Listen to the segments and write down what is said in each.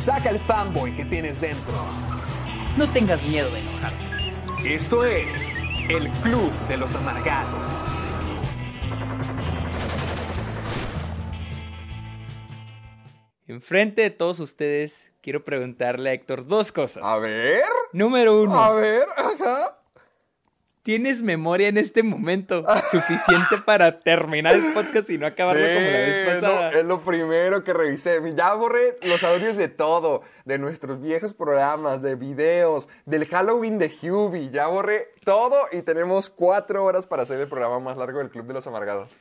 Saca el fanboy que tienes dentro. No tengas miedo de enojarte. Esto es el Club de los Amargados. Enfrente de todos ustedes, quiero preguntarle a Héctor dos cosas. A ver. Número uno. A ver, ajá. ¿Tienes memoria en este momento suficiente para terminar el podcast y no acabarlo como la vez pasada? no, es lo primero que revisé. Ya borré los audios de todo, de nuestros viejos programas, de videos, del Halloween de Hubie. Ya borré todo y tenemos cuatro horas para hacer el programa más largo del Club de los Amargados.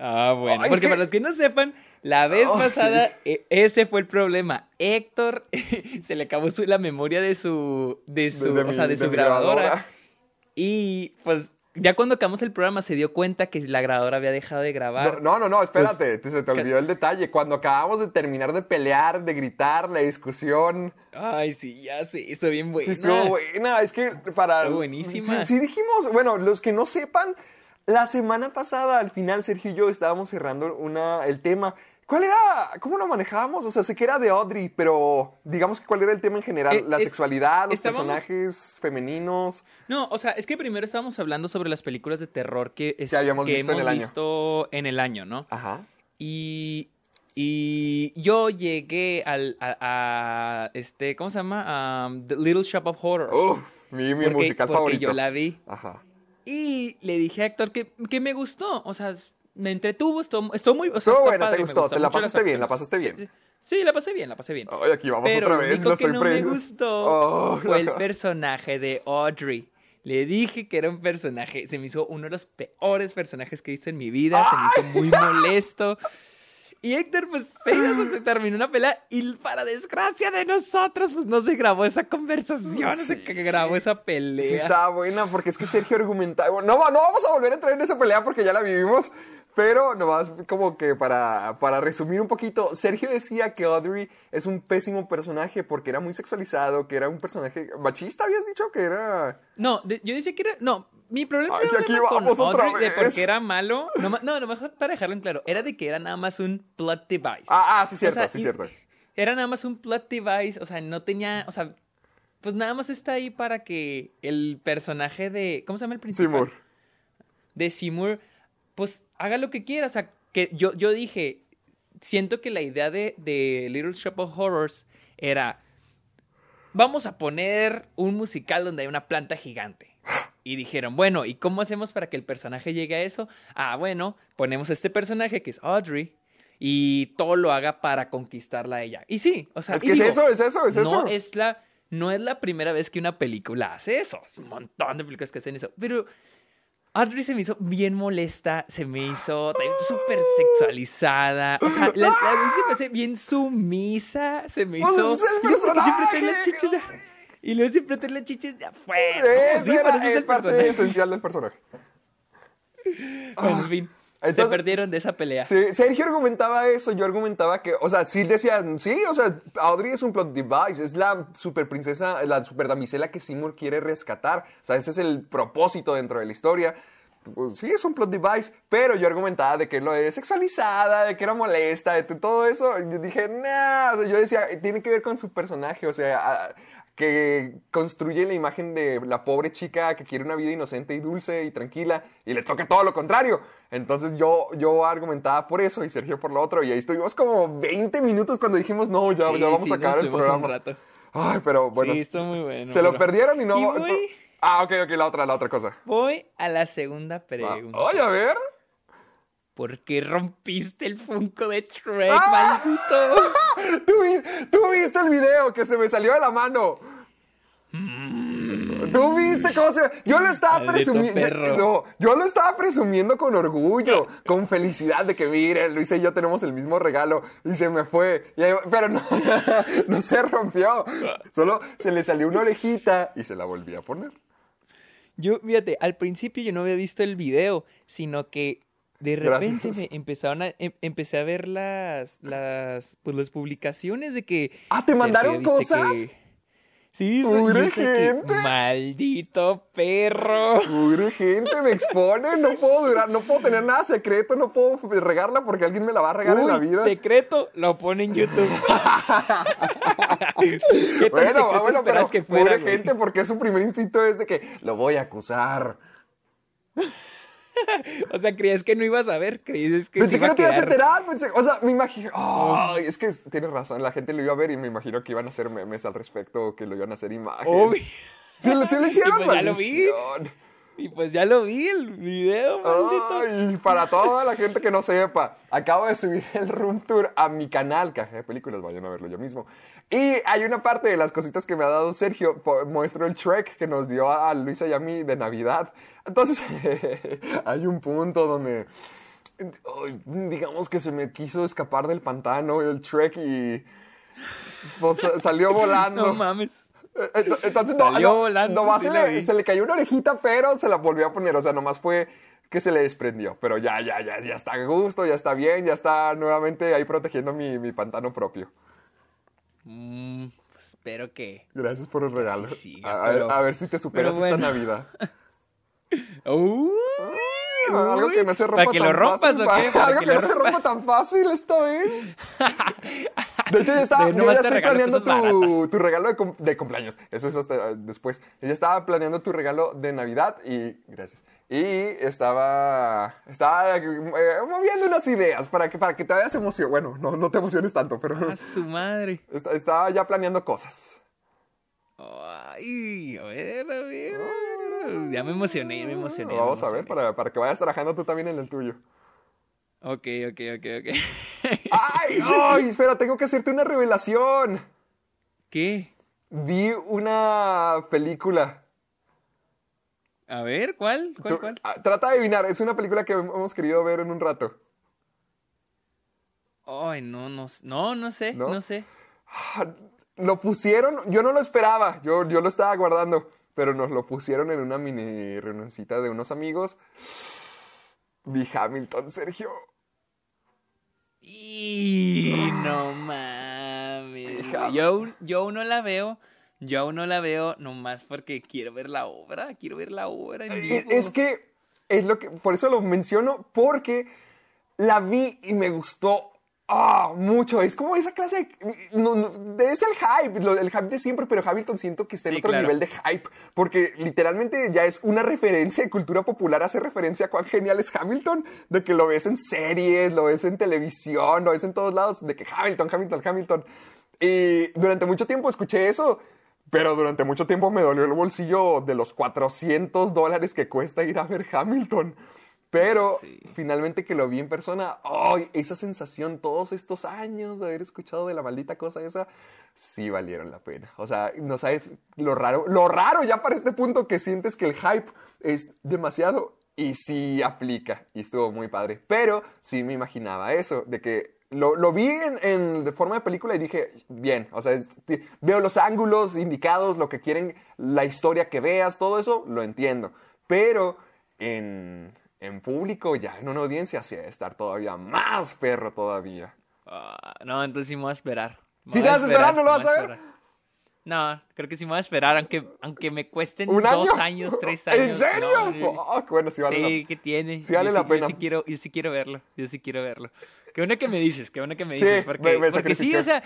Ah, bueno. Ay, porque que- para los que no sepan, la vez Oh, pasada e- ese fue el problema. Héctor se le acabó su- la memoria de su, de su, De- de o sea, de su grabadora. Y pues ya cuando acabamos el programa se dio cuenta que la grabadora había dejado de grabar. No, no, no, no, espérate, Pues, se te olvidó el detalle. Cuando acabamos de terminar de pelear, de gritar, la discusión, Ay, sí, ya sé, estuvo bien buena. Sí, estuvo buena. Es que para. Estuvo buenísima. Sí, sí dijimos, bueno, los que no sepan, la semana pasada, al final, Sergio y yo estábamos cerrando una, el tema. ¿Cuál era? ¿Cómo lo manejábamos? O sea, sé que era de Audrey, pero digamos que cuál era el tema en general. Eh, la es- sexualidad, los estábamos- personajes femeninos. No, o sea, es que primero estábamos hablando sobre las películas de terror que, es- Que habíamos visto en hemos el año. visto en el año, ¿no? Ajá. Y, y yo llegué al, a, a, este, ¿cómo se llama? Um, The Little Shop of Horrors. Uf, mi, mi Porque- musical porque favorito. yo la vi. Ajá. Y le dije a Héctor que, que me gustó. O sea, me entretuvo, estuvo, estuvo muy. O sea, Estuvo buena, te gustó, te la pasaste bien, la pasaste bien. Sí, sí. Sí, la pasé bien, la pasé bien. Ay, aquí vamos Pero otra vez. lo que no me gustó Oh, fue el personaje de Audrey. Le dije que era un personaje, se me hizo uno de los peores personajes que he visto en mi vida, se me hizo muy molesto. Y Héctor, pues, se, hizo- se terminó una pelea y para desgracia de nosotros, pues no se grabó esa conversación, no se grabó esa pelea. Sí, estaba buena porque es que Sergio argumentaba. bueno, No, no vamos a volver a entrar en esa pelea porque ya la vivimos. Pero nomás como que para, para resumir un poquito, Sergio decía que Audrey es un pésimo personaje porque era muy sexualizado, que era un personaje machista, habías dicho que era... No, de- yo decía que era. No, mi problema Ay, no aquí era con Audrey de vez. porque era malo. No, no, nomás para dejarlo en claro. Era de que era nada más un plot device. Ah, ah, sí, O cierto, sea, sí, cierto. Era nada más un plot device. O sea, no tenía. O sea, pues nada más está ahí para que el personaje de. ¿Cómo se llama el principal? Seymour. de Seymour, pues haga lo que quiera. O sea, que yo, yo dije, siento que la idea de, de Little Shop of Horrors era, vamos a poner un musical donde hay una planta gigante. Y dijeron, bueno, ¿y cómo hacemos para que el personaje llegue a eso? Ah, bueno, ponemos este personaje que es Audrey y todo lo haga para conquistarla a ella. Y sí, o sea, Es que es eso, es eso, es eso. no es la no es la primera vez que una película hace eso. Es un montón de películas que hacen eso. Pero Audrey se me hizo bien molesta, se me hizo súper sexualizada. O sea, la, la se me hace bien sumisa, se me Pues hizo. es el y luego porque siempre trae las personaje. chichis de, Y luego siempre trae las chichis de afuera. Ese Sí, era- pero ese es es el parte personaje. esencial del personaje. Bueno, en fin. Se perdieron de esa pelea. Sí, Sergio argumentaba eso, yo argumentaba que, o sea, sí decían, sí, o sea, Audrey es un plot device, es la super princesa, la super damisela que Seymour quiere rescatar, o sea, ese es el propósito dentro de la historia. Pues, sí, es un plot device, pero yo argumentaba de que lo es sexualizada, de que era molesta, de todo eso, y yo dije, nah, o sea, yo decía, tiene que ver con su personaje, o sea, a- que construye la imagen de la pobre chica que quiere una vida inocente y dulce y tranquila y le toca todo lo contrario. Entonces yo, yo argumentaba por eso y Sergio por lo otro y ahí estuvimos como 20 minutos cuando dijimos, no, ya, Sí, ya vamos sí, a acabar el programa. un rato. Ay, pero bueno. Sí, muy bueno. Se lo perdieron y no... Y voy, Ah, ok, ok, la otra, la otra cosa. voy a la segunda pregunta. Oye, a ver. ¿Por qué rompiste el Funko de Shrek, ¡Ah! maldito? ¿Tú, vi- tú viste el video que se me salió de la mano. Mm. ¿Tú viste cómo se.? Yo lo estaba presumiendo. No, yo lo estaba presumiendo con orgullo, con felicidad de que, miren, Luis y yo tenemos el mismo regalo. Y se me fue. Y ahí- pero no, no se rompió. Solo se le salió una orejita y se la volví a poner. Yo, fíjate, al principio yo no había visto el video, sino que de repente Gracias. me empezaron a, em- empecé a ver las, las, pues las publicaciones de que... Ah, ¿te mandaron ¿viste cosas? que- Sí, que, gente. maldito perro. Pobre gente, me expone, no puedo durar, no puedo tener nada secreto, no puedo regarla porque alguien me la va a regar en la vida. secreto, lo pone en YouTube. ¿Qué tan Bueno, bueno, pero que fuera, güey? gente, porque su primer instinto es de que lo voy a acusar. O sea, creías que no ibas a ver, creías que Pensé que no te ibas a enterar, pensé- o sea, me imagino, ay, es que es- tienes razón, la gente lo iba a ver y me imagino que iban a hacer memes al respecto, que lo iban a hacer imagen. Obvio. Sí, lo- sí lo hicieron, Y pues ya lo vi. Y pues ya lo vi el video, maldito. Ay, para toda la gente que no sepa, acabo de subir el room tour a mi canal, Caja de Películas, vayan a verlo yo mismo. Y hay una parte de las cositas que me ha dado Sergio, muestro el Trek que nos dio a Luisa y a mí de Navidad. Entonces, hay un punto donde, digamos que se me quiso escapar del pantano el Trek y pues, salió volando. No mames. Ent- Entonces, no, Salió no, volando, nomás sí se, le, vi. se le cayó una orejita, pero se la volvió a poner. O sea, nomás fue que se le desprendió. Pero ya, ya, ya, ya está a gusto, ya está bien, ya está nuevamente ahí protegiendo mi, mi pantano propio. Mm, pues espero que. Gracias por el regalo. sí, a, pero- a ver si te superas esta. Navidad. Uy, Algo que no se rompa ¿Para que tan lo rompas fácil. o qué? ¿Para Algo que que, no se rompa? rompa tan fácil esta vez. De hecho, ya, estaba, yo ya estoy planeando tu, regalo de, cum- de cumpleaños. Eso es hasta eh, después. Yo ya estaba planeando tu regalo de Navidad y... Gracias. Y estaba... Estaba eh, moviendo unas ideas para que, para que te vayas emoción. Bueno, no, no te emociones tanto, pero... a su madre. est- Estaba ya planeando cosas. Ay, a ver, a ver. Ya me emocioné, ya me emocioné. ya me Vamos a ver emocioné. para, para que vayas trabajando tú también en el tuyo. Ok, ok, ok, ok. ¡Ay! ¡Ay! Espera, tengo que hacerte una revelación. ¿Qué? Vi una película. A ver, ¿cuál? ¿Cuál, cuál? ah, Trata de adivinar, es una película que hemos querido ver en un rato. Ay, no, no, no, no sé, ¿No? no, sé. Ah, Lo pusieron, yo no lo esperaba, yo, yo lo estaba guardando, pero nos lo pusieron en una mini reunioncita de unos amigos. Vi Hamilton, Sergio. Y no mames. Yo, yo no la veo. Yo aún no la veo nomás porque quiero ver la obra. Quiero ver la obra en Eh, vivo. Es que es lo que por eso lo menciono porque la vi y me gustó ah, mucho. Es como esa clase de no, no, es el hype, lo- el hype de siempre, pero Hamilton siento que está en Sí, otro claro. nivel de hype porque literalmente ya es una referencia de cultura popular hace referencia a cuán genial es Hamilton, de que lo ves en series, lo ves en televisión, lo ves en todos lados, de que Hamilton, Hamilton, Hamilton. Y durante mucho tiempo escuché eso. Pero durante mucho tiempo me dolió el bolsillo de los 400 dólares que cuesta ir a ver Hamilton. Pero Sí. finalmente que lo vi en persona, ¡ay! esa sensación todos estos años de haber escuchado de la maldita cosa esa, sí valieron la pena. O sea, no sabes lo raro, lo raro ya para este punto que sientes que el hype es demasiado y sí aplica y estuvo muy padre. Pero sí me imaginaba eso, de que lo, lo vi en, en- de forma de película y dije, bien, o sea, es- veo los ángulos indicados, lo que quieren, la historia que veas, todo eso, lo entiendo. Pero en, en público, ya en una audiencia, sí debe estar todavía más perro todavía. Ah, no, entonces sí me voy a esperar. Me ¿Sí voy te vas a esperar? ¿No lo vas a ver? No, creo que sí me voy a esperar, aunque, aunque me cuesten ¿Un dos año? años, tres años. ¿En serio? No, yo- Fuck, bueno, sí vale la- sí, que tiene. sí vale yo la yo pena. sí quiero, yo sí quiero verlo. Yo sí quiero verlo. Qué bueno que me dices, qué bueno que me Sí, dices. porque, me- me porque sí, o sea,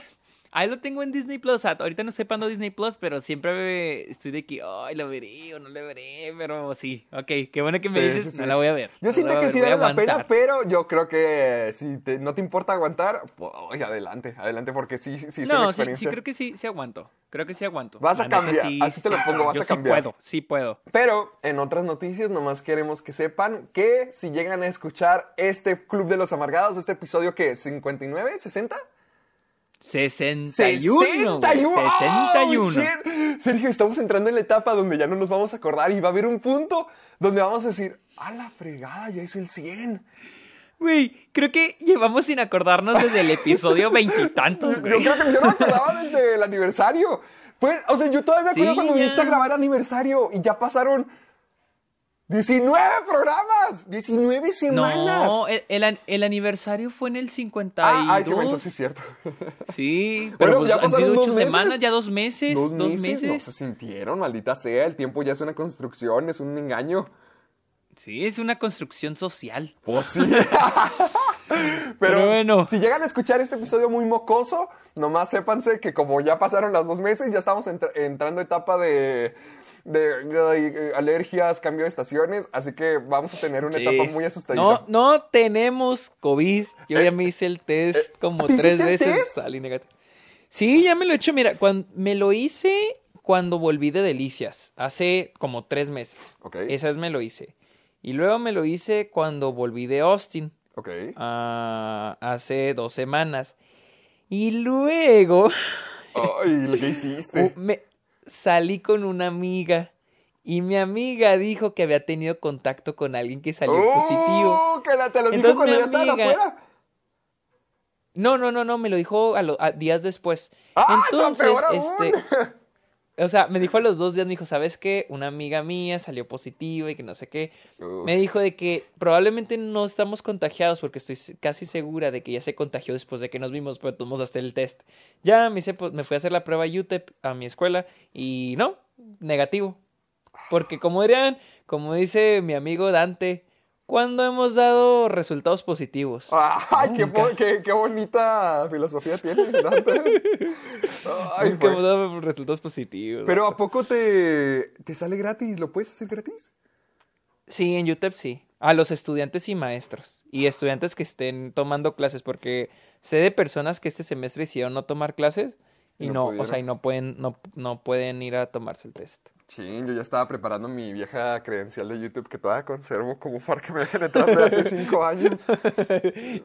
ahí lo tengo en Disney Plus. O sea, ahorita no estoy pagando Disney Plus, pero siempre estoy de que, ay, lo veré o no lo veré. Pero sí, ok, qué bueno que me Sí, dices, sí, sí. no la voy a ver. Yo no siento que ver, sí vale la pena, pero yo creo que si te- no te importa aguantar, pues adelante, adelante, porque sí, sí, es una No, sí, experiencia. sí, creo que sí, sí aguanto. Creo que sí aguanto. Vas a La cambiar, sí, así te lo sí, pongo, vas yo a sí cambiar. puedo, sí puedo. Pero en otras noticias, nomás queremos que sepan que si llegan a escuchar este Club de los Amargados, este episodio que 59, 60, 61. güey, 61. 61. Oh. Sergio, estamos entrando en la etapa donde ya no nos vamos a acordar y va a haber un punto donde vamos a decir, a la fregada, ya es el 100. Güey, creo que llevamos sin acordarnos desde el episodio veintitantos, Yo güey. creo que yo no acordaba desde el aniversario. Pues, o sea, yo todavía me acuerdo Sí, cuando viniste a grabar aniversario y ya pasaron 19 programas, 19 semanas. No, el, el el aniversario fue en el 52. Ah, ay, menso, sí es cierto. Sí, pero Bueno, pues ya han sido dos ocho meses. semanas, ya dos meses. Dos, meses. No se sintieron, maldita sea. El tiempo ya es una construcción, es un engaño. Sí, es una construcción social. Pues sí. Pero, Pero bueno. si llegan a escuchar este episodio muy mocoso, nomás sépanse que como ya pasaron las dos meses, ya estamos entra- entrando a etapa de, de, eh, alergias, cambio de estaciones, así que vamos a tener una Sí. etapa muy asustadiza. No, no tenemos COVID. Yo ya me hice el test como ¿te tres veces. test? Salí negativo. Sí, ya me lo he hecho. Mira, cuando, me lo hice cuando volví de Delicias, hace como tres meses. Ok. Esa vez me lo hice. Y luego me lo hice cuando volví de Austin, Ok. ah, hace dos semanas. Y luego Ay, ¿qué hiciste? Me salí con una amiga y mi amiga dijo que había tenido contacto con alguien que salió positivo. ¡Oh! que la, te lo dijo Entonces, cuando mi ya estaban afuera. No, no, no, no, me lo dijo a, lo- a días después. ¡Ah, está Entonces, peor aún! este, o sea, me dijo a los dos días, me dijo, ¿sabes qué? Una amiga mía salió positiva y que no sé qué. Uf. Me dijo de que probablemente no estamos contagiados porque estoy casi segura de que ya se contagió después de que nos vimos, pero tomamos hasta el test. Ya me, hice, pues, me fui a hacer la prueba UTEP a mi escuela y no, negativo. Porque como dirían, como dice mi amigo Dante, ¿cuándo hemos dado resultados positivos? ¡Ay, qué, bonita filosofía tienes, Dante! Ay, fue- hemos dado resultados positivos. Pero ¿a poco te, te sale gratis? ¿Lo puedes hacer gratis? Sí, en UTEP sí. A los estudiantes y maestros. Y estudiantes que estén tomando clases, porque sé de personas que este semestre hicieron no tomar clases y no no, o sea, y no pueden, no, no pueden ir a tomarse el test. Chin, yo ya estaba preparando mi vieja credencial de YouTube que todavía conservo como para que me dejen entrar de hace cinco años.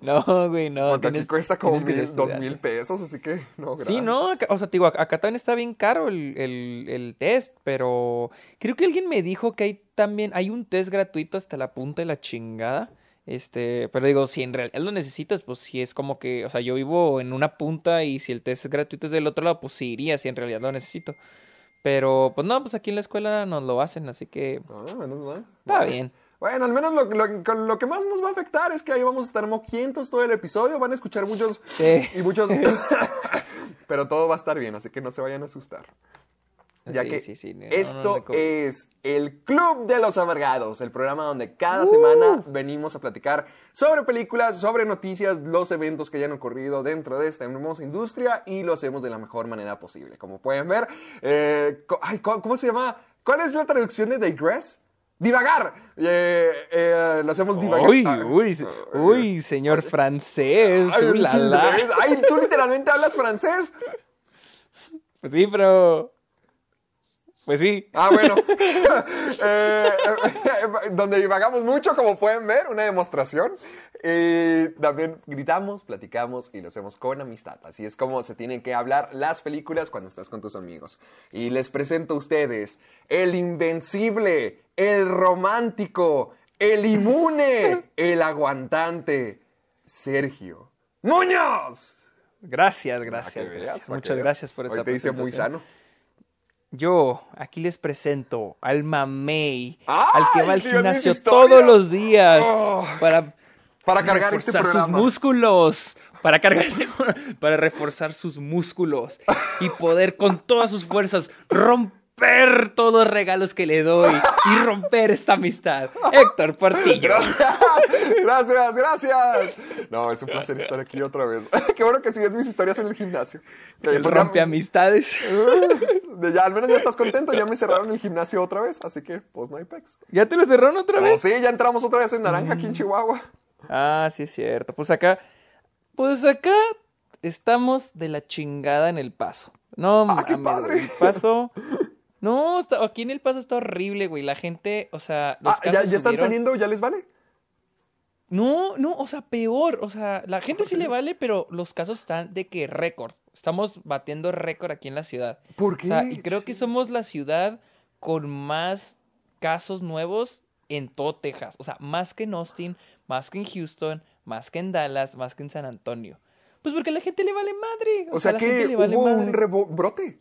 No, güey, no. Porque aquí tienes- cuesta como mil, dos mil pesos, así que no, Sí, no, o sea, te digo, acá, acá también está bien caro el, el- el test, pero creo que alguien me dijo que hay también, hay un test gratuito hasta la punta de la chingada. Este, pero digo, si en realidad lo necesitas, pues si es como que, o sea, yo vivo en una punta y si el test es gratuito es del otro lado, pues sí iría si en realidad lo necesito. Pero, pues no, pues aquí en la escuela nos lo hacen, así que Ah, menos mal. está Bueno. bien. Bueno, al menos lo, lo- lo que más nos va a afectar es que ahí vamos a estar moquientos todo el episodio. Van a escuchar muchos Sí. y muchos. Pero todo va a estar bien, así que no se vayan a asustar. Ya Sí, que sí, sí, no, esto no, no, es el Club de los Amargados, el programa donde Uh. cada semana venimos a platicar sobre películas, sobre noticias, los eventos que hayan ocurrido dentro de esta hermosa industria y lo hacemos de la mejor manera posible. Como pueden ver, eh, ay, ¿cómo, se llama? ¿Cuál es la traducción de digress? Divagar. Eh, eh, lo hacemos divagar. Uy, uy, uy, señor francés, Ay, uh, la, la. ay, ¿tú literalmente hablas francés? Pues sí, pero. Pues sí. Ah, bueno. Eh, donde divagamos mucho, como pueden ver, una demostración. Y también gritamos, platicamos y lo hacemos con amistad. Así es como se tienen que hablar las películas cuando estás con tus amigos. Y les presento a ustedes el invencible, el romántico, el inmune, el aguantante, Sergio Muñoz. Gracias, Para gracias, veas, gracias. Muchas gracias por esa Hoy te dice muy sano. Yo aquí les presento al mamey, ¡Ay, al que va al gimnasio todos los días Oh, para para cargar este sus músculos, para cargarse, para reforzar sus músculos y poder con todas sus fuerzas romper todos los regalos que le doy y romper esta amistad. Héctor Portillo. Gracias, gracias. No, es un placer estar aquí otra vez. Qué bueno que sigues mis historias en el gimnasio. Eh, El pues ya- rompe amistades. de ya, al menos ya estás contento, ya me cerraron el gimnasio otra vez, así que pues no hay pex. ¿Ya te lo cerraron otra Oh, vez? sí, ya entramos otra vez en naranja aquí en Chihuahua. Ah, sí es cierto. Pues acá, pues acá estamos de la chingada en el paso. No, Ah, qué padre. güey, El paso. No, está- aquí en el paso está horrible, güey. La gente, o sea, los Ah, ¿ya, están subieron- saliendo? ¿Ya les vale? No, no, o sea, peor. O sea, la gente sí le vale, pero los casos están de que récord. Estamos batiendo récord aquí en la ciudad. ¿Por O sea, y qué? creo que somos la ciudad con más casos nuevos en todo Texas. O sea, más que en Austin, más que en Houston, más que en Dallas, más que en San Antonio. Pues porque a la gente le vale madre. O sea a la gente que vale hubo un rebrote.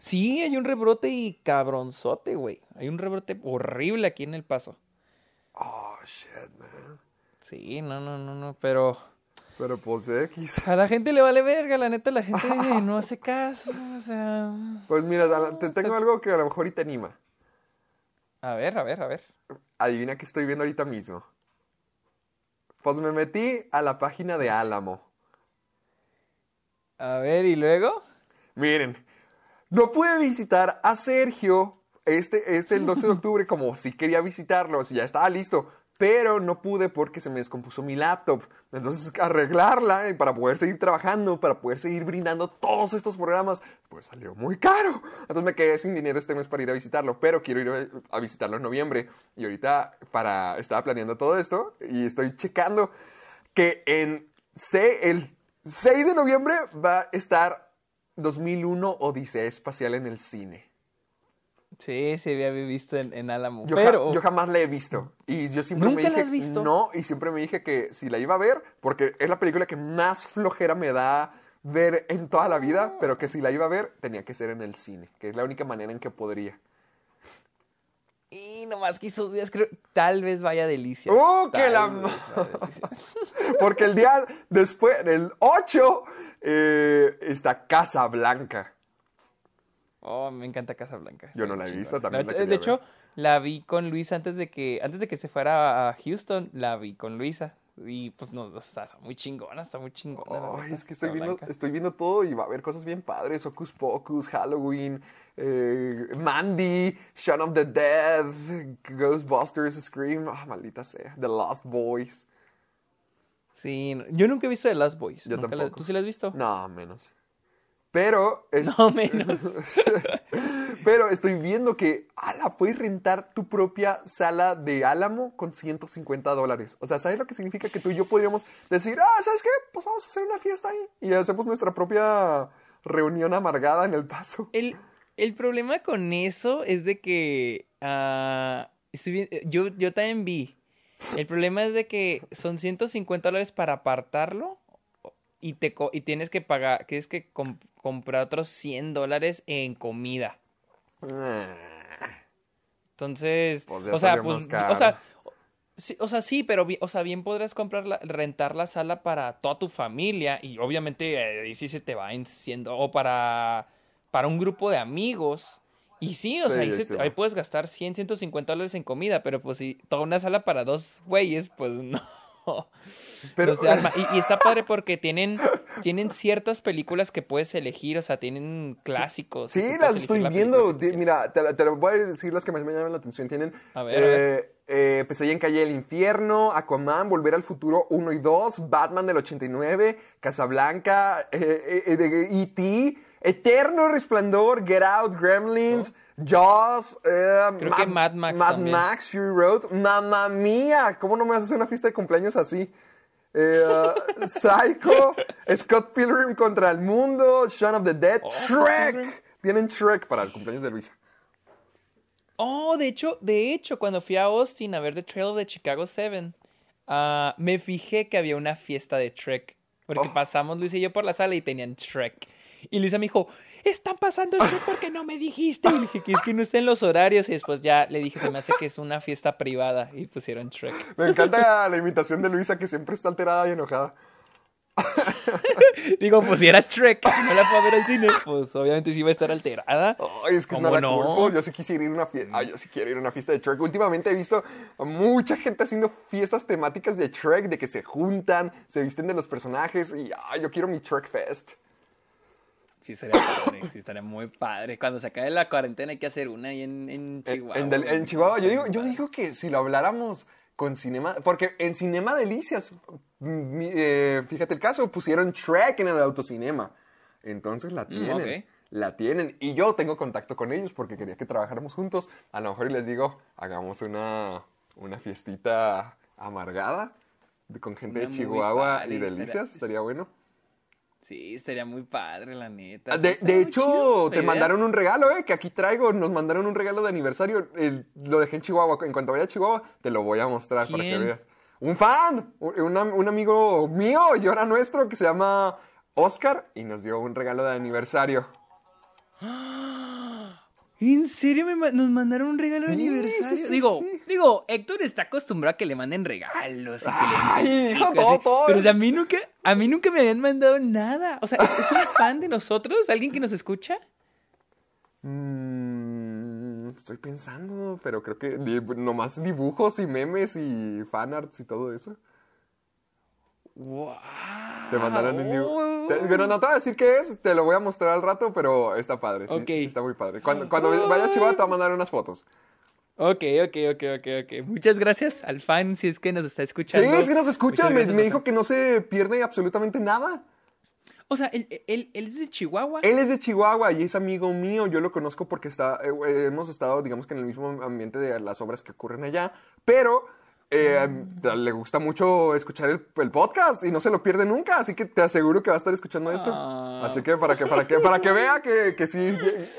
Sí, hay un rebrote y cabronzote, güey. Hay un rebrote horrible aquí en El Paso. Oh, shit, man. Sí, no, no, no, no, pero Pero pues X. a la gente le vale verga, la neta, la gente no hace caso, o sea... Pues mira, te tengo algo que a lo mejor y te anima. A ver, a ver, a ver. Adivina qué estoy viendo ahorita mismo. Pues me metí a la página de Álamo. A ver, ¿y luego? Miren, no pude visitar a Sergio este, este el 12 de octubre como si quería visitarlo, ya estaba listo, pero no pude porque se me descompuso mi laptop. Entonces arreglarla y para poder seguir trabajando, para poder seguir brindando todos estos programas, pues salió muy caro. Entonces me quedé sin dinero este mes para ir a visitarlo, pero quiero ir a visitarlo en noviembre. Y ahorita para estaba planeando todo esto y estoy checando que en se- el 6 de noviembre va a estar 2001 Odisea Espacial en el cine. Sí, sí, había visto en, en Álamo. Yo, ja- pero, yo jamás la he visto. Y yo siempre ¿Nunca me la dije has visto? no, y siempre me dije que si la iba a ver, porque es la película que más flojera me da ver en toda la vida, pero que si la iba a ver, tenía que ser en el cine, que es la única manera en que podría. Y nomás que esos días creo, tal vez vaya Delicias. ¡Uh, que la. Porque el día después, el 8, eh, está Casa Blanca. Oh, me encanta Casablanca. Yo está no la he visto, también la de, quería hecho, ver. la vi con Luisa antes de que antes de que se fuera a Houston, la vi con Luisa. Y pues no, está muy chingona, está muy chingona. la neta, es que estoy viendo, estoy viendo todo y va a haber cosas bien padres. Hocus Pocus, Halloween, eh, Mandy, Shaun of the Dead, Ghostbusters, Scream. Ah, maldita sea. The Lost Boys. Sí, yo nunca he visto The Last Boys. Yo la- tampoco. ¿Tú sí la has visto? No, menos. Pero, es- No, menos. pero estoy viendo que, ala, puedes rentar tu propia sala de Álamo con 150 dólares. O sea, ¿sabes lo que significa que tú y yo podríamos decir, ah, ¿sabes qué? Pues vamos a hacer una fiesta ahí. Y hacemos nuestra propia reunión amargada en el paso. El, el problema con eso es de que estoy vi- yo, yo también vi. El problema es de que son 150 dólares para apartarlo y, te, co- y tienes que pagar, tienes que com- comprar otros 100 dólares en comida. Entonces, Pues o sea, pues, o sea, sí, o sea, sí, pero o sea, bien podrás comprar la- rentar la sala para toda tu familia y obviamente eh, ahí sí se te va en 100 do- o para para un grupo de amigos. Y sí, o Sí, sea, ahí, ahí se- puedes gastar 100, 150 dólares en comida, pero pues si toda una sala para dos güeyes, pues no. Pero- No se arma. Y, y está padre porque tienen, tienen ciertas películas que puedes elegir, o sea, tienen clásicos. Sí, las estoy la viendo. Mira, te, te lo voy a decir las que más me llaman la atención. Tienen A ver, a ver. eh, eh, Pesadilla en Calle del Infierno, Aquaman, Volver al Futuro 1 y 2, Batman del 89, Casablanca, eh, eh, de E.T., Eterno Resplandor, Get Out, Gremlins, Jaws, eh. Creo que Mad Max Mad también. Max, Fury Road. ¡Mamma mía! ¿Cómo no me haces una fiesta de cumpleaños así? Eh, Psycho, Scott Pilgrim contra el mundo, Shaun of the Dead, Oh. Shrek. Tienen Shrek para el cumpleaños de Luisa. Oh, de hecho, de hecho, cuando fui a Austin a ver The Trail of the Chicago 7, ah, me fijé que había una fiesta de Trek. Porque Oh. pasamos Luisa y yo por la sala y tenían Trek. Y Luisa me dijo, están pasando el Trek porque no me dijiste. Y le dije que es que no está en los horarios. Y después ya le dije, se me hace que es una fiesta privada. Y pusieron Trek. Me encanta la imitación de Luisa que siempre está alterada y enojada. Digo, pues si era Trek y no la a ver al cine, pues obviamente sí iba a estar alterada. Ay, es que es ¿Cómo nada no? Yo sí quisiera ir a una fiesta. Ay, yo sí quiero ir a una fiesta de Shrek. Últimamente he visto a mucha gente haciendo fiestas temáticas de Shrek, de que se juntan, se visten de los personajes y ay, yo quiero mi Shrek Fest. Sí, estaría padre, sí, estaría muy padre. Cuando se acabe la cuarentena hay que hacer una ahí en, en Chihuahua. En, del- en Chihuahua, yo digo, yo digo que si lo habláramos con Cinema, porque en Cinema Delicias, eh, fíjate el caso, pusieron Shrek en el autocinema. Entonces la tienen. ok. La tienen. Y yo tengo contacto con ellos porque quería que trabajáramos juntos. A lo mejor les digo, hagamos una, una fiestita amargada de- con gente de Una muy Chihuahua padre, y Delicias. Estaría bueno. Sí, estaría muy padre, la neta. Ah, De, de hecho, chido te idea. mandaron un regalo, ¿eh? Que aquí traigo. Nos mandaron un regalo de aniversario. Lo dejé en Chihuahua. En cuanto vaya a Chihuahua, te lo voy a mostrar para que veas. Un fan, un, un am- un amigo mío y ahora nuestro que se llama Oscar y nos dio un regalo de aniversario. ¿En serio me nos mandaron un regalo de aniversario? sí, sí, digo, digo, Héctor está acostumbrado a que le manden regalos. y que le Ay, todo, todo. Pero o sea, a mí nunca, a mí nunca me habían mandado nada. O sea, ¿es, es un fan de nosotros? ¿Alguien que nos escucha? Mm, estoy pensando, pero creo que nomás dibujos y memes y fanarts y todo eso. ¡Wow! Te mandaron en dibu- Te- Bueno, no te voy a decir qué es, te lo voy a mostrar al rato, pero está padre. Sí, sí está muy padre. Cuando, cuando vaya a Chihuahua te voy a mandar unas fotos. Ok, ok, ok, ok, ok. Muchas gracias al fan si es que nos está Sí, escuchando. es que nos escucha. Me, dijo que no se pierde absolutamente nada. O sea, él, él, él es de Chihuahua. Él es de Chihuahua y es amigo mío. Yo lo conozco porque está, eh, hemos estado, digamos que en el mismo ambiente de las obras que ocurren allá. Pero eh, le gusta mucho escuchar el, el podcast y no se lo pierde nunca. Así que te aseguro que va a estar escuchando esto. Ah. Así que para que, para que, para que vea que, que sí,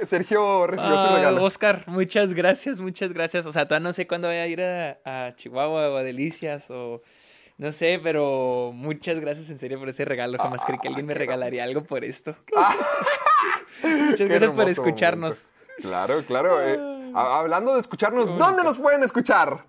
Sergio recibió su Ah, regalo. Oscar, muchas gracias, muchas gracias. O sea, todavía no sé cuándo voy a ir a, a Chihuahua o a Delicias o no sé, pero muchas gracias en serio por ese regalo. Jamás creí que alguien me regalaría algo por esto. muchas Qué gracias por escucharnos. momento. Claro, claro. eh, ha- hablando de escucharnos, ¿dónde nos pueden escuchar?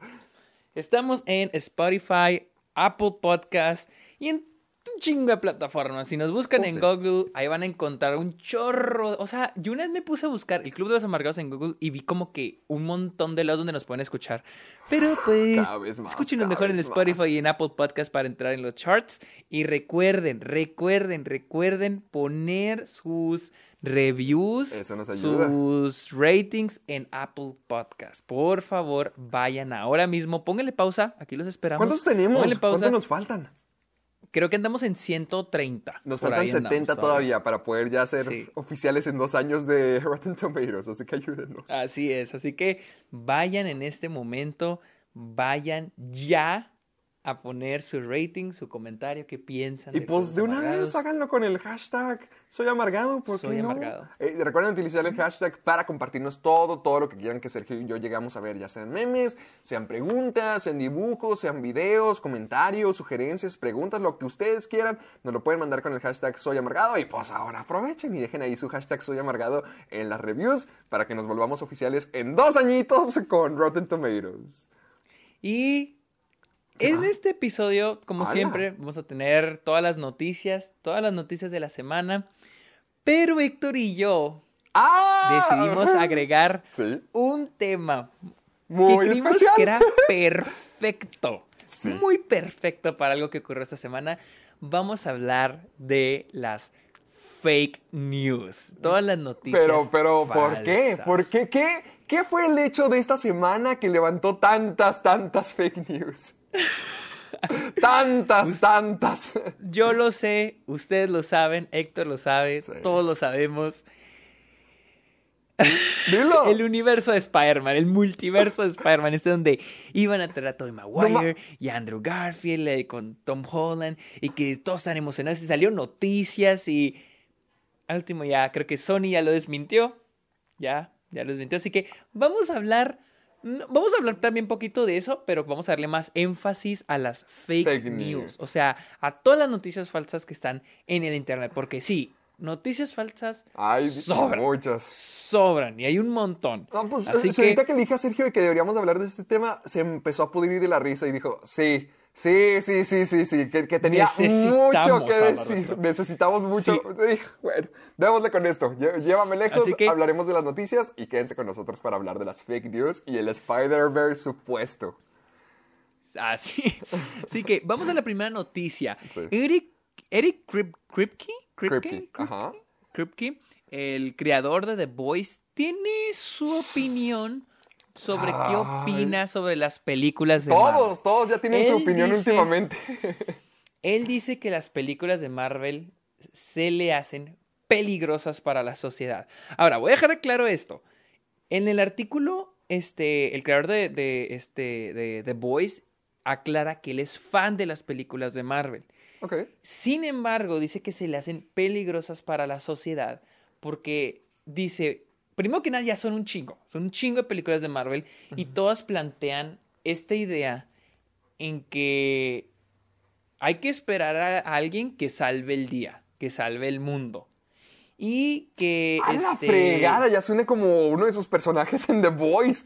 Estamos en Spotify, Apple Podcast y en un chingo de plataformas. Si nos buscan Oh, en sí. Google, ahí van a encontrar un chorro. O sea, yo una vez me puse a buscar el Club de los Amargados en Google y vi como que un montón de lados donde nos pueden escuchar. Pero pues, más, escúchenos mejor en Spotify y en más. Apple Podcast para entrar en los charts. Y recuerden, recuerden, recuerden poner sus reviews, Eso nos ayuda. sus ratings en Apple Podcast. Por favor, vayan ahora mismo, pónganle pausa, aquí los esperamos. ¿Cuántos tenemos? Pónganle pausa. ¿Cuántos nos faltan? Creo que andamos en 130. Nos faltan ahí 70 andamos todavía para poder ya ser Sí. oficiales en dos años de Rotten Tomatoes, así que ayúdenos. Así es, así que vayan en este momento, vayan ya a poner su rating, su comentario, qué piensan. Y de pues de una Amargados. vez háganlo con el hashtag Soy Amargado, ¿por Soy qué no? Amargado. Eh, recuerden utilizar el hashtag para compartirnos todo, todo lo que quieran que Sergio y yo llegamos a ver, ya sean memes, sean preguntas, sean dibujos, sean videos, comentarios, sugerencias, preguntas, lo que ustedes quieran, nos lo pueden mandar con el hashtag Soy Amargado y pues ahora aprovechen y dejen ahí su hashtag Soy Amargado en las reviews para que nos volvamos oficiales en dos añitos con Rotten Tomatoes. Y en este episodio, como siempre, vamos a tener todas las noticias, todas las noticias de la semana. Pero Héctor y yo ¡Ah! decidimos agregar Sí. un tema Muy que creímos especial. que era perfecto. Sí. Muy perfecto para algo que ocurrió esta semana. Vamos a hablar de las fake news. Todas las noticias. Pero, pero, ¿por qué? ¿Por qué? ¿Qué? ¿Qué fue el hecho de esta semana que levantó tantas, tantas fake news? tantas, tantas. Yo lo sé, ustedes lo saben, Héctor lo sabe, Sí. todos lo sabemos. Dilo. El universo de Spider-Man, el multiverso de Spider-Man, es donde iban a traer a Tobey Maguire y a Andrew Garfield eh, con Tom Holland y que todos están emocionados y salió noticias y al último ya creo que Sony ya lo desmintió, ya, ya lo desmintió, así que vamos a hablar, vamos a hablar también un poquito de eso, pero vamos a darle más énfasis a las fake, Fake news, news. o sea, a todas las noticias falsas que están en el internet, porque sí, noticias falsas Hay sobran muchas. sobran y hay un montón. No, pues, Así eh, que ahorita que le dije a Sergio de que deberíamos hablar de este tema, se empezó a pudrir de la risa y dijo, sí, sí, sí, sí, sí, sí, que, que tenía mucho que decir, necesitamos mucho. Sí. Bueno, démosle con esto, llévame lejos, que- hablaremos de las noticias y quédense con nosotros para hablar de las fake news y el Spider-Verse supuesto. así, así que vamos a la primera noticia. Sí. Eric Eric Krip- Kripke, Kripke, Kripke, ajá. Kripke, el creador de The Voice, tiene su opinión sobre qué opina sobre las películas de Marvel. Todos, todos ya tienen su opinión dice- últimamente. Él dice que las películas de Marvel se le hacen peligrosas para la sociedad. Ahora, voy a dejar claro esto. En el artículo, este, el creador de, de, este, de The Voice aclara que él es fan de las películas de Marvel. Sin embargo, dice que se le hacen peligrosas para la sociedad porque dice, primero que nada ya son un chingo, son un chingo de películas de Marvel y todas plantean esta idea en que hay que esperar a alguien que salve el día, que salve el mundo. Y que... A la este, fregada, ya suena como uno de esos personajes en The Voice.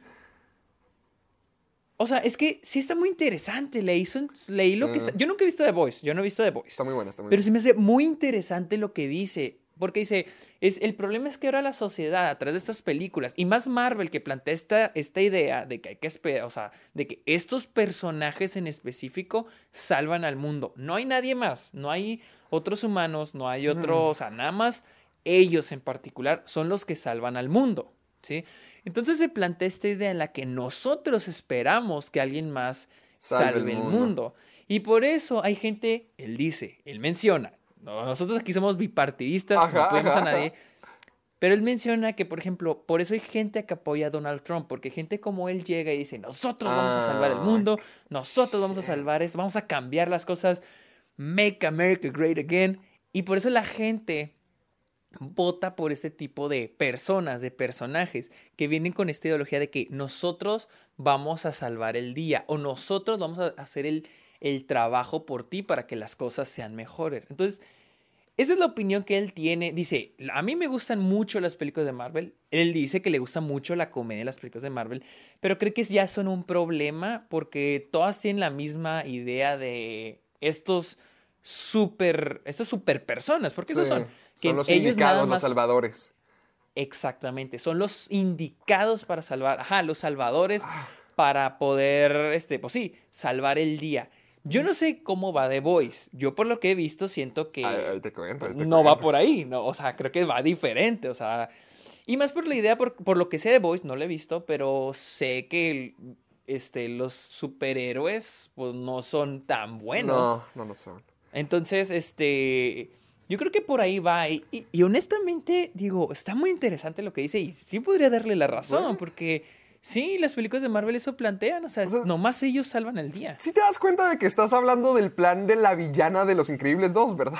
O sea, es que sí está muy interesante. Leí, son- leí lo Sí. que está- Yo nunca he visto The Voice. Yo no he visto The Voice. Está muy buena, está muy Pero buena. se me hace muy interesante lo que dice. Porque dice, es, el problema es que ahora la sociedad, a través de estas películas, y más Marvel que plantea esta, esta idea de que hay que esperar, o sea, de que estos personajes en específico salvan al mundo. No hay nadie más, no hay otros humanos, no hay otro, o sea, nada más ellos en particular son los que salvan al mundo, ¿sí? Entonces se plantea esta idea en la que nosotros esperamos que alguien más Salve el mundo. mundo. Y por eso hay gente, él dice, él menciona, no, nosotros aquí somos bipartidistas, Ajá, no ajá, a nadie, pero él menciona que, por ejemplo, por eso hay gente que apoya a Donald Trump, porque gente como él llega y dice, nosotros vamos a salvar el Ah, mundo, nosotros vamos a salvar esto, vamos a cambiar las cosas, make America great again, y por eso la gente vota por este tipo de personas, de personajes que vienen con esta ideología de que nosotros vamos a salvar el día o nosotros vamos a hacer el, el trabajo por ti para que las cosas sean mejores. Entonces, esa es la opinión que él tiene. Dice, a mí me gustan mucho las películas de Marvel. Él dice que le gusta mucho la comedia de las películas de Marvel, pero cree que ya son un problema porque todas tienen la misma idea de estos super, estas super personas, porque esos son, que son los ellos indicados, nada los salvadores. Exactamente, son los indicados para salvar, ajá, los salvadores Ah. para poder, este, pues sí, salvar el día. Yo no sé cómo va The Voice. Yo por lo que he visto siento que Ahí- ahí te cuento, ahí te no va por ahí, no, o sea, creo que va diferente, o sea, y más por la idea, por, por lo que sé de Voice, no lo he visto, pero sé que este, los superhéroes pues no son tan buenos. No, no lo son. Entonces, este, yo creo que por ahí va. Y, y- y honestamente, digo, está muy interesante lo que dice y sí podría darle la razón, Bueno. porque sí, las películas de Marvel eso plantean, o sea, O sea, nomás ellos salvan el día. Si te das cuenta de que estás hablando del plan de la villana de Los Increíbles 2, ¿verdad?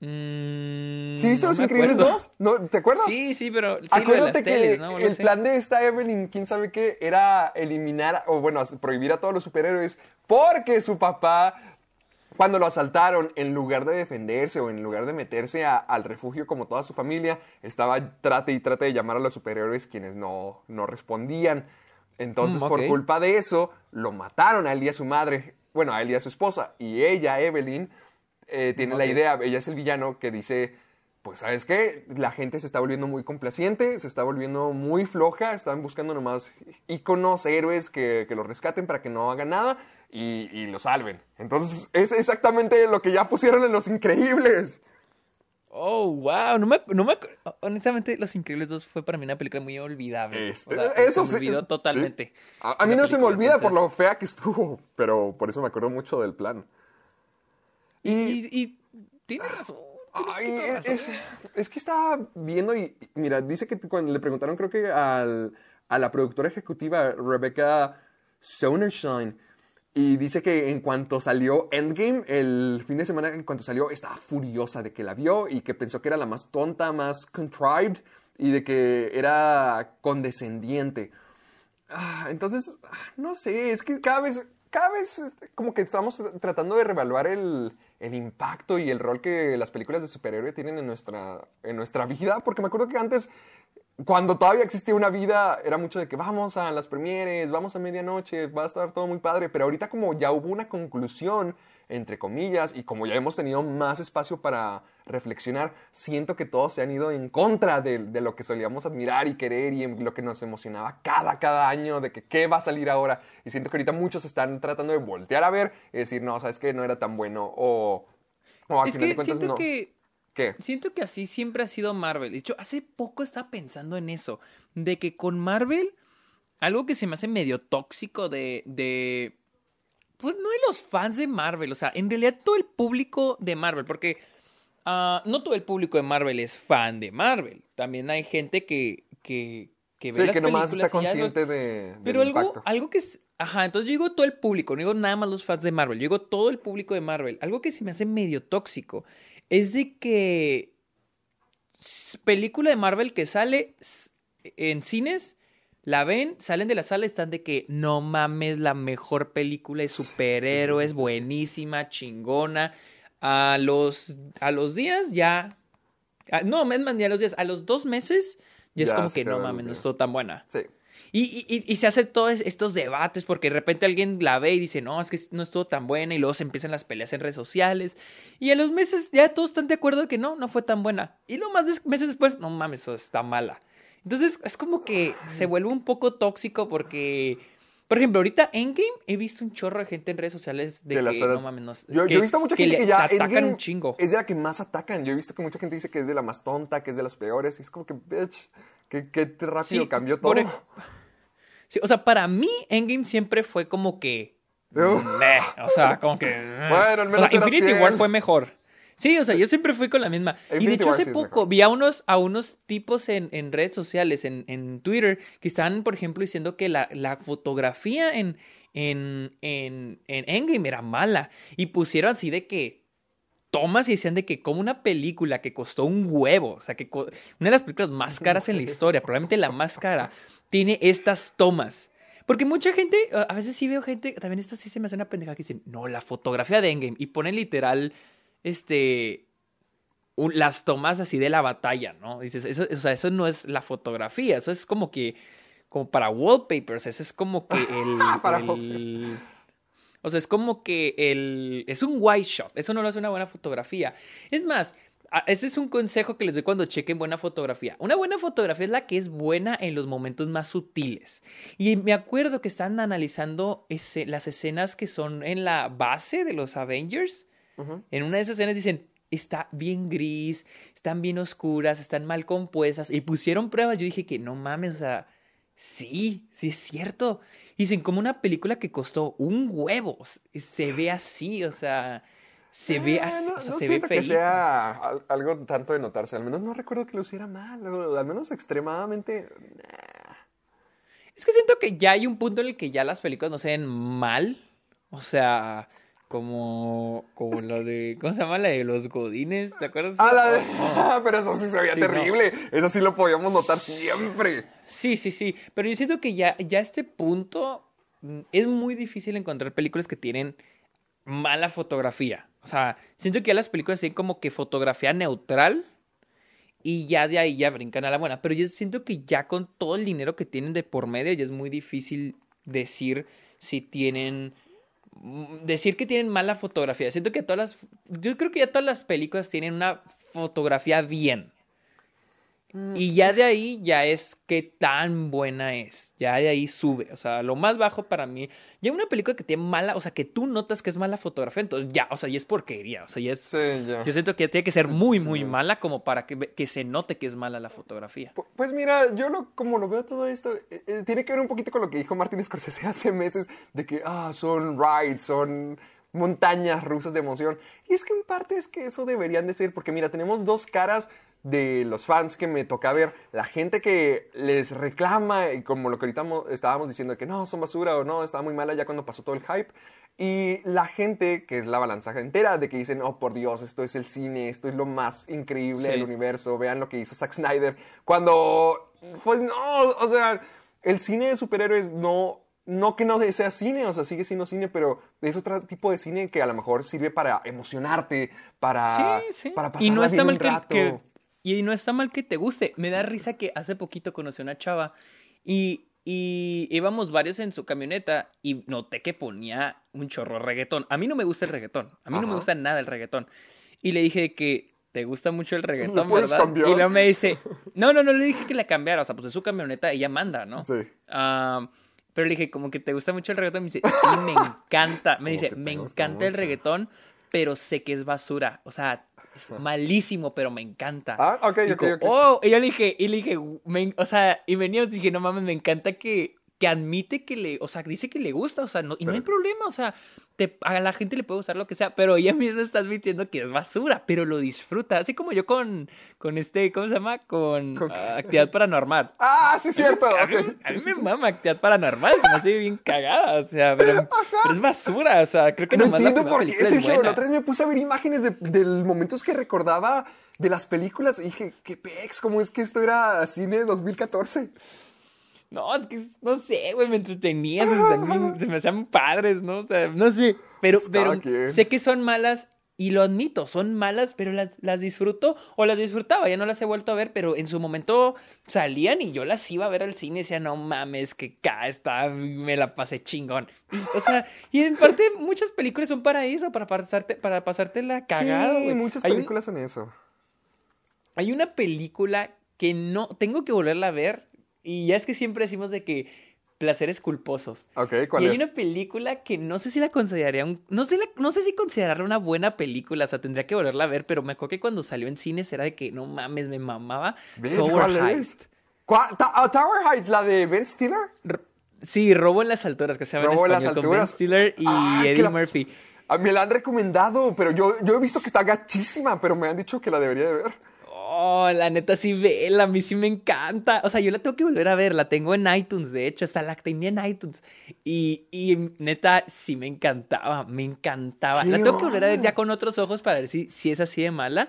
Mm, ¿Sí viste no Los Increíbles acuerdo. 2? ¿No, ¿Te acuerdas? Sí, sí, pero sí lo de Acuérdate las que teles, ¿no? Lo el sé. plan de esta Evelyn, quién sabe qué, era eliminar, o bueno, prohibir a todos los superhéroes, porque su papá, cuando lo asaltaron, en lugar de defenderse o en lugar de meterse a- al refugio como toda su familia, estaba trate y trate de llamar a los superhéroes quienes no, no respondían. Entonces, Mm, por culpa de eso, lo mataron a él y a su madre, bueno, a él y a su esposa, y ella, Evelyn, eh, tiene la idea, ella es el villano que dice, pues sabes qué, la gente se está volviendo muy complaciente, se está volviendo muy floja, están buscando nomás íconos, héroes que, que los rescaten para que no hagan nada y, y lo salven. Entonces es exactamente lo que ya pusieron en Los Increíbles. Oh, wow, no me, no me honestamente, Los Increíbles 2 fue para mí una película muy olvidable. Es- O sea, eso se me olvidó sí. totalmente. A, a mí no se me olvida por lo fea que estuvo, pero por eso me acuerdo mucho del plan. Y, y tiene razón. Ay, es, que estaba viendo y, y mira, dice que cuando le preguntaron, creo que al- a la productora ejecutiva, Rebecca Sonershine, y dice que en cuanto salió Endgame, el fin de semana, en cuanto salió, estaba furiosa de que la vio y que pensó que era la más tonta, más contrived y de que era condescendiente. Ah, entonces, ah, no sé, es que cada vez, cada vez este, como que estamos tratando de revaluar el, el impacto y el rol que las películas de superhéroe tienen en nuestra, en nuestra vida, porque me acuerdo que antes, cuando todavía existía una vida, era mucho de que vamos a las premieres, vamos a medianoche, va a estar todo muy padre, pero ahorita como ya hubo una conclusión, entre comillas, y como ya hemos tenido más espacio para reflexionar, siento que todos se han ido en contra de, de lo que solíamos admirar y querer y en lo que nos emocionaba cada, cada año, de que qué va a salir ahora. Y siento que ahorita muchos están tratando de voltear a ver y decir, no, sabes que no era tan bueno, o, o al Es final de que cuentas siento no. que ¿Qué? Siento que así siempre ha sido Marvel. De hecho, hace poco estaba pensando en eso. De que con Marvel, algo que se me hace medio tóxico de. de pues no de los fans de Marvel. O sea, en realidad todo el público de Marvel. Porque ah, no todo el público de Marvel es fan de Marvel. También hay gente que. que que ve Sí, las que nomás está ya los- consciente de, Pero algo, impacto. algo que es. Ajá, entonces yo digo todo el público, no digo nada más los fans de Marvel, yo digo todo el público de Marvel. Algo que se me hace medio tóxico es de que. Película de Marvel que sale en cines, la ven, salen de la sala, están de que no mames, la mejor película de superhéroes, buenísima, chingona. A los, a los días ya. ah, No, es más, ni a los días, a los dos meses ya, es como que no mames, no estuvo tan buena. Sí. Y, y- y- y se hacen todos estos debates porque de repente alguien la ve y dice, no, es que no estuvo tan buena y luego se empiezan las peleas en redes sociales y a los meses ya todos están de acuerdo que no, no fue tan buena. Y luego más des- meses después, no mames, eso está mala. Entonces es como que se vuelve un poco tóxico porque, por ejemplo, ahorita Endgame he visto un chorro de gente en redes sociales de Que que, no mames, no, Yo, que, yo he visto mucha que gente que ya atacan Endgame un chingo. es de la que más atacan. Yo he visto que mucha gente dice que es de la más tonta, que es de las peores. Y es como que, bitch, qué rápido Sí, cambió todo. por Sí, o sea, para mí Endgame siempre fue como que. Meh, o sea, como que. Bueno, al menos o sea, Infinity fiel. War fue mejor. Sí, o sea, yo siempre fui con la misma. y de hecho, War hace sí poco vi a unos, a unos tipos en, en redes sociales, en, en Twitter, que estaban, por ejemplo, diciendo que la, la fotografía en, en, en, en Endgame era mala. Y pusieron así de que tomas y decían de que como una película que costó un huevo, o sea, que una de las películas más caras en la historia, probablemente la más cara, tiene estas tomas. Porque mucha gente, a a veces sí veo gente, también esto sí se me hace una pendeja que dicen, no, la fotografía de Endgame, y ponen literal, este, un- las tomas así de la batalla, ¿no? Dices, eso, o sea, eso no es la fotografía, eso es como que, como para wallpapers, eso es como que el... Para el- o sea, es como que el... Es un white shot. Eso no lo hace una buena fotografía. Es más, ese es un consejo que les doy cuando chequen buena fotografía. Una buena fotografía es la que es buena en los momentos más sutiles. Y me acuerdo que están analizando ese- las escenas que son en la base de los Avengers. En una de esas escenas dicen, está bien gris, están bien oscuras, están mal compuestas. Y pusieron pruebas. Yo dije que no mames, o sea, sí, sí es cierto. Dicen, como una película que costó un huevo. Se ve así, o sea, se ve Eh, así, no, o sea, no se ve siento que sea al- algo tanto de notarse. Al menos no recuerdo que lo hiciera mal. o al menos extremadamente. Es que siento que ya hay un punto en el que ya las películas no se ven mal. O sea, como, como lo de. ¿Cómo se llama? La de los Godines. ¿Te acuerdas? Ah, la de- No. Pero eso sí se veía Sí, no. terrible. Eso sí lo podíamos notar siempre. Sí, sí, sí. Pero yo siento que ya, ya a este punto mm, es muy difícil encontrar películas que tienen mala fotografía. O sea, siento que ya las películas tienen como que fotografía neutral y ya de ahí ya brincan a la buena. Pero yo siento que ya con todo el dinero que tienen de por medio ya es muy difícil decir si tienen decir que tienen mala fotografía. Siento que todas las yo creo que ya todas las películas tienen una fotografía bien. Y ya de ahí ya es qué tan buena es. Ya de ahí sube. O sea, lo más bajo para mí. Ya una película que tiene mala, o sea, que tú notas que es mala fotografía, entonces ya, o sea, ya es porquería. O sea, ya es. Sí, ya. Yo siento que tiene que ser Sí, muy, sí. muy mala como para que, que se note que es mala la fotografía. Pu- Pues mira, yo lo, como lo veo todo esto, eh, eh, tiene que ver un poquito con lo que dijo Martin Scorsese hace meses, de que, ah, son rides, son montañas rusas de emoción. Y es que en parte es que eso deberían de ser, porque mira, tenemos dos caras de los fans que me toca ver, la gente que les reclama, y como lo que ahorita mo- estábamos diciendo, que no, son basura o no, estaba muy mala ya cuando pasó todo el hype, y la gente que es la balanza entera, de que dicen, oh, por Dios, esto es el cine, esto es lo más increíble Sí. del universo, vean lo que hizo Zack Snyder, cuando, pues no, o sea, el cine de superhéroes no... No que no sea cine, o sea, sigue siendo cine, pero es otro tipo de cine que a lo mejor sirve para emocionarte, para, Sí, sí. para y no está mal que, que- y no está mal que te guste. Me da risa que hace poquito conocí a una chava y, y íbamos varios en su camioneta y noté que ponía un chorro de reggaetón. A mí no me gusta el reggaetón. A mí no me gusta nada el reggaetón. Y le dije que te gusta mucho el reggaetón, ¿verdad? cambiar? Y luego me dice, no, no, no le dije que la cambiara. O sea, pues es su camioneta, ella manda, ¿no? Sí. Pero le dije, como que te gusta mucho el reggaetón. Me dice, sí, me encanta. Me dice, me encanta el reggaetón, pero sé que es basura. O sea, es malísimo, pero me encanta. Ah, ok, Y ok, ok. Oh, y yo le dije, y le dije, me- o sea, y veníamos y dije, no mames, me encanta que, que admite que le, o sea, dice que le gusta, o sea, no, y no hay problema, o sea, te, a la gente le puede gustar lo que sea, pero ella misma está admitiendo que es basura, pero lo disfruta, así como yo con, con este, ¿cómo se llama? Con, ah, actividad paranormal. Ah, sí, cierto. A mí, ok. a mí me mama actividad paranormal, se me hace bien cagada, o sea, pero, pero es basura, o sea, creo que No nomás la entiendo primera por qué, Sergio. La otra vez me puse a ver imágenes de, de momentos que recordaba de las películas y dije, qué pex, ¿cómo es que esto era cine 2014? No, es que no sé, güey, me entretenía, se, me hacían- se me hacían padres, ¿no? O sea, no sé, pero, Pues pero sé que son malas y lo admito, son malas, pero las, las disfruto o las disfrutaba, ya no las he vuelto a ver, pero en su momento salían y yo las iba a ver al cine y decía, no mames, que acá está, me la pasé chingón. O sea, y en parte muchas películas son para eso, para pasarte, para pasártela cagado, sí, güey. muchas un- películas son eso. hay una película que no tengo que volverla a ver y ya es que siempre decimos de que placeres culposos. Ok, ¿cuál y hay es? una película que no sé si la consideraría un, no sé la- no sé si considerarla una buena película, o sea, tendría que volverla a ver, pero me acuerdo que cuando salió en cines era de que no mames, me mamaba Bitch, Tower ¿cuál es? Heist. ¿Cuál? Ah, Tower Heights, la de Ben Stiller. R- Sí, Robo en las alturas, que se llama Robo en en las español con Ben. Stiller y Ah, Eddie la- Murphy. Ah, me la han recomendado, pero yo, yo he visto que está gachísima, pero me han dicho que la debería de ver. Oh, la neta sí vela, a mí sí me encanta. O sea, yo la tengo que volver a ver, la tengo en iTunes, de hecho, hasta la tenía en iTunes. Y, y neta, sí me encantaba, me encantaba. La ¿Qué tengo que volver a ver ya con otros ojos para ver si, si es así de mala.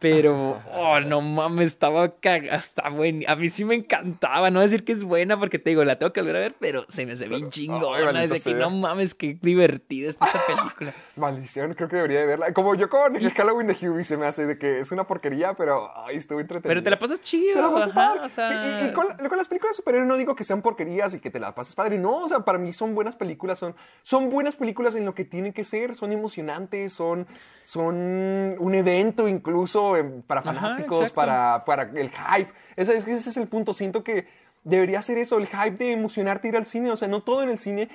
Pero, oh, no mames, estaba cagada, está buena. A mí sí me encantaba, no decir que es buena porque te digo, la tengo que volver a ver, pero se me hace bien ay, chingona. Desde que no mames, qué divertida está esta película. Maldición, creo que debería de verla. Como yo con el Halloween de Hubie se me hace de que es una porquería, pero ay, estuve entretenido. Pero te la pasas chido, Te la pasas ajá, padre. o sea... Y, y con, con las películas de superhéroes no digo que sean porquerías y que te la pases padre. No, o sea, para mí son buenas películas. Son, son buenas películas en lo que tienen que ser. Son emocionantes, son, son un evento incluso eh, para fanáticos, para, para el hype. Ese, es- ese es el punto. Siento que debería ser eso, el hype de emocionarte ir al cine. O sea, no todo en el cine...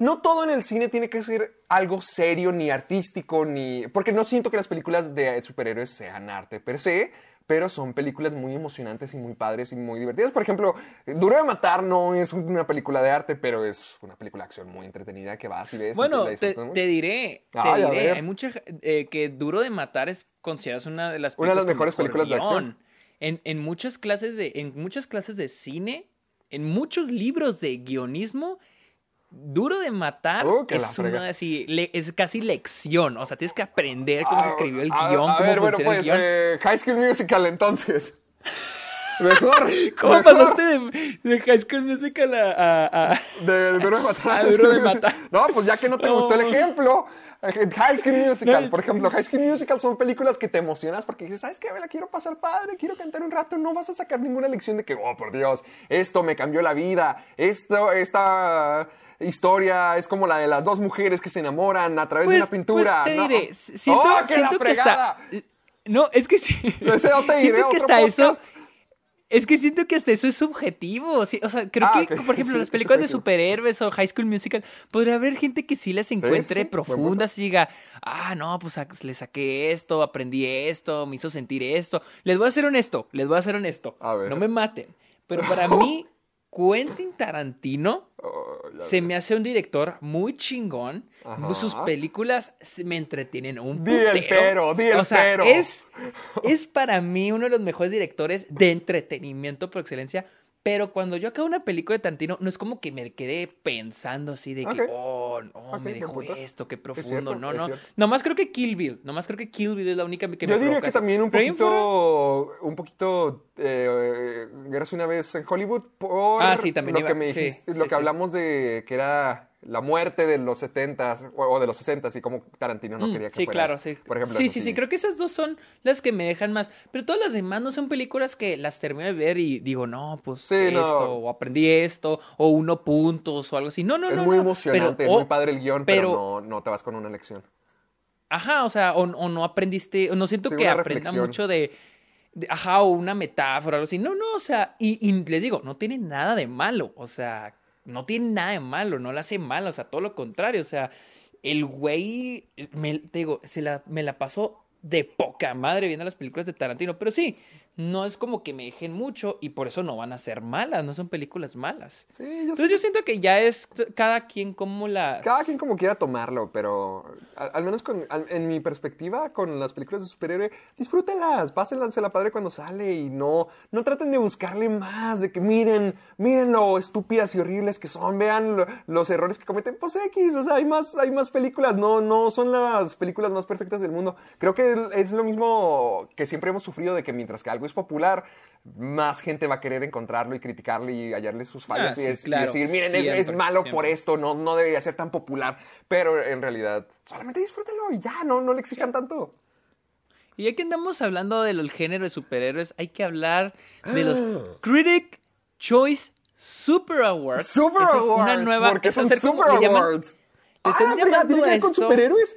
No todo en el cine tiene que ser algo serio, ni artístico, ni... Porque no siento que las películas de superhéroes sean arte per se, pero son películas muy emocionantes y muy padres y muy divertidas. Por ejemplo, Duro de Matar no es una película de arte, pero es una película de acción muy entretenida que vas y ves. Bueno, te, diré, te Ay, a diré, ver. hay mucha eh, que Duro de Matar es considerada una de las Una de las mejores mejor películas de acción. En, en muchas clases de en muchas clases de cine, en muchos libros de guionismo, Duro de Matar Uh, es una así, le- es casi lección, o sea, tienes que aprender cómo se Ah, escribió el a- guion, a cómo ver, bueno, pues, eh, High School Musical entonces. Mejor. ¿Cómo mejor pasaste de, de High School Musical a, a- a- De Duro de Matar. A Duro de. Matar. No, pues ya que no te No. gustó el ejemplo. eh, High School Musical, No, por ejemplo, High School Musical son películas que te emocionas porque dices, ¿sabes qué? Me la quiero pasar padre, quiero cantar un rato. No vas a sacar ninguna lección de que, oh, por Dios, esto me cambió la vida. Esto, esta historia es como la de las dos mujeres que se enamoran a través de una pintura. pues te ¿no? diré, siento, ¡Oh, que la fregada! No, es que sí. Te diré, siento que hasta eso... Es que siento que hasta eso es subjetivo. sí, o sea, creo Ah, que, por ejemplo, sí, las películas de superhéroes o High School Musical, podría haber gente que sí las encuentre sí, profundas y diga, ah, no, pues le saqué esto, aprendí esto, me hizo sentir esto. Les voy a ser honesto, les voy a ser honesto. A ver. No me maten. Pero para mí, Quentin Tarantino Oh, se me hace un director muy chingón. Ajá. Sus películas se- me entretienen un Di el putero. pero, di el o sea, pero. Es, es para mí uno de los mejores directores de entretenimiento por excelencia. Pero cuando yo acabo una película de Tarantino, no es como que me quedé pensando así de que, Ok. oh, no, Ok, me dejó esto, qué profundo. cierto, no, no. Nomás creo que Kill Bill. Nomás creo que Kill Bill es la única que me Yo diría provoca que eso. también un poquito, un poquito, eh, eras una vez en Hollywood por Ah, sí, también lo iba- que me dijiste, sí, lo que sí. hablamos de que era la muerte de los 70s o, o de los 60s y como Tarantino no Mm, quería que sí, fuera claro, sí. Por ejemplo, sí, sí, sí, creo que esas dos son las que me dejan más. Pero todas las demás no son películas que las termino de ver y digo, no, pues Sí, esto, no. o aprendí esto, o uno puntos, o algo así. No, no, es no. muy no. emocionante, Pero- es muy o- padre el guion, pero, pero- no, no te vas con una lección. Ajá, o sea, o, o no aprendiste, o no siento Sí, que aprenda reflexión. mucho de, de- ajá, o una metáfora, algo así. No, no, o sea, y, y les digo, no tiene nada de malo, o sea, no tiene nada de malo, no la hace mal, o sea, todo lo contrario, o sea, el güey, me, te digo, se la, me la pasó de poca madre viendo las películas de Tarantino, pero sí, no es como que me dejen mucho y por eso no van a ser malas, no son películas malas. Sí, yo Entonces yo siento que ya es cada quien como las... Cada quien como quiera tomarlo, pero al, al menos con, al- en mi perspectiva con las películas de superhéroe, disfrútenlas, pásenlas la padre cuando sale y no, no traten de buscarle más, de que miren, miren lo estúpidas y horribles que son, vean lo- los errores que cometen, pues X, o sea, hay más, hay más películas, no, no son las películas más perfectas del mundo. Creo que es lo mismo que siempre hemos sufrido de que mientras que algo es popular, más gente va a querer encontrarlo y criticarle y hallarle sus fallas Ah, y, sí, es- y claro, decir, miren, es- es, siempre, malo por esto, no, no debería ser tan popular, pero en realidad solamente disfrútenlo y ya, no, no le exijan tanto. Y ya que andamos hablando del género de superhéroes, hay que hablar de los Critic Choice Super Awards. Super Esa es Awards, una nueva... porque son como- Super Awards. Ah, están fregada, llamando ¿tiene que ver con esto- superhéroes?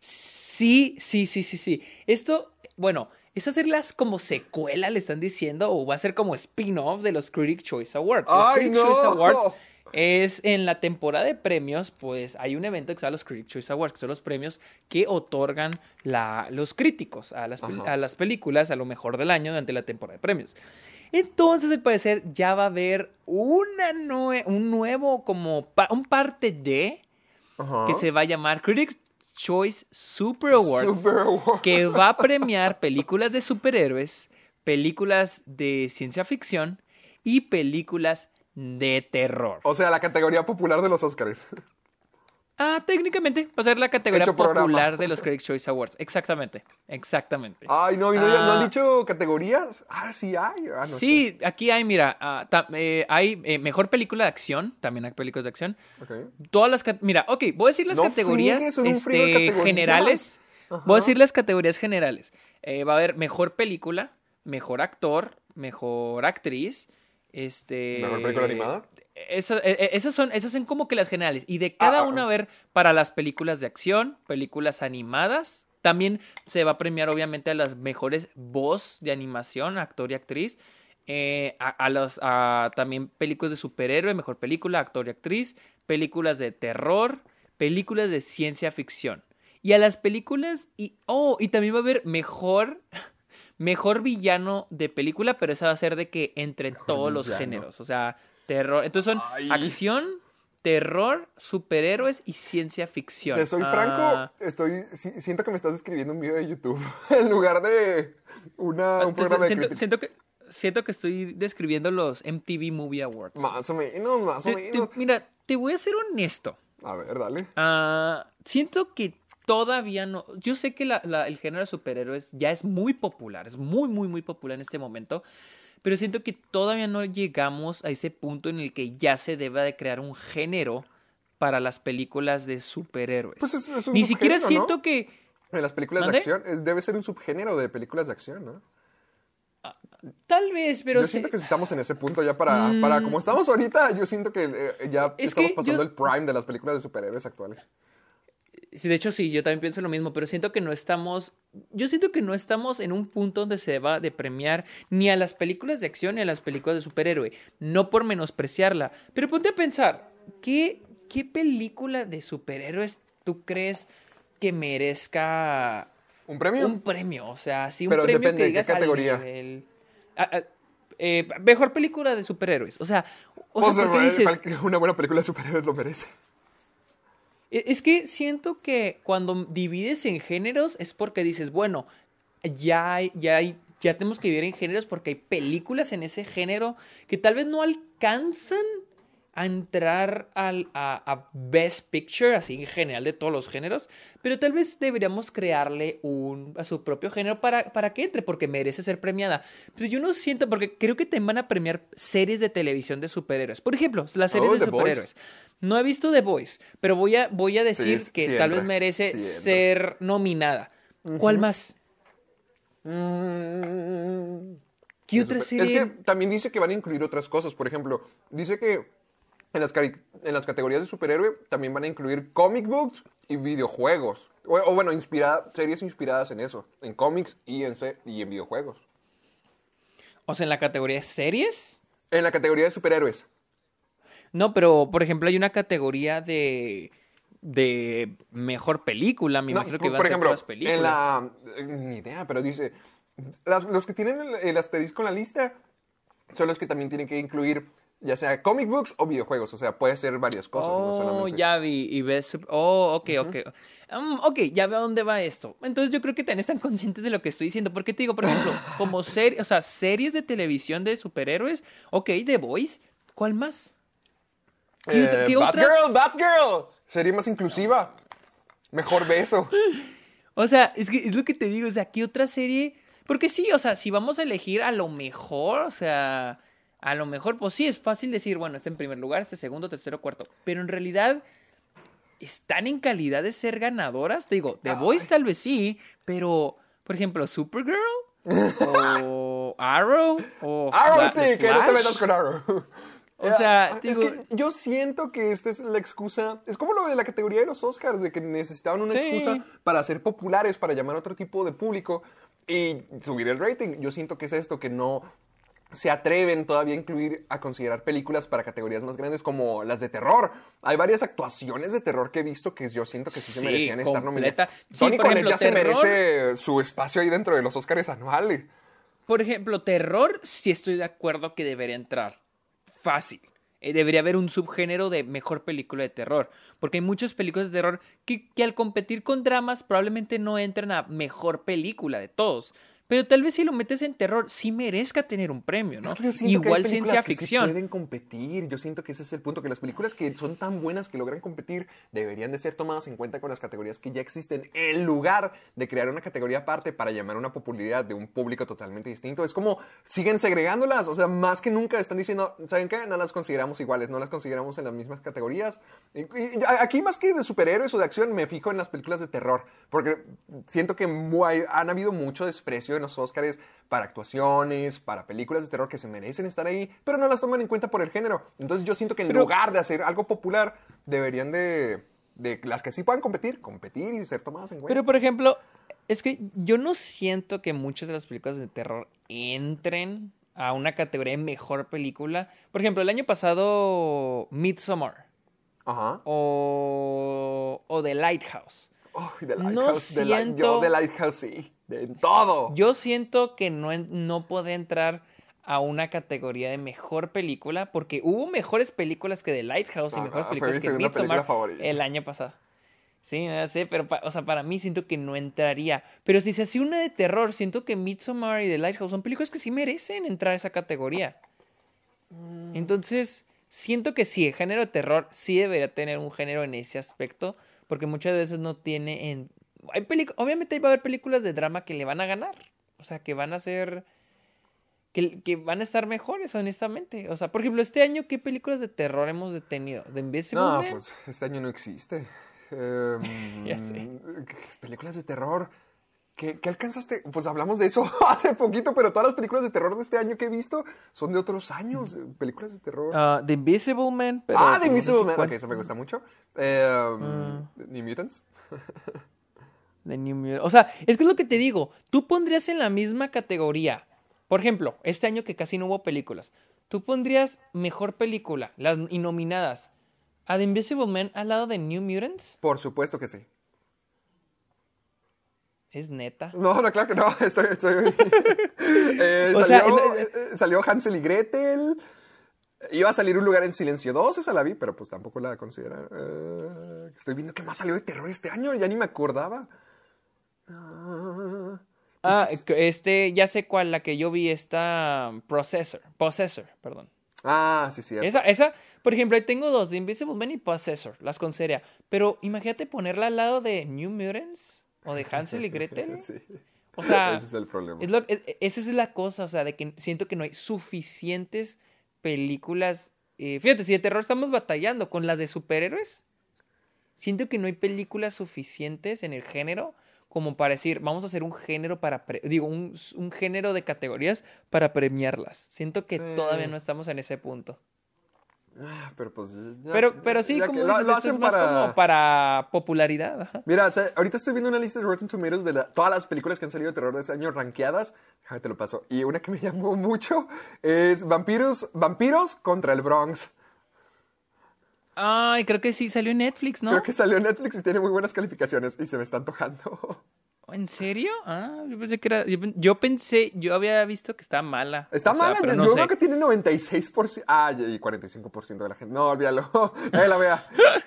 Sí, sí, sí, sí, sí. Esto, bueno, es hacerlas como secuela, le están diciendo, o va a ser como spin-off de los Critic Choice Awards. Los ¡Ay, Critic no! Choice Awards es en la temporada de premios, pues hay un evento que se llama los Critic Choice Awards, que son los premios que otorgan la, los críticos a las, a películas a lo mejor del año durante la temporada de premios. Entonces, al parecer, ya va a haber una nue- un nuevo, como pa- un parte de Ajá. que se va a llamar Critics Choice Super Awards, Super Awards. que va a premiar películas de superhéroes, películas de ciencia ficción y películas de terror. O sea, la categoría popular de los Oscars. Ah, técnicamente va a ser la categoría Hecho programa. popular de los Critics Choice Awards. Exactamente, exactamente. Ay, no, ¿y no, ¿no han Ah. dicho categorías? Ah, sí hay. Ah, no Sí, aquí hay, mira, ah, eh, hay eh, mejor película de acción, también hay películas de acción. sé. Ok. Todas las mira, ok, voy a decir las No categorías este, generales. Voy a decir las categorías generales. Eh, va a haber mejor película, mejor actor, mejor actriz, este. ¿Mejor película animada? Esa- eh, eh, esas son, esas son como que las generales. Y de cada Ah, una ah. a ver para las películas de acción, películas animadas. También se va a premiar, obviamente, a las mejores voz de animación, actor y actriz. Eh, a, a los, a también películas de superhéroe, mejor película, actor y actriz. Películas de terror, películas de ciencia ficción. Y a las películas. Y, oh, y también va a haber mejor. Mejor villano de película, pero esa va a ser de que entre todos los géneros. O sea, terror. Entonces son Ay. acción, terror, superhéroes y ciencia ficción. Te soy Ah, franco, estoy, si- siento que me estás escribiendo un video de YouTube en lugar de una, un entonces, programa de siento, crítica. siento que, siento que estoy describiendo los MTV Movie Awards. Más o menos, más o te- menos. mira, te voy a ser honesto. A ver, dale. Ah, siento que todavía no. Yo sé que la- la- el género de superhéroes ya es muy popular, es muy, muy, muy popular en este momento. Pero siento que todavía no llegamos a ese punto en el que ya se deba de crear un género para las películas de superhéroes. Pues es- es un Ni siquiera siento que. En las películas de acción, es- debe ser un subgénero de películas de acción, ¿no? Tal vez, pero yo se- siento que estamos en ese punto ya para, para como estamos ahorita, yo siento que eh, ya Mm. Es estamos que pasando yo- el prime de las películas de superhéroes actuales. Sí, de hecho sí, yo también pienso lo mismo, pero siento que no estamos, yo siento que no estamos en un punto donde se va de premiar ni a las películas de acción ni a las películas de superhéroe, no por menospreciarla, pero ponte a pensar, ¿qué, qué película de superhéroes tú crees que merezca ¿Un premio? un premio? O sea, sí, un Pero premio depende que de qué digas al categoría. nivel- eh, mejor película de superhéroes, o sea, o sea, O sea, porque dices, una buena película de superhéroes lo merece. E- Es que siento que cuando divides en géneros es porque dices, bueno, ya hay, ya hay, ya tenemos que dividir en géneros porque hay películas en ese género que tal vez no alcanzan a entrar al, a, a Best Picture, así en general de todos los géneros, pero tal vez deberíamos crearle un, a su propio género para, para que entre, porque merece ser premiada. Pero yo no siento, porque creo que te van a premiar series de televisión de superhéroes. Por ejemplo, las series Oh, de The Boys. superhéroes. No he visto The Voice, pero voy a, voy a decir Sí, que tal vez merece ser nominada. ¿Cuál más? ¿Qué otra Es serie? que también dice que van a incluir otras cosas. Por ejemplo, dice que en las, en las categorías de superhéroe también van a incluir comic books y videojuegos. O, o bueno, inspirada, series inspiradas en eso, en cómics y en, y en videojuegos. O sea, en la categoría de series. En la categoría de superhéroes. No, pero por ejemplo hay una categoría de de mejor película. Me No, imagino que va a ser ejemplo, todas películas. en la... eh, Ni idea, pero dice... las- los que tienen el, el asterisco en la lista son los que también tienen que incluir ya sea comic books o videojuegos. O sea, puede ser varias cosas. no Oh, solamente- ya vi. Y ves. Oh, ok, ok. Um, ok, ya veo a dónde va esto. Entonces yo creo que también están conscientes de lo que estoy diciendo. Porque te digo, por ejemplo, como serie, o sea, series de televisión de superhéroes. Ok, The Voice. ¿Cuál más? ¿Qué, Eh, otra- qué otra? Batgirl, Batgirl. Sería más inclusiva. Mejor beso. O sea, es que es lo que te digo, o sea, ¿qué otra serie? Porque sí, o sea, si vamos a elegir a lo mejor, o sea, a lo mejor, pues sí, es fácil decir, bueno, este en primer lugar, este segundo, tercero, cuarto. Pero en realidad, ¿están en calidad de ser ganadoras? Te digo, The Voice tal vez sí, pero, por ejemplo, Supergirl o Arrow o Arrow sí, que no te metas con Arrow. O sea, te es digo- que yo siento que esta es la excusa. Es como lo de la categoría de los Oscars, de que necesitaban una Sí. excusa para ser populares, para llamar a otro tipo de público y subir el rating. Yo siento que es esto, que no se atreven todavía a incluir, a considerar películas para categorías más grandes como las de terror. Hay varias actuaciones de terror que he visto que yo siento que sí, se merecían estar nominadas. Sí, Tony ejemplo, ya se terror- merece su espacio ahí dentro de los Oscars anuales. Por ejemplo, terror, sí estoy de acuerdo que debería entrar. Fácil. Eh, debería haber un subgénero de mejor película de terror. Porque hay muchas películas de terror que, que al competir con dramas probablemente no entran a mejor película de todos. Pero tal vez si lo metes en terror, sí merezca tener un premio, ¿no? Es que que Igual películas ciencia que sí ficción. pueden competir. Yo siento que ese es el punto, que las películas que son tan buenas que logran competir deberían de ser tomadas en cuenta con las categorías que ya existen, en lugar de crear una categoría aparte para llamar una popularidad de un público totalmente distinto. Es como siguen segregándolas, o sea, más que nunca están diciendo, ¿saben qué? No las consideramos iguales, no las consideramos en las mismas categorías. Y- y aquí más que de superhéroes o de acción, me fijo en las películas de terror, porque siento que mu- hay- han habido mucho desprecio en los Oscars para actuaciones, para películas de terror que se merecen estar ahí, pero no las toman en cuenta por el género. Entonces yo siento que en Pero- lugar de hacer algo popular, deberían de, de las que sí puedan competir, competir y ser tomadas en cuenta. Pero, por ejemplo, es que yo no siento que muchas de las películas de terror entren a una categoría de mejor película. Por ejemplo, el año pasado, Midsommar Ajá. o, o The Lighthouse. Uy, The No Lighthouse, Light- siento- yo The Lighthouse sí, de todo. Yo siento que no, en- no podría entrar a una categoría de mejor película porque hubo mejores películas que The Lighthouse y Ajá, mejores películas que película Midsommar favorita. el año pasado. Sí, no sé, pero o sea, para mí siento que no entraría. Pero si se hacía una de terror, siento que Midsommar y The Lighthouse son películas que sí merecen entrar a esa categoría. Mm. Entonces, siento que sí, el género de terror sí debería tener un género en ese aspecto, porque muchas veces no tiene en... Hay Obviamente va a haber películas de drama que le van a ganar, o sea, que van a ser... Que, que van a estar mejores, honestamente. O sea, por ejemplo, este año, ¿qué películas de terror hemos detenido? ¿The Invisible No, Man? pues este año no existe. Em, Ya sé. Películas de terror. ¿Qué, qué alcanzaste? Pues hablamos de eso hace poquito, pero todas las películas de terror de este año que he visto son de otros años. eh, Películas de terror. Ah, The Invisible Man. Pero ah, pues, The no sé Invisible si Man. Ok, eso me gusta mucho. Em, Mm. New Mutants. The New Mut- O sea, es que es lo que te digo. Tú pondrías en la misma categoría. Por ejemplo, este año que casi no hubo películas. Tú pondrías mejor película, las nominadas, a The Invisible Man al lado de New Mutants. Por supuesto que sí. Es neta. No, no, claro que no. Estoy, estoy- Eh, O sea, salió, eh, eh, salió Hansel y Gretel. Iba a salir Un lugar en silencio 2, esa la vi, pero pues tampoco la considera. Eh, estoy viendo que más salió de terror este año, ya ni me acordaba. Ah, Ah, este, ya sé cuál, la que yo vi, está Processor. Possessor, perdón. ah, sí, cierto. Esa, esa, por ejemplo, ahí tengo dos, The Invisible Man y Possessor, las consideraría. Pero imagínate ponerla al lado de New Mutants o de Hansel y Gretel. Sí. O sea, Ese es el problema. es lo- e- e- esa es la cosa, o sea, de que siento que no hay suficientes películas. eh, fíjate, si de terror estamos batallando con las de superhéroes, siento que no hay películas suficientes en el género como para decir, vamos a hacer un género para, pre- digo, un, un género de categorías para premiarlas. Siento que Sí. todavía no estamos en ese punto. Ah, pero pues. ya- Pero, pero sí, como que dices, lo esto es hacen más como para popularidad. ajá. Mira, o sea, ahorita estoy viendo una lista de Rotten Tomatoes de la- todas las películas que han salido de terror de este año rankeadas. Déjame te lo paso. Y una que me llamó mucho es Vampiros, Vampiros contra el Bronx. Ay, creo que sí, salió en Netflix, ¿no? Creo que salió en Netflix y tiene muy buenas calificaciones y se me está antojando. ¿En serio? Ah, yo pensé que era. Yo, pen- yo pensé, yo había visto que estaba mala. Está O sea, mala, pero yo no yo sé. creo que tiene 96%. Ah, y y 45% de la gente. No, olvídalo. La vea.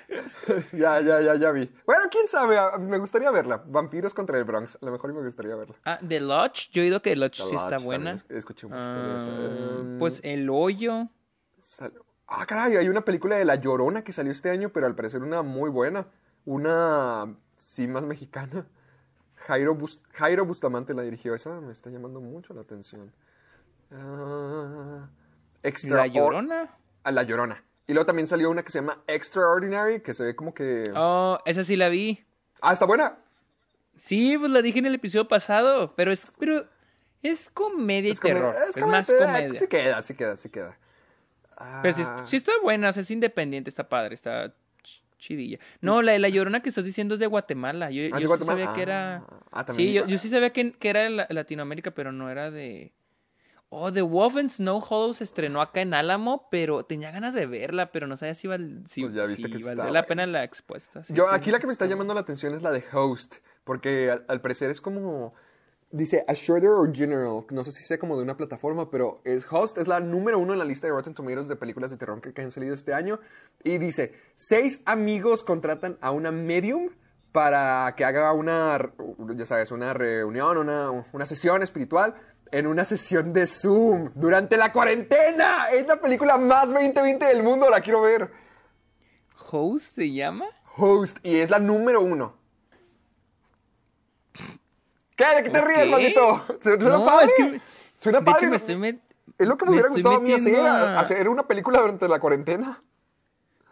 ya, ya, ya, ya vi. Bueno, quién sabe, a- me gustaría verla. Vampiros contra el Bronx. A lo mejor me gustaría verla. Ah, The Lodge. Yo he oído que The Lodge The sí está buena. escuché un poquito de esa. Ah, Em, pues El Hoyo. Sal- Ah, caray, hay una película de La Llorona que salió este año, pero al parecer una muy buena. Una, sí, más mexicana. Jairo, Bus- Jairo Bustamante la dirigió. Esa me está llamando mucho la atención. Ah, Extra- La Llorona. A La Llorona. Y luego también salió una que se llama Extraordinary, que se ve como que... Oh, esa sí la vi. Ah, está buena. Sí, pues la dije en el episodio pasado. Pero es, pero es comedia y Es terror. Es, como- más comedia. Sí queda, sí queda, sí queda. Pero sí, Ah, sí está buena, o sea, es independiente, está padre, está ch- chidilla. No, la de la llorona que estás diciendo es de Guatemala. Yo, Ah, yo ¿de sí sabía que era. Ah, ah, sí, yo, sí sabía que, que era de la- Latinoamérica, pero no era de. Oh, The Wolf and Snow Hollow se estrenó acá en Álamo, pero tenía ganas de verla, pero no sabía si, val, si, Pues ya viste si que sí valdría está la pena la expuesta. Sí, Yo, sí, aquí la que me está llamando la atención es la de Host, porque al, al parecer es como, dice A Shorter or General, no sé si sea como de una plataforma, pero es Host, es la número uno en la lista de Rotten Tomatoes de películas de terror que, que han salido este año, y dice, seis amigos contratan a una medium para que haga una, ya sabes, una reunión, una, una sesión espiritual en una sesión de Zoom durante la cuarentena. Es la película más 2020 del mundo, la quiero ver. ¿Host se llama? Host y es la número uno. ¿Qué? ¿De qué te ríes, maldito? ¿Suena No, padre? es que- Suena de padre. hecho, me estoy met- Es lo que me, me hubiera gustado a mí hacer, hacer una película durante la cuarentena.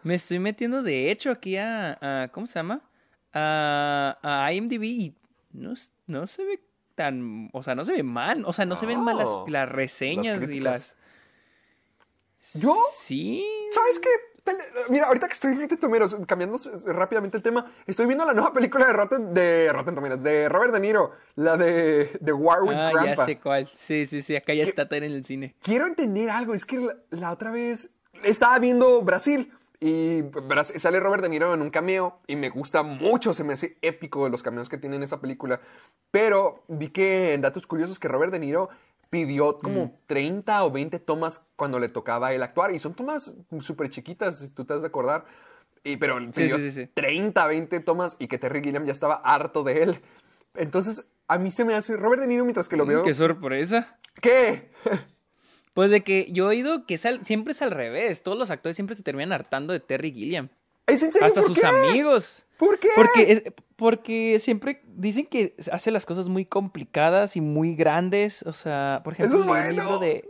Me estoy metiendo de hecho aquí a, a- ¿cómo se llama? A, a IMDb y no, no se ve tan, o sea, no se ve mal, o sea, no se ven mal las, las reseñas las y las... ¿Yo? Sí. ¿Sabes qué? Mira, ahorita que estoy en Rotten Tomatoes, cambiando rápidamente el tema, estoy viendo la nueva película de Rotten, de Rotten Tomatoes, de Robert De Niro, la de, de War with Ah, ya Grandpa. sé cuál. Sí, sí, sí, acá ya está en el cine. quiero entender algo. Es que la, la otra vez estaba viendo Brasil y sale Robert De Niro en un cameo y me gusta mucho, se me hace épico los cameos que tiene en esta película. Pero vi que en datos curiosos que Robert De Niro pidió como Mm. 30 o 20 tomas cuando le tocaba a él actuar y son tomas súper chiquitas, si tú te has de acordar. Y, pero pidió sí, sí, sí. 30, 20 tomas y que Terry Gilliam ya estaba harto de él. Entonces, a mí se me hace Robert De Niro mientras que lo veo. Mm, Qué sorpresa. ¿Qué? Pues de que yo he oído que es al- siempre es al revés. Todos los actores siempre se terminan hartando de Terry Gilliam. ¿Es en serio? Hasta ¿Por sus qué? amigos. ¿Por qué? Porque, es- porque siempre dicen que hace las cosas muy complicadas y muy grandes. O sea, por ejemplo, Eso es bueno. libro de,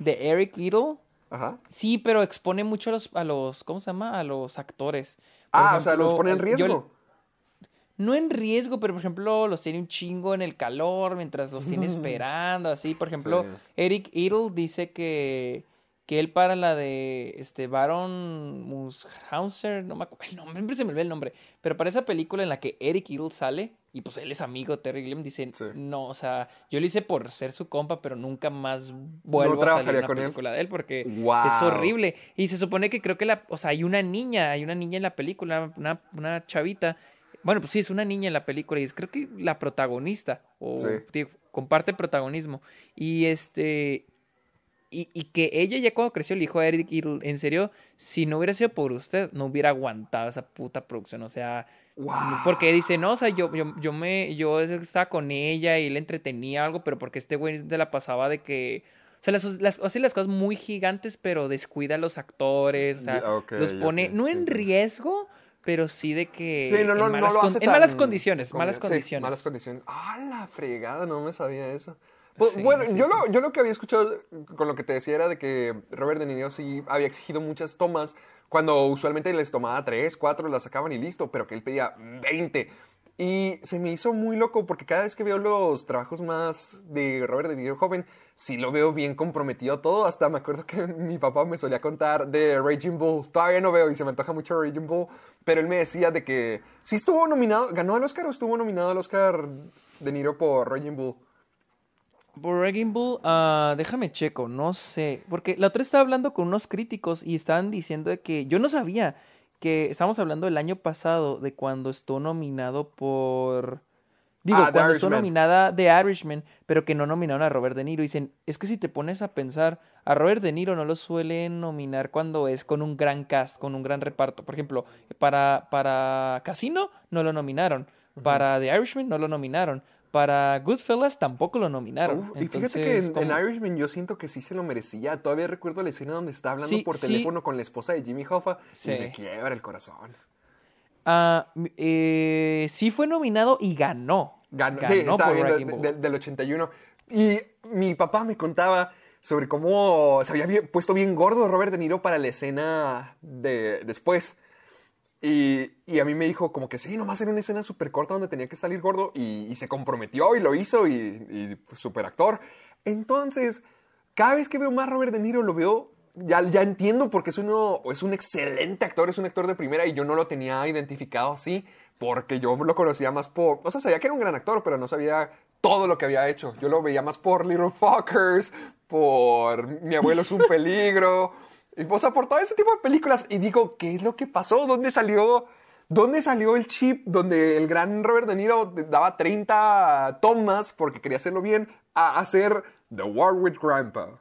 de Eric Idle. Ajá. Sí, pero expone mucho a los, a los, ¿cómo se llama? A los actores. Por Ah, o sea, los pone en yo- riesgo. no en riesgo, pero por ejemplo, los tiene un chingo en el calor mientras los tiene esperando, así. Por ejemplo, Sí. Eric Idle dice que, que él para la de este Baron Munchausen, no me acuerdo el nombre, siempre se me olvida el nombre, pero para esa película en la que Eric Idle sale, y pues él es amigo de Terry Gilliam, dice, Sí. no, o sea, yo lo hice por ser su compa, pero nunca más vuelvo a salir una con él. película de él porque Wow. es horrible. Y se supone que creo que la, o sea, hay una niña, hay una niña en la película, una, una chavita. Bueno, pues sí, es una niña en la película y es creo que la protagonista, o Sí. comparte protagonismo. Y este, y, y que ella ya cuando creció le dijo a Eric en serio, si no hubiera sido por usted, no hubiera aguantado esa puta producción, o sea, Wow. porque dice, no, o sea, yo, yo, yo me, yo estaba con ella y le entretenía algo, pero porque este güey se la pasaba de que, o sea, las, las, hace las cosas muy gigantes, pero descuida a los actores, o sea, los pone, no sí, en riesgo, pero sí de que Sí, no, no, en, no malas, con- en condiciones, malas sí, condiciones. malas condiciones. Ah, la fregada, no me sabía eso. Pues, Sí, bueno, sí, yo, sí. Lo, yo lo que había escuchado con lo que te decía era de que Robert De Niro sí había exigido muchas tomas cuando usualmente les tomaba 3, 4, las sacaban y listo, pero que él pedía 20. Y se me hizo muy loco porque cada vez que veo los trabajos más de Robert De Niro joven, sí lo veo bien comprometido todo. Hasta me acuerdo que mi papá me solía contar de Raging Bull. Todavía no veo y se me antoja mucho Raging Bull. Pero él me decía de que sí estuvo nominado, ganó al Oscar o estuvo nominado al Oscar De Niro por Raging Bull. Por Wrecking Bull, ah, déjame checo, no sé. Porque la otra estaba hablando con unos críticos y estaban diciendo de que yo no sabía que estábamos hablando el año pasado de cuando estuvo nominado por. Digo, Ah, cuando estuvo nominada The Irishman, pero que no nominaron a Robert De Niro. Dicen, es que si te pones a pensar, a Robert De Niro no lo suelen nominar cuando es con un gran cast, con un gran reparto. Por ejemplo, para, para Casino no lo nominaron. Para The Irishman no lo nominaron. Para Goodfellas tampoco lo nominaron. Uf, y fíjate que en, Irishman yo siento que sí se lo merecía. Todavía recuerdo la escena donde está hablando Sí, por sí. teléfono con la esposa de Jimmy Hoffa Sí. y me quiebra el corazón. Ah, eh, sí fue nominado y ganó. Ganó, sí, estaba viendo de- de- del 81. Y mi papá me contaba sobre cómo se había puesto bien gordo Robert De Niro para la escena de después. Y, y a mí me dijo como que sí, nomás era una escena súper corta donde tenía que salir gordo y, y se comprometió y lo hizo y, y pues, súper actor. Entonces, cada vez que veo más Robert De Niro lo veo, ya, ya entiendo porque es, uno, es un excelente actor, es un actor de primera y yo no lo tenía identificado así porque yo lo conocía más por, o sea, sabía que era un gran actor, pero no sabía todo lo que había hecho. Yo lo veía más por Little Fuckers, por Mi abuelo es un peligro. O sea, por todo ese tipo de películas. Y digo, ¿qué es lo que pasó? ¿Dónde salió, dónde salió el chip donde el gran Robert De Niro daba 30 tomas porque quería hacerlo bien a hacer The War with Grandpa?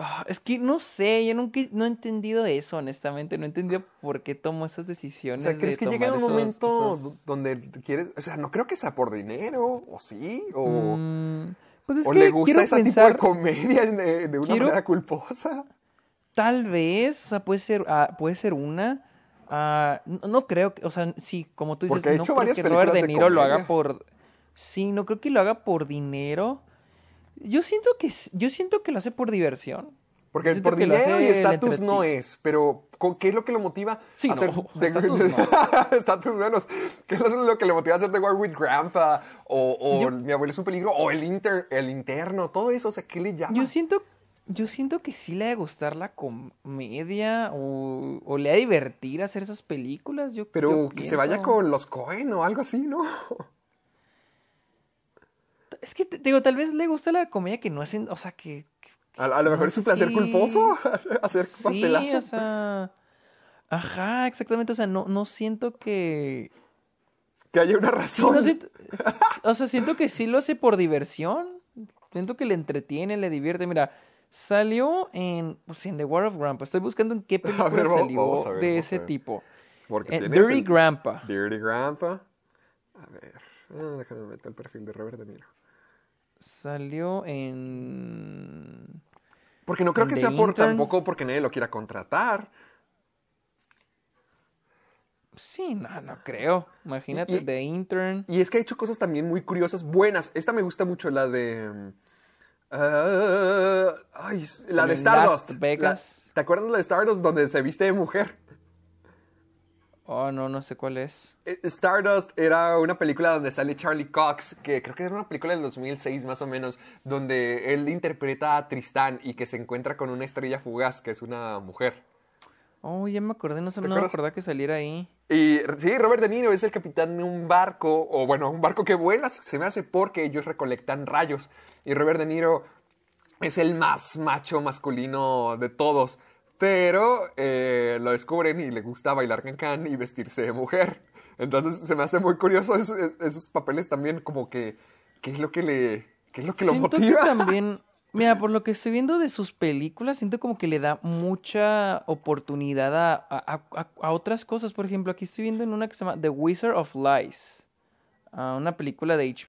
Ah, Es que no sé, yo nunca no he entendido eso, honestamente. No he entendido por qué tomó esas O decisiones. sea, ¿crees de que llega un momento esos- donde quieres... O sea, no creo que sea por dinero, o sí, o... Mm, pues es o que le gusta ese pensar, tipo de comedia de, de una quiero- manera culposa. tal vez, o sea, puede ser, ah, puede ser una. ah, no, no creo que, o sea, sí, como tú dices, no creo que Robert De Niro lo haga por. Sí, no creo que lo haga por dinero. Yo siento que yo siento que lo hace por diversión. Porque por dinero y estatus no es, pero ¿con ¿qué es lo que lo motiva Sí, a no, hacer estatus no. menos? ¿Qué es lo que le motiva a hacer The War with Grandpa? O, o Yo- Mi abuelo es un peligro, o el, inter, el interno, todo eso, o sea, ¿qué le llama? Yo siento, yo siento que sí le ha de gustar la comedia o, o le ha de divertir hacer esas películas. Yo, pero yo que se vaya con los Cohen o algo así, ¿no? Es que te digo, tal vez le gusta la comedia que no hacen, o sea, que... A, a lo no mejor es sé un placer culposo hacer Sí, pastelazo. o sea... Ajá, exactamente, o sea, no, no siento que... Que haya una sí, razón. no siento- o sea, siento que sí lo hace por diversión. Siento que le entretiene, le divierte. Mira, salió en, pues, en The War of Grandpa. Estoy buscando en qué película ver, salió ver, de ese tipo. Porque tienes Dirty el- Grandpa. Dirty Grandpa. A ver, ah, déjame meter el perfil de Robert De Niro. Salió en... Porque no creo que sea por Intern. tampoco porque nadie lo quiera contratar. Sí, no, no creo. Imagínate, Y- The Intern. Y es que ha hecho cosas también muy curiosas, buenas. Esta me gusta mucho, la de. mm, ah, ay, la de Stardust. Las Vegas. La- ¿Te acuerdas de la de Stardust donde se viste de mujer? Oh, no, no sé cuál es. Eh, Stardust era una película donde sale Charlie Cox, que creo que era una película del 2006 más o menos, donde él interpreta a Tristán y que se encuentra con una estrella fugaz, que es una mujer. Oh, ya me acordé, no, no me acordaba que saliera ahí. Y sí, Robert De Niro es el capitán de un barco, o bueno, un barco que vuela, se me hace porque ellos recolectan rayos. Y Robert De Niro es el más macho masculino de todos. Pero eh, lo descubren y le gusta bailar cancán y vestirse de mujer. Entonces se me hace muy curioso es- es- esos papeles también, como que, ¿qué es lo que le, qué es lo que lo siento motiva? que también, mira, por lo que estoy viendo de sus películas, siento como que le da mucha oportunidad a, a- a- a otras cosas. Por ejemplo, aquí estoy viendo en una que se llama The Wizard of Lies. ah, una película de HBO.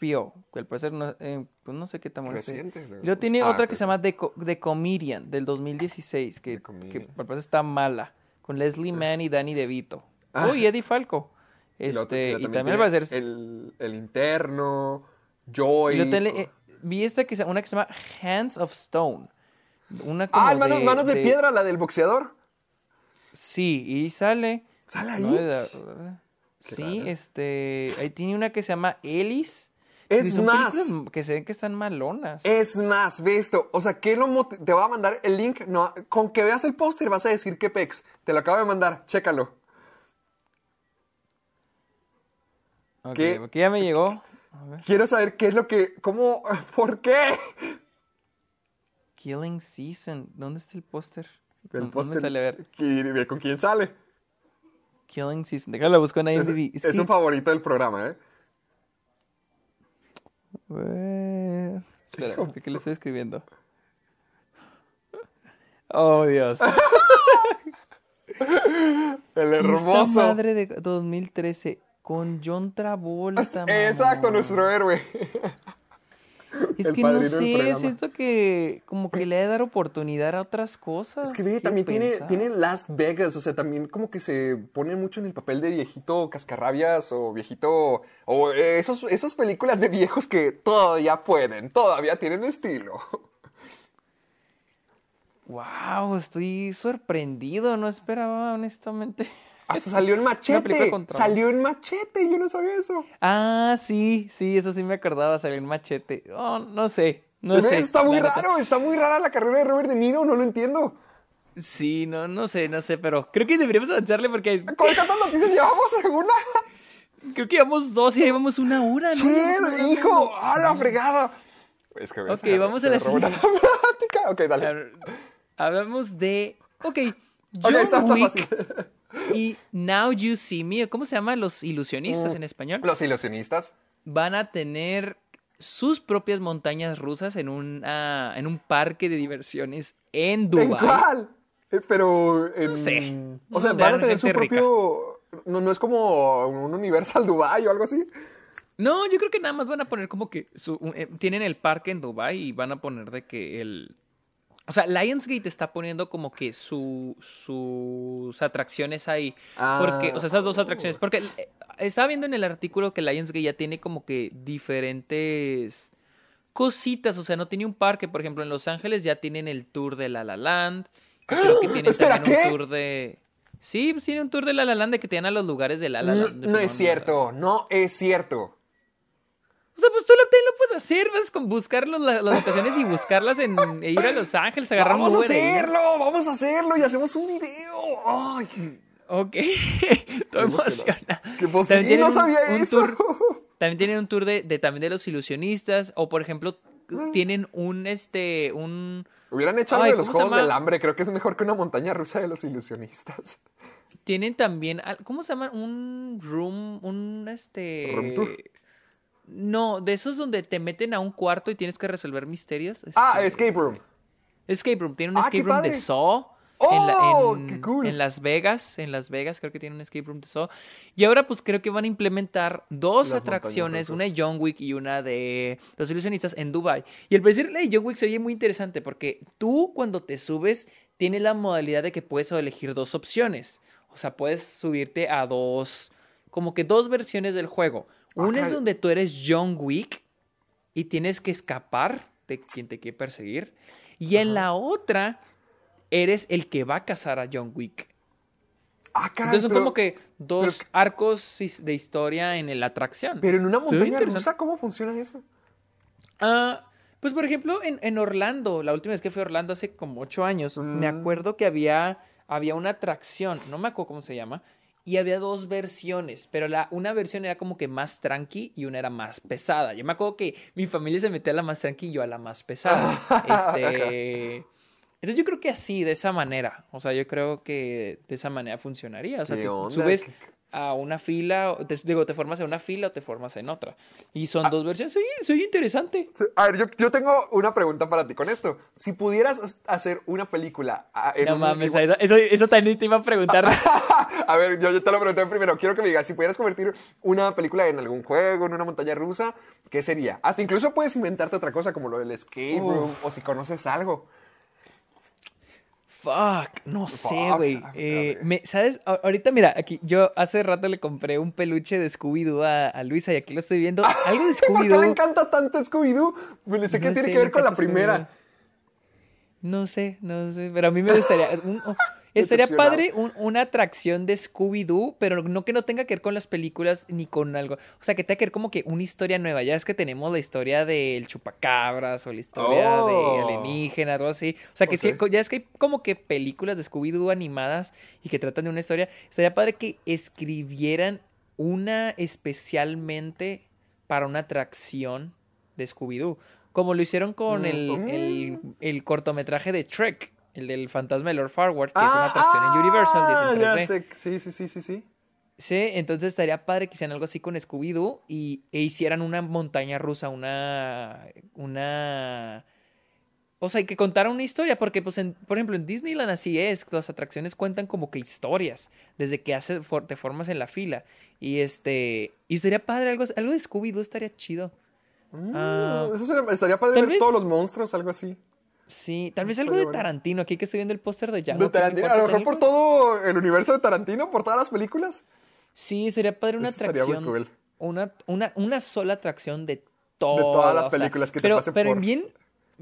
HBO, que al parecer no, eh, pues no sé qué tan. Reciente, ¿no? Y luego tiene Ah, otra que se llama The, Co- The Comedian del 2016, que, que al parecer está mala, con Leslie Mann y Danny DeVito. Ah. Oh, y Eddie Falco. Y Este, y también, tiene al parecer... el, el interno, Joy. eh, vi esta que una que se llama Hands of Stone. Una como ah, manos, de, manos de, de- piedra, la del boxeador. Sí, y sale. ¿Sale No, ahí? sí, raro. este. Ahí tiene una que se llama Ellis. Es son más. Que se ven que están malonas. Es más, ve esto. O sea, ¿qué lo Te voy a mandar el link. No, con que veas el póster vas a decir qué pex. Te lo acabo de mandar. Chécalo. Ok, ¿qué? ya me llegó. A ver. Quiero saber qué es lo que. ¿Cómo? ¿Por qué? Killing Season. ¿Dónde está el póster? El póster. sale a ver. ¿Qui- ve ¿Con quién sale? Killing Season. Déjalo busco en Es, IMDb. Es es que- un favorito del programa, ¿eh? Ver. Espera, ¿por qué le estoy escribiendo? Oh, Dios. El Esta hermoso. madre de 2013 con John Travolta. Exacto, mamón. nuestro héroe. Es el que no sé, siento que como que le ha de dar oportunidad a otras cosas. Es que también tiene, tiene Las Vegas, o sea, también como que se pone mucho en el papel de viejito cascarrabias o viejito, o eh, esos, esas películas de viejos que todavía pueden, todavía tienen estilo. Wow, estoy sorprendido, no esperaba honestamente. Hasta salió en machete, salió en machete, yo no sabía eso. Ah, sí, sí, eso sí me acordaba, salió en machete. Oh, no sé, no sé. está muy raro, está muy rara la carrera de Robert De Niro, no lo entiendo. Sí, no, no sé, no sé, pero creo que deberíamos avanzarle porque ¿Cuántas noticias llevamos alguna? creo que llevamos dos y ya llevamos una hora, ¿no? ¡Chill, hijo! ¡A la fregada! Es que Ok, vamos a la siguiente. plática. Ok, dale. Hablamos de. Ok, John está, está Wick fácil. Y Now You See Me, ¿cómo se llaman los ilusionistas en español? Los ilusionistas. Van a tener sus propias montañas rusas en un, ah, en un parque de diversiones en ¿En Dubái. cuál? Eh, pero en... No sé. O sea, van a tener su propio... No, no es como un Universal Dubai o algo así. No, yo creo que nada más van a poner como que su- eh, tienen el parque en Dubai y van a poner de que el o sea, Lionsgate está poniendo como que su, sus atracciones ahí. Porque, o sea, esas dos Ah. atracciones. Porque eh, estaba viendo en el artículo que Lionsgate ya tiene como que diferentes cositas. O sea, no tiene un parque. Por ejemplo, en Los Ángeles ya tienen el tour de La La Land. Y creo que tienen Espera, también ¿qué? un tour de. Sí, pues tiene un tour de La La Land de que te dan a los lugares de La La No, Land. no es cierto, no es cierto. O sea, pues tú lo, puedes hacer, vas con buscar los- las locaciones y buscarlas en e ir a Los Ángeles, agarrar un Vamos a hacerlo, vamos a hacerlo y hacemos un video. Ay, Ok, estoy emocionado. qué pues También sí, tienen no un- sabía un eso. tour- también tienen un tour de, de- también de los ilusionistas o por ejemplo tienen un este un Hubieran hecho algo Ay, de los ¿cómo se Juegos del? Hambre, creo que es mejor que una montaña rusa de los ilusionistas. tienen también ¿cómo se llama? un room un este ¿Room tour? No, de esos donde te meten a un cuarto y tienes que resolver misterios. Ah, Escape Room. Escape Room, tiene un Ah, escape room de. Saw. en, la- ¡Oh, en- qué cool! en Las Vegas, en Las Vegas creo que tiene un escape room de Saw. Y ahora pues creo que van a implementar dos Las atracciones, una de. John Wick y una de los ilusionistas en Dubai. Y el parecer la de John Wick se oye muy interesante porque tú cuando te subes tienes la modalidad de que puedes elegir dos opciones. O sea, puedes subirte a dos, como que dos versiones del juego. Una es donde tú eres John Wick y tienes que escapar de quien te quiere perseguir. Y en la otra, eres el que va a cazar a John Wick. Ah, caray, Entonces son pero- como que dos pero- arcos de historia en la atracción. Pero en una montaña rusa, ¿cómo funciona eso? Ah, pues por ejemplo, en, en Orlando, la última vez que fui a Orlando hace como ocho años, me Mm. acuerdo que había, había una atracción, no me acuerdo cómo se llama, y había dos versiones, pero la, una versión era como que más tranqui y una era más pesada. Yo me acuerdo que mi familia se metía a la más tranqui y yo a la más pesada. este, entonces yo creo que así, de esa manera, o sea, yo creo que de esa manera funcionaría. O sea, ¿Qué te onda? subes ¿Qué- a una fila, te, digo, te formas en una fila o te formas en otra. Y son dos versiones, soy, soy interesante. A ver, yo, yo tengo una pregunta para ti con esto. Si pudieras as- hacer una película... ah, en No un- mames, igual- eso, eso también te iba a preguntar. A ver, yo, yo te lo pregunté primero. Quiero que me digas, si pudieras convertir una película en algún juego, en una montaña rusa, ¿qué sería? Hasta incluso puedes inventarte otra cosa como lo del escape room o si conoces algo. Fuck, no sé, güey. Eh, ¿Sabes? Ahorita, mira, aquí yo hace rato le compré un peluche de Scooby-Doo a, a Luisa y aquí lo estoy viendo. Algo de ¿Por qué le Scooby-Doo. encanta tanto Scooby-Doo? Pues sé que No tiene sé, que ver le con la primera. Scooby-Doo. No sé, no sé, pero a mí me gustaría. un- oh, Estaría padre un- una atracción de Scooby-Doo, pero no que no tenga que ver con las películas ni con algo. O sea, que tenga que ver como que una historia nueva. Ya es que tenemos la historia del chupacabras o la historia Oh. de alienígenas, algo así. O sea, que sí, Ok. ya es que hay como que películas de Scooby-Doo animadas y que tratan de una historia. Estaría padre que escribieran una especialmente para una atracción de Scooby-Doo. Como lo hicieron con Mm, el, el- el cortometraje de Trek, el del fantasma de Lord Farward, que es Ah, una atracción en Universal en ya 3D. sé. Sí, sí, sí, sí, sí. Sí, entonces estaría padre que hicieran algo así con Scooby-Doo y, e hicieran una montaña rusa, una, una... O sea, y que contaran una historia, porque, pues, en- por ejemplo, en Disneyland así es, las atracciones cuentan como que historias, desde que hace, for- te formas en la fila. Y este, y estaría padre, algo, algo de Scooby-Doo estaría chido. Ah, Mm, eso sería- estaría padre ver vez- todos los monstruos, algo así. Sí, tal vez algo de bueno. Tarantino, aquí que estoy viendo el póster de Django. De Tarantino, a lo mejor por todo el universo de Tarantino, por todas las películas. Sí, sería padre una Eso atracción. cool. Una, una, una sola atracción de todo. todas las o sea, películas que te pero, pasen pero por- bien,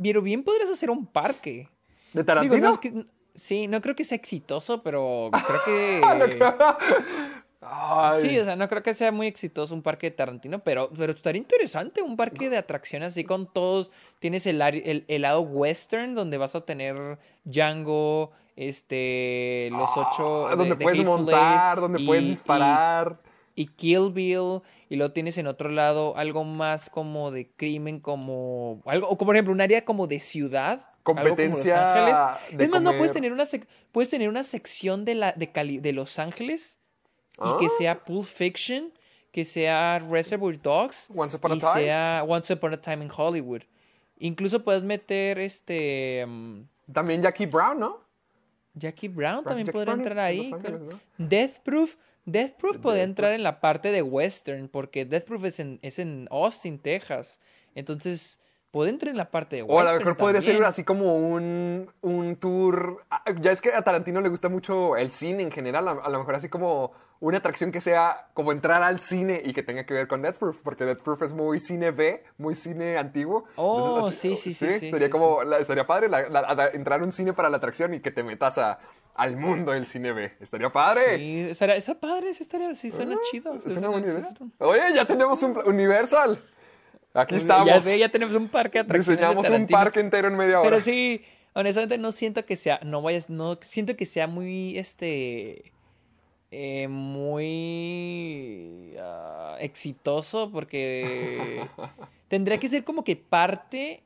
pero bien podrías hacer un parque. ¿De Digo, Tarantino? no es que- sí, no creo que sea exitoso, pero creo que. Ay, Sí, o sea, no creo que sea muy exitoso un parque de Tarantino, pero, pero estaría interesante un parque de atracciones así con todos. Tienes el, el, el lado western donde vas a tener Django, este, los ocho. ah, de- donde de puedes montar, donde y- puedes y- disparar. y Kill Bill y luego tienes en otro lado algo más como de crimen como algo o como por ejemplo un área como de ciudad algo como Competencia Los Ángeles de es más no puedes tener una sec- puedes tener una sección de la de Cali- de Los Ángeles y que Ah. sea Pulp Fiction que sea Reservoir Dogs Once Upon a y Time. sea Once Upon a Time in Hollywood incluso puedes meter este mm, También Jackie Brown, ¿no? Jackie Brown también Jackie podría Brown entrar en ahí. Los Ángeles, creo. Death Proof. Death Proof podría Death entrar en la parte de western, porque Death Proof es en, es en Austin, Texas. Entonces, puede entrar en la parte de O western. a lo mejor podría ser también. así como un, un tour. ah, Ya es que a Tarantino le gusta mucho el cine en general. A, a lo mejor así como una atracción que sea como entrar al cine y que tenga que ver con Death Proof. Porque Death Proof es muy cine B, muy cine antiguo. Oh, Entonces, así- sí, sí, sí, sí, Sería sí, como. la- estaría padre la- la- la- entrar a un cine para la atracción y que te metas a, al mundo del cine B. Estaría padre. Sí, estaría- esa padre, sí, estaría, sí suena chido. Es sí una suena- buena sí idea. suena- Oye, ya tenemos un Universal. Aquí Ya estamos. sé, ya tenemos un parque de atracciones. de Diseñamos un Tarantino. parque entero en media hora. Pero sí, honestamente no siento que sea, no vayas, no siento que sea muy, este, eh, muy ah, exitoso porque tendría que ser como que parte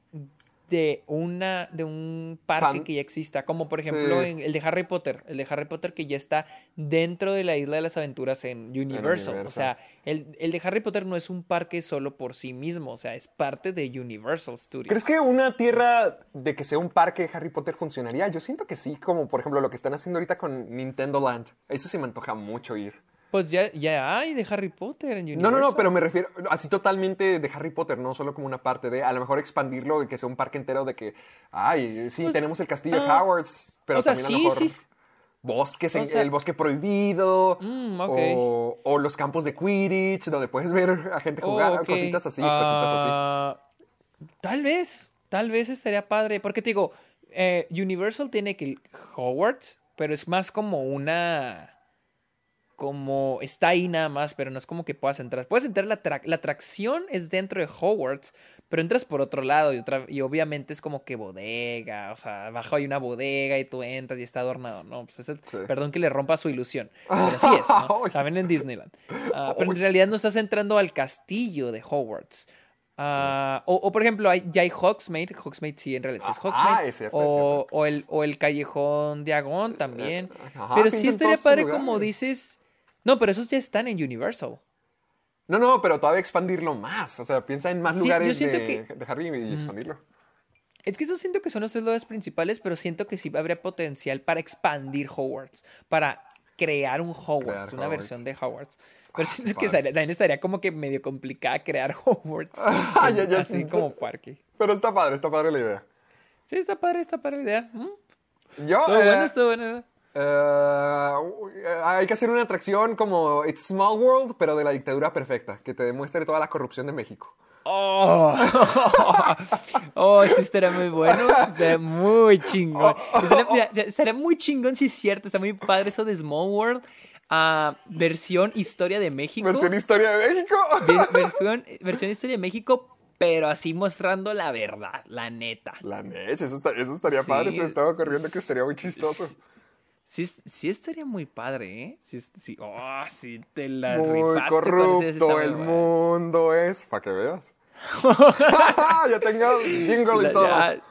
de una, de un parque Fan. que ya exista, como por ejemplo Sí. en el de Harry Potter, el de Harry Potter que ya está dentro de la Isla de las Aventuras en Universal. O sea, el, el de Harry Potter no es un parque solo por sí mismo, o sea, es parte de Universal Studios. ¿Crees que una tierra de que sea un parque de Harry Potter funcionaría? Yo siento que sí, como por ejemplo lo que están haciendo ahorita con Nintendo Land. Eso se me antoja mucho ir. Pues ya, ya hay de Harry Potter en Universal. No, no, no, pero me refiero así totalmente de Harry Potter, no solo como una parte de, a lo mejor expandirlo de que sea un parque entero de que, ay, sí, Pues, tenemos el castillo de ah, Hogwarts, pero o sea, también a lo sí, mejor sí. bosques, O sea- el bosque prohibido, Mm, o, o los campos de Quidditch, donde puedes ver a gente Oh, jugar, cositas así, cositas así. Ah, Tal vez, tal vez estaría padre. Porque te digo, eh, Universal tiene que Hogwarts, pero es más como una. Como está ahí nada más, pero no es como que puedas entrar. Puedes entrar, la, la atracción es dentro de Hogwarts, pero entras por otro lado y, otra, y obviamente es como que bodega. O sea, abajo hay una bodega y tú entras y está adornado, ¿no? Pues ese- Sí. Perdón que le rompa su ilusión, pero sí es, ¿no? También en Disneyland. Ah, pero en realidad no estás entrando al castillo de Hogwarts. Ah, o, o, por ejemplo, hay, ya hay Hogsmeade. Hogsmeade sí, en realidad es Ah, Hogsmeade. es cierto, es o, o el, o el Callejón de Agón también. ajá, pero sí estaría padre lugares. como dices. No, pero esos ya están en Universal. No, no, pero todavía expandirlo más. O sea, piensa en más Sí, yo lugares siento de, que- de Harry y expandirlo. Es que eso siento que son los tres lugares principales, pero siento que sí habría potencial para expandir Hogwarts, para crear un Hogwarts, Crear una Hogwarts. versión de Hogwarts. Pero Ah, siento que estaría- también estaría como que medio complicada crear Hogwarts. Ah, ya, ya, así sí. como parque. Pero está padre, está padre la idea. Sí, está padre, está padre la idea. Mm, Yo, Todo eh, bueno, estuvo bueno. Eh, hay que hacer una atracción como It's Small World, pero de la dictadura perfecta, que te demuestre toda la corrupción de México. Oh, oh, eso estaría muy bueno. Estaría muy chingón. Estaría, muy chingón si es cierto. Está muy padre eso de Small World. Ah, versión Historia de México. Versión Historia de México. Ve- versión, versión Historia de México, pero así mostrando la verdad, la neta. La neta, eso, está- eso estaría Sí. padre. Se me estaba ocurriendo que estaría muy chistoso. Sí, sí estaría muy padre, ¿eh? Sí, sí, oh, sí te la Muy rifaste corrupto el mundo es. Para que veas. ya tengo jingle y todo. ya,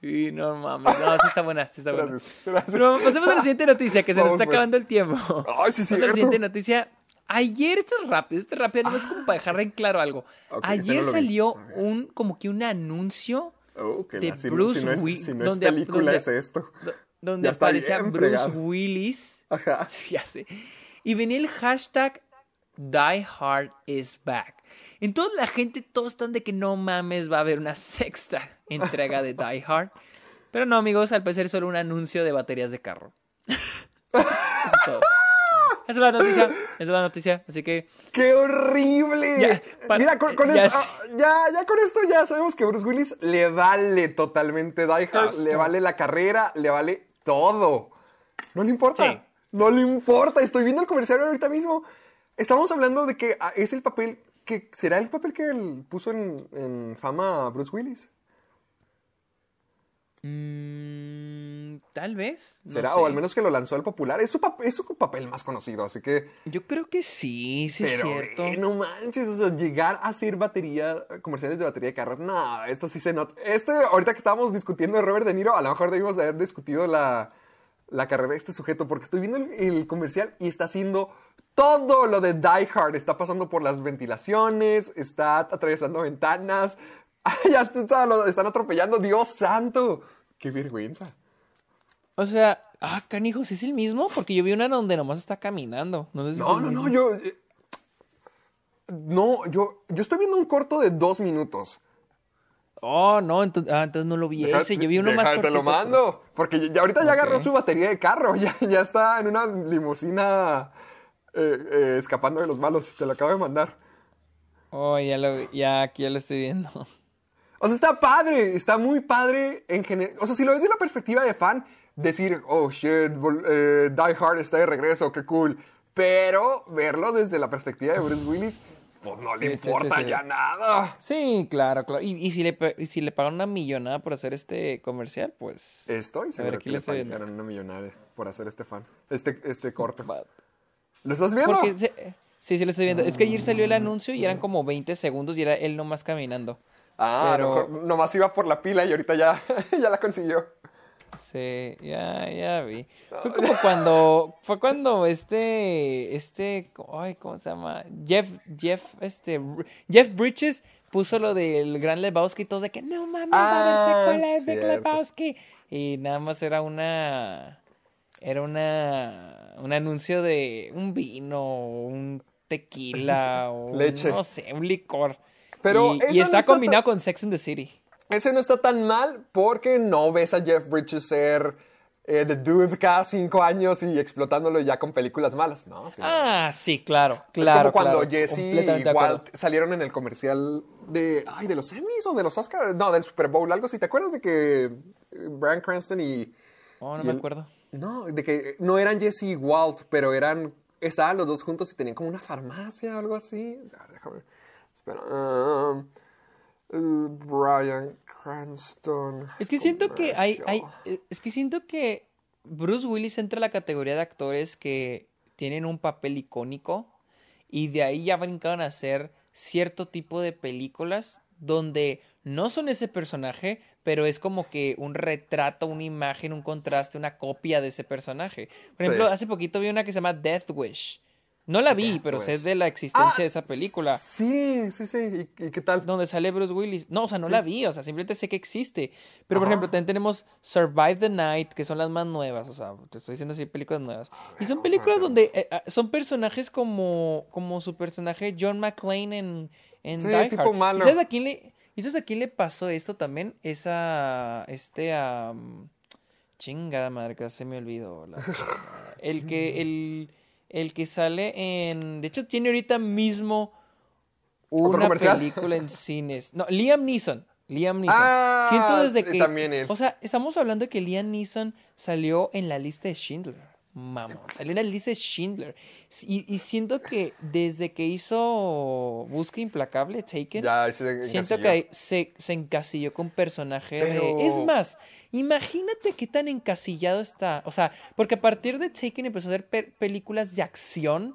sí, no mames. No, sí está buena, sí está buena. Gracias, gracias. Pero pasemos a la siguiente noticia, que se nos Vamos, está pues. acabando el tiempo. Ay, sí, a la siguiente noticia. Ayer, esto es rápido, esto es rápido, no es como para dejar en claro algo. Ok, este Ayer no lo vi. salió ver. un, como que un anuncio Oh, que de la- si, no- Bruce si no es, Willis, si no es película, donde- es esto. Do- donde Ya aparecía Bruce fregado. Willis. Ajá. Ya sé. Y venía el hashtag Die Hard is back. Entonces la gente, todos están de que no mames, va a haber una sexta entrega de Die Hard. Pero no, amigos, al parecer es solo un anuncio de baterías de carro. Eso es todo. Esa es la noticia. Esa es la noticia. Así que ¡Qué horrible! Ya, para- Mira, con, con ya esto, ah, ya, ya con esto ya sabemos que Bruce Willis le vale totalmente Die Hard, le vale la carrera, le vale todo. No le importa. Sí. No le importa. Estoy viendo el comercial ahorita mismo. Estamos hablando de que ah, es el papel que será el papel que él puso en, en fama a Bruce Willis. Mm, tal vez. no Será, sé. o al menos que lo lanzó al popular. Es su, pap- es su papel más conocido, así que. Yo creo que sí, sí es cierto. eh, no manches, o sea, llegar a hacer batería, comerciales de batería de carros, no, esto sí se nota. Este, ahorita que estábamos discutiendo de Robert De Niro, a lo mejor debimos haber discutido la, la carrera de este sujeto, porque estoy viendo el, el comercial y está haciendo todo lo de Die Hard. Está pasando por las ventilaciones, está atravesando ventanas, ya están atropellando, Dios santo. Qué vergüenza. O sea, ah, canijos, ¿es el mismo? Porque yo vi una donde nomás está caminando. No, sé si es No, no, yo... eh, No, yo, yo estoy viendo un corto de dos minutos. Oh, no, entonces, ah, entonces no lo vi Deja- ese. Yo vi uno más Te cortito. lo mando. Porque ya ahorita ya agarró su batería de carro. Ya, ya está en una limusina eh, eh, escapando de los malos. Te lo acabo de mandar. Oh, ya lo, ya aquí ya lo estoy viendo. O sea, está padre. Está muy padre en general. O sea, si lo ves de la perspectiva de fan, decir, oh shit, eh, Die Hard está de regreso, qué cool. Pero verlo desde la perspectiva de Bruce Willis, pues no le Sí, importa sí, sí. ya nada. Sí, claro, claro. Y, y si le y si le pagan una millonada por hacer este comercial, pues. Estoy seguro que le pagaron una millonaria por hacer este fan. Este, este corto. ¿Lo estás viendo? Se- sí, sí lo estoy viendo. Es que ayer salió el anuncio y eran como 20 segundos y era él nomás caminando. Ah, Pero- a lo mejor nomás iba por la pila y ahorita ya, ya la consiguió. Sí, ya, ya vi. Fue como cuando, fue cuando este, este, ay, ¿cómo se llama? Jeff, Jeff, este, Jeff Bridges puso lo del Gran Lebowski y todos de que no mames, va a Ah, haber secuela de Big. Lebowski. Y nada más era una, era una, un anuncio de un vino, un tequila, o un- Leche. no sé, un licor. Pero y, y no está está combinado tan- con Sex and the City. Ese no está tan mal porque no ves a Jeff Bridges ser eh, The Dude cada cinco años y explotándolo ya con películas malas, ¿no? Sí. Ah, sí, claro, es claro. como cuando claro, Jesse y. Walt salieron en el comercial de, ay, de los Emmys o de los Oscars, no, del Super Bowl, algo así. ¿Te acuerdas de que eh, Bryan Cranston y... Oh, no y me el- acuerdo. No, de que no eran Jesse y Walt, pero eran, estaban los dos juntos y tenían como una farmacia o algo así. A ver, déjame, espera. um, uh, Bryan Cranston. Es que siento que hay, eh, es que siento que Bruce Willis entra a la categoría de actores que tienen un papel icónico y de ahí ya brincaron a hacer cierto tipo de películas donde no son ese personaje, pero es como que un retrato, una imagen, un contraste, una copia de ese personaje. Por Sí. ejemplo, hace poquito vi una que se llama Death Wish. No la vi, pero sé Wish. de la existencia Ah, de esa película. Sí, sí, sí. ¿Y, y qué tal? donde sale Bruce Willis. No, o sea, no Sí. la vi, o sea, simplemente sé que existe. Pero, por ejemplo, también tenemos Survive the Night, que son las más nuevas, o sea, te estoy diciendo así, películas nuevas. Y son películas donde eh, ah, son personajes como, como su personaje John McClane en, en Sí, Die tipo Hard. malo. ¿Y sabes a quién le, ¿y sabes a quién le pasó esto también? Es a, este, a... chingada madre, que se me olvidó. la el que, el, el que sale en... De hecho, tiene ahorita mismo una película en cines. No, Liam Neeson. Liam Neeson. Ah, Siento desde que. también él. O sea, estamos hablando de que Liam Neeson salió en la lista de Schindler. Mamón, salió en la lista de Schindler. Y, y siento que desde que hizo Busca Implacable, Taken, Ya, se siento que se, se encasilló con personaje Pero- de. Es más, imagínate qué tan encasillado está. O sea, porque a partir de Taken empezó a hacer pe- películas de acción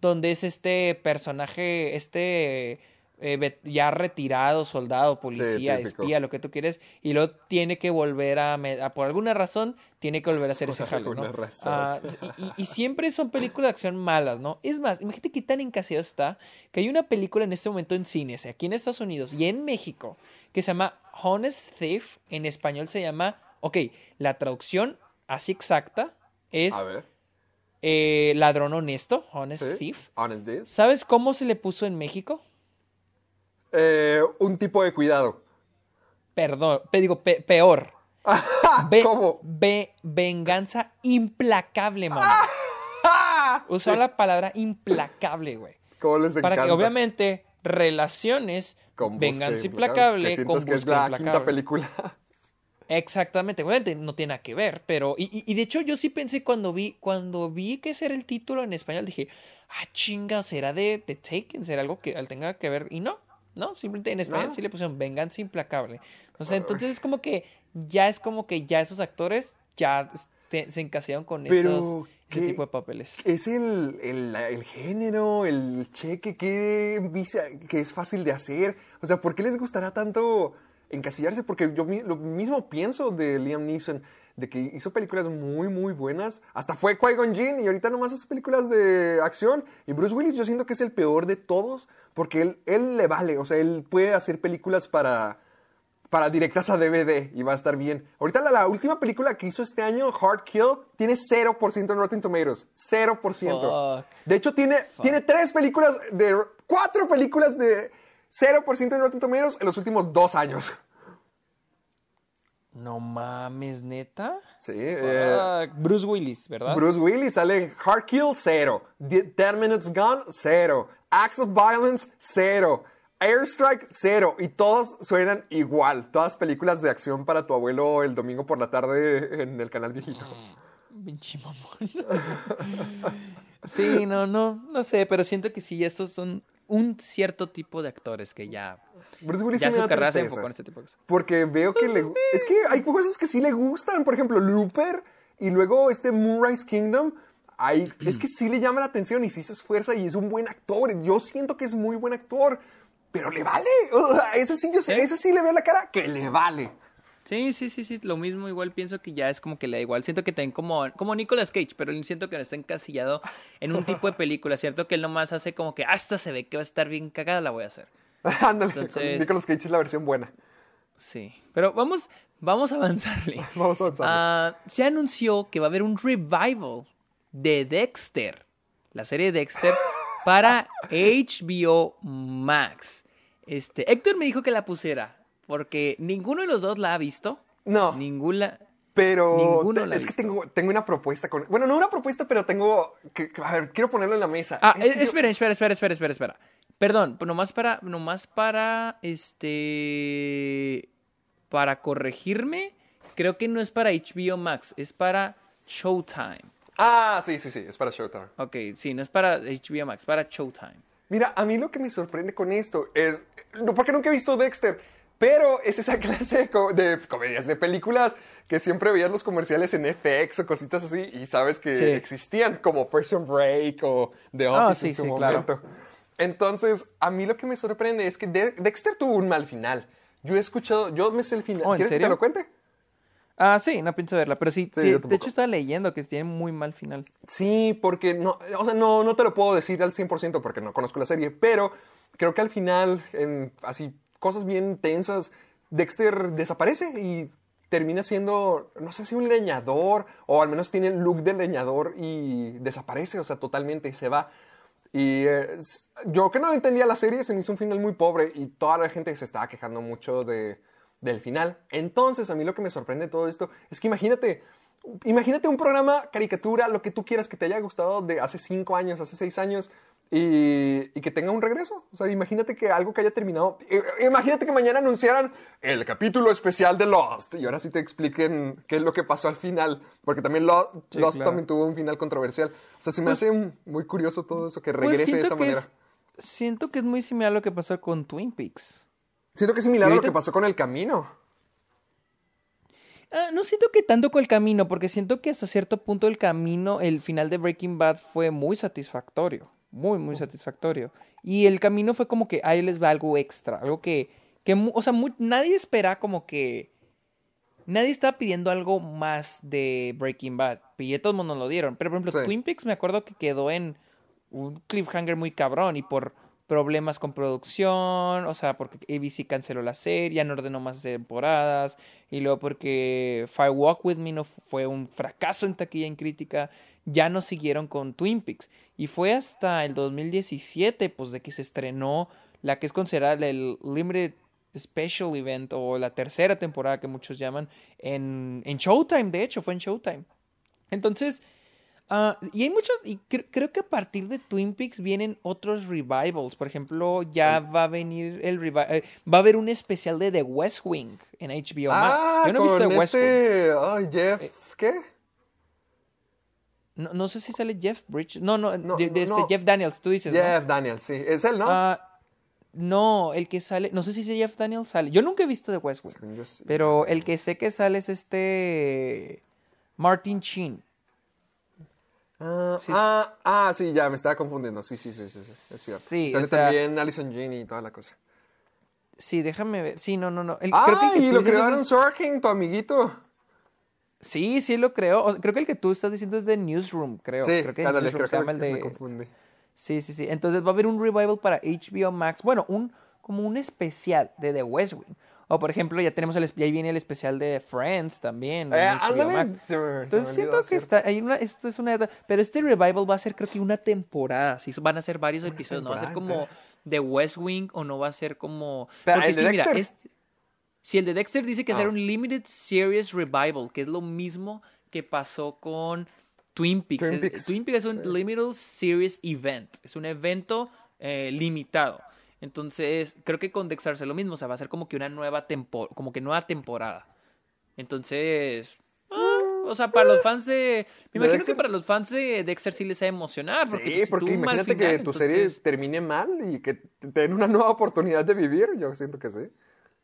donde es este personaje, este eh, ya retirado, soldado, policía, espía, lo que tú quieres, y luego tiene que volver a, por alguna razón, tiene que volver a hacer ese Por jale, ¿no? alguna razón. Ah, y, siempre son películas de acción malas, ¿no? Es más, imagínate qué tan encasillado está que hay una película en este momento en cines, aquí en Estados Unidos y en México, que se llama Honest Thief, en español se llama, ok, la traducción así exacta es A ver. eh, ladrón honesto, Honest ¿sí? Thief. Honest Thief. ¿Sabes cómo se le puso en México? Eh, un tipo de cuidado. Perdón, pe- digo, pe- peor. Ve- ¿Cómo? ve- venganza implacable, mamá. Usó la palabra implacable, güey. ¿Cómo les Para que obviamente relaciones Con venganza Implacable, implacable con que es la implacable. quinta película. Exactamente, obviamente no tiene nada que ver, pero y, y- y de hecho yo sí pensé cuando vi cuando vi que ese era el título en español dije, ah chinga, será de, de Taken, será algo que tenga que ver y no, no, simplemente en español No. sí le pusieron venganza implacable, o sea, entonces es como que ya es como que ya esos actores ya se, se encasillaron con Pero, esos ese tipo de papeles. Es el, el, el género, el cheque que, visa- que es fácil de hacer. O sea, ¿por qué les gustará tanto encasillarse? Porque yo lo mismo pienso de Liam Neeson, de que hizo películas muy, muy buenas. Hasta fue Qui-Gon Jinn y ahorita nomás hace películas de acción. Y Bruce Willis yo siento que es el peor de todos porque él, él le vale. O sea, él puede hacer películas para para directas a DVD y va a estar bien. Ahorita la, la última película que hizo este año, Hard Kill, tiene 0% en Rotten Tomatoes. 0%. Fuck. De hecho, tiene, tiene tres películas de... Cuatro películas de 0% en Rotten Tomatoes en los últimos dos años. No mames, neta. Sí. eh. Bruce Willis, ¿verdad? Bruce Willis sale Hard Kill, 0. 10 Minutes Gone, 0. Acts of Violence, 0. Airstrike, 0. Y todos suenan igual. Todas películas de acción para tu abuelo el domingo por la tarde en el canal viejito. Pinche mamón. sí, no, no, no sé, pero siento que sí, estos son un cierto tipo de actores que ya, Bruce Willis ya sí su carrera se enfocó en este tipo de cosas. Porque veo que le... Es que hay cosas que sí le gustan. Por ejemplo, Looper y luego este Moonrise Kingdom. Hay, es que sí le llama la atención y sí se esfuerza y es un buen actor. Yo siento que es muy buen actor. Pero le vale. O sea, ese sí, yo ese sí le veo la cara que le vale. Sí, sí, sí, sí, lo mismo, igual pienso que ya es como que le da igual. Siento que también como, como Nicolas Cage, pero siento que no está encasillado en un tipo de película, ¿cierto? Que él nomás hace como que, hasta se ve que va a estar bien cagada, la voy a hacer. Ándale, Entonces- Nicolas Cage es la versión buena. Sí, pero vamos, vamos a avanzarle. Vamos avanzando. Ah, se anunció que va a haber un revival de Dexter, la serie de Dexter, para HBO Max. Este, Héctor me dijo que la pusiera, porque ninguno de los dos la ha visto. No. Ninguna. Pero la es que tengo, tengo una propuesta con... Bueno, no una propuesta, pero tengo... Que, a ver, quiero ponerlo en la mesa. Ah, Es que eh, yo- espera, espera, espera, espera, espera, espera. Perdón, pues nomás para, nomás para, este, para corregirme, creo que no es para HBO Max, es para Showtime. Ah, sí, sí, sí, es para Showtime. Ok, sí, no es para HBO Max, para Showtime. Mira, a mí lo que me sorprende con esto es, no, porque nunca he visto Dexter, pero es esa clase de, co- de comedias, de películas que siempre veías los comerciales en FX o cositas así y sabes que Sí. existían, como Prison Break o The Ah, Office sí, en su sí, claro. momento. Entonces, a mí lo que me sorprende es que De- Dexter tuvo un mal final. Yo he escuchado, yo me sé el final. Oh, ¿en ¿Quieres que serio? te lo cuente? Ah, sí, no pienso verla, pero sí, Sí, de hecho estaba leyendo que tiene muy mal final. Sí, porque no, o sea, no, no te lo puedo decir al 100% porque no conozco la serie, pero creo que al final, en así cosas bien tensas, Dexter desaparece y termina siendo, no sé si un leñador o al menos tiene el look de leñador y desaparece, o sea, totalmente se va. Y eh, yo que no entendía la serie, se me hizo un final muy pobre y toda la gente se estaba quejando mucho de, del final. Entonces, a mí lo que me sorprende de todo esto es que imagínate, imagínate un programa, caricatura, lo que tú quieras que te haya gustado de hace cinco años, hace seis años, y, y que tenga un regreso. O sea, imagínate que algo que haya terminado. Imagínate que mañana anunciaran el capítulo especial de Lost y ahora sí te expliquen qué es lo que pasó al final. Porque también Sí, Lost claro. también tuvo un final controversial. O sea, se me hace un- muy curioso todo eso, que Pues regrese de esta manera. es- siento que es muy similar a lo que pasó con Twin Peaks. Siento que es similar a lo que pasó con El Camino. Ah, no siento que tanto con el camino, porque siento que hasta cierto punto el camino, el final de Breaking Bad fue muy satisfactorio. Muy, muy satisfactorio. Y el camino fue como que ahí les va algo extra. Algo que, que o sea, nadie espera como que. Nadie estaba pidiendo algo más de Breaking Bad. Y todos nos lo dieron. Pero por ejemplo, Sí. Twin Peaks me acuerdo que quedó en un cliffhanger muy cabrón. Y por problemas con producción, o sea, porque ABC canceló la serie, ya no ordenó más temporadas. Y luego porque Fire Walk With Me no fu- fue un fracaso en taquilla en crítica, ya no siguieron con Twin Peaks. Y fue hasta el 2017, pues, de que se estrenó la que es considerada el Limited Special Event o la tercera temporada que muchos llaman en, en Showtime, de hecho, fue en Showtime. Entonces, ah, y hay muchos, y cre- creo que a partir de Twin Peaks vienen otros revivals. Por ejemplo, ya va a venir el revi- eh, va a haber un especial de The West Wing en HBO Max. Ah, Yo no he visto The West Wing. este... Jeff... Eh, ¿Qué? No, no sé si sale Jeff Bridges. No, no, No, de, de este. Jeff Daniels, tú dices. Jeff Daniels, sí. Es él, ¿no? Ah, no, el que sale, no sé si Jeff Daniels sale. Yo nunca he visto The West Wing. Según yo sí. Pero el que sé que sale es este Martin Sheen. Ah, Sí, ah, ah, sí, ya me estaba confundiendo. Sí, sí, sí, sí, sí, es cierto. Sí, Sale o sea- también Alison Jane y toda la cosa. Sí, déjame ver. Sí, no, no, no. El- Ah, creo que el que y lo crearon es- Sorkin, tu amiguito. Sí, sí lo creo. O- creo que el que tú estás diciendo es de Newsroom, creo. Sí, creo que Newsroom creo se que llama me, el me de... confundí. Sí, sí, sí. Entonces va a haber un revival para HBO Max. Bueno, un como un especial de The West Wing. O por ejemplo, ya tenemos el ya ahí viene el especial de Friends también. Eh, ándale, Max. se me- se me Entonces olvidó, siento que está hay una esto es una pero este revival va a ser creo que una temporada, sí, van a ser varios episodios, no va a ser como The West Wing o no va a ser como Pero, porque ¿el de sí, mira, este- si el de Dexter dice que Ah. hacer un limited series revival, que es lo mismo que pasó con Twin Peaks. Twin Es- Peaks, Twin Peaks es un limited series event, es un evento eh, limitado. Entonces, creo que con Dexter es lo mismo, o sea, va a ser como que una nueva temporada, como que nueva temporada. Entonces, ah, o sea, para los fans de... Me imagino que para los fans de Dexter sí les va a emocionar. Porque Sí, pues, si porque tuvo un mal imagínate que tu serie termine mal y que te den una nueva oportunidad de vivir. Yo siento que sí.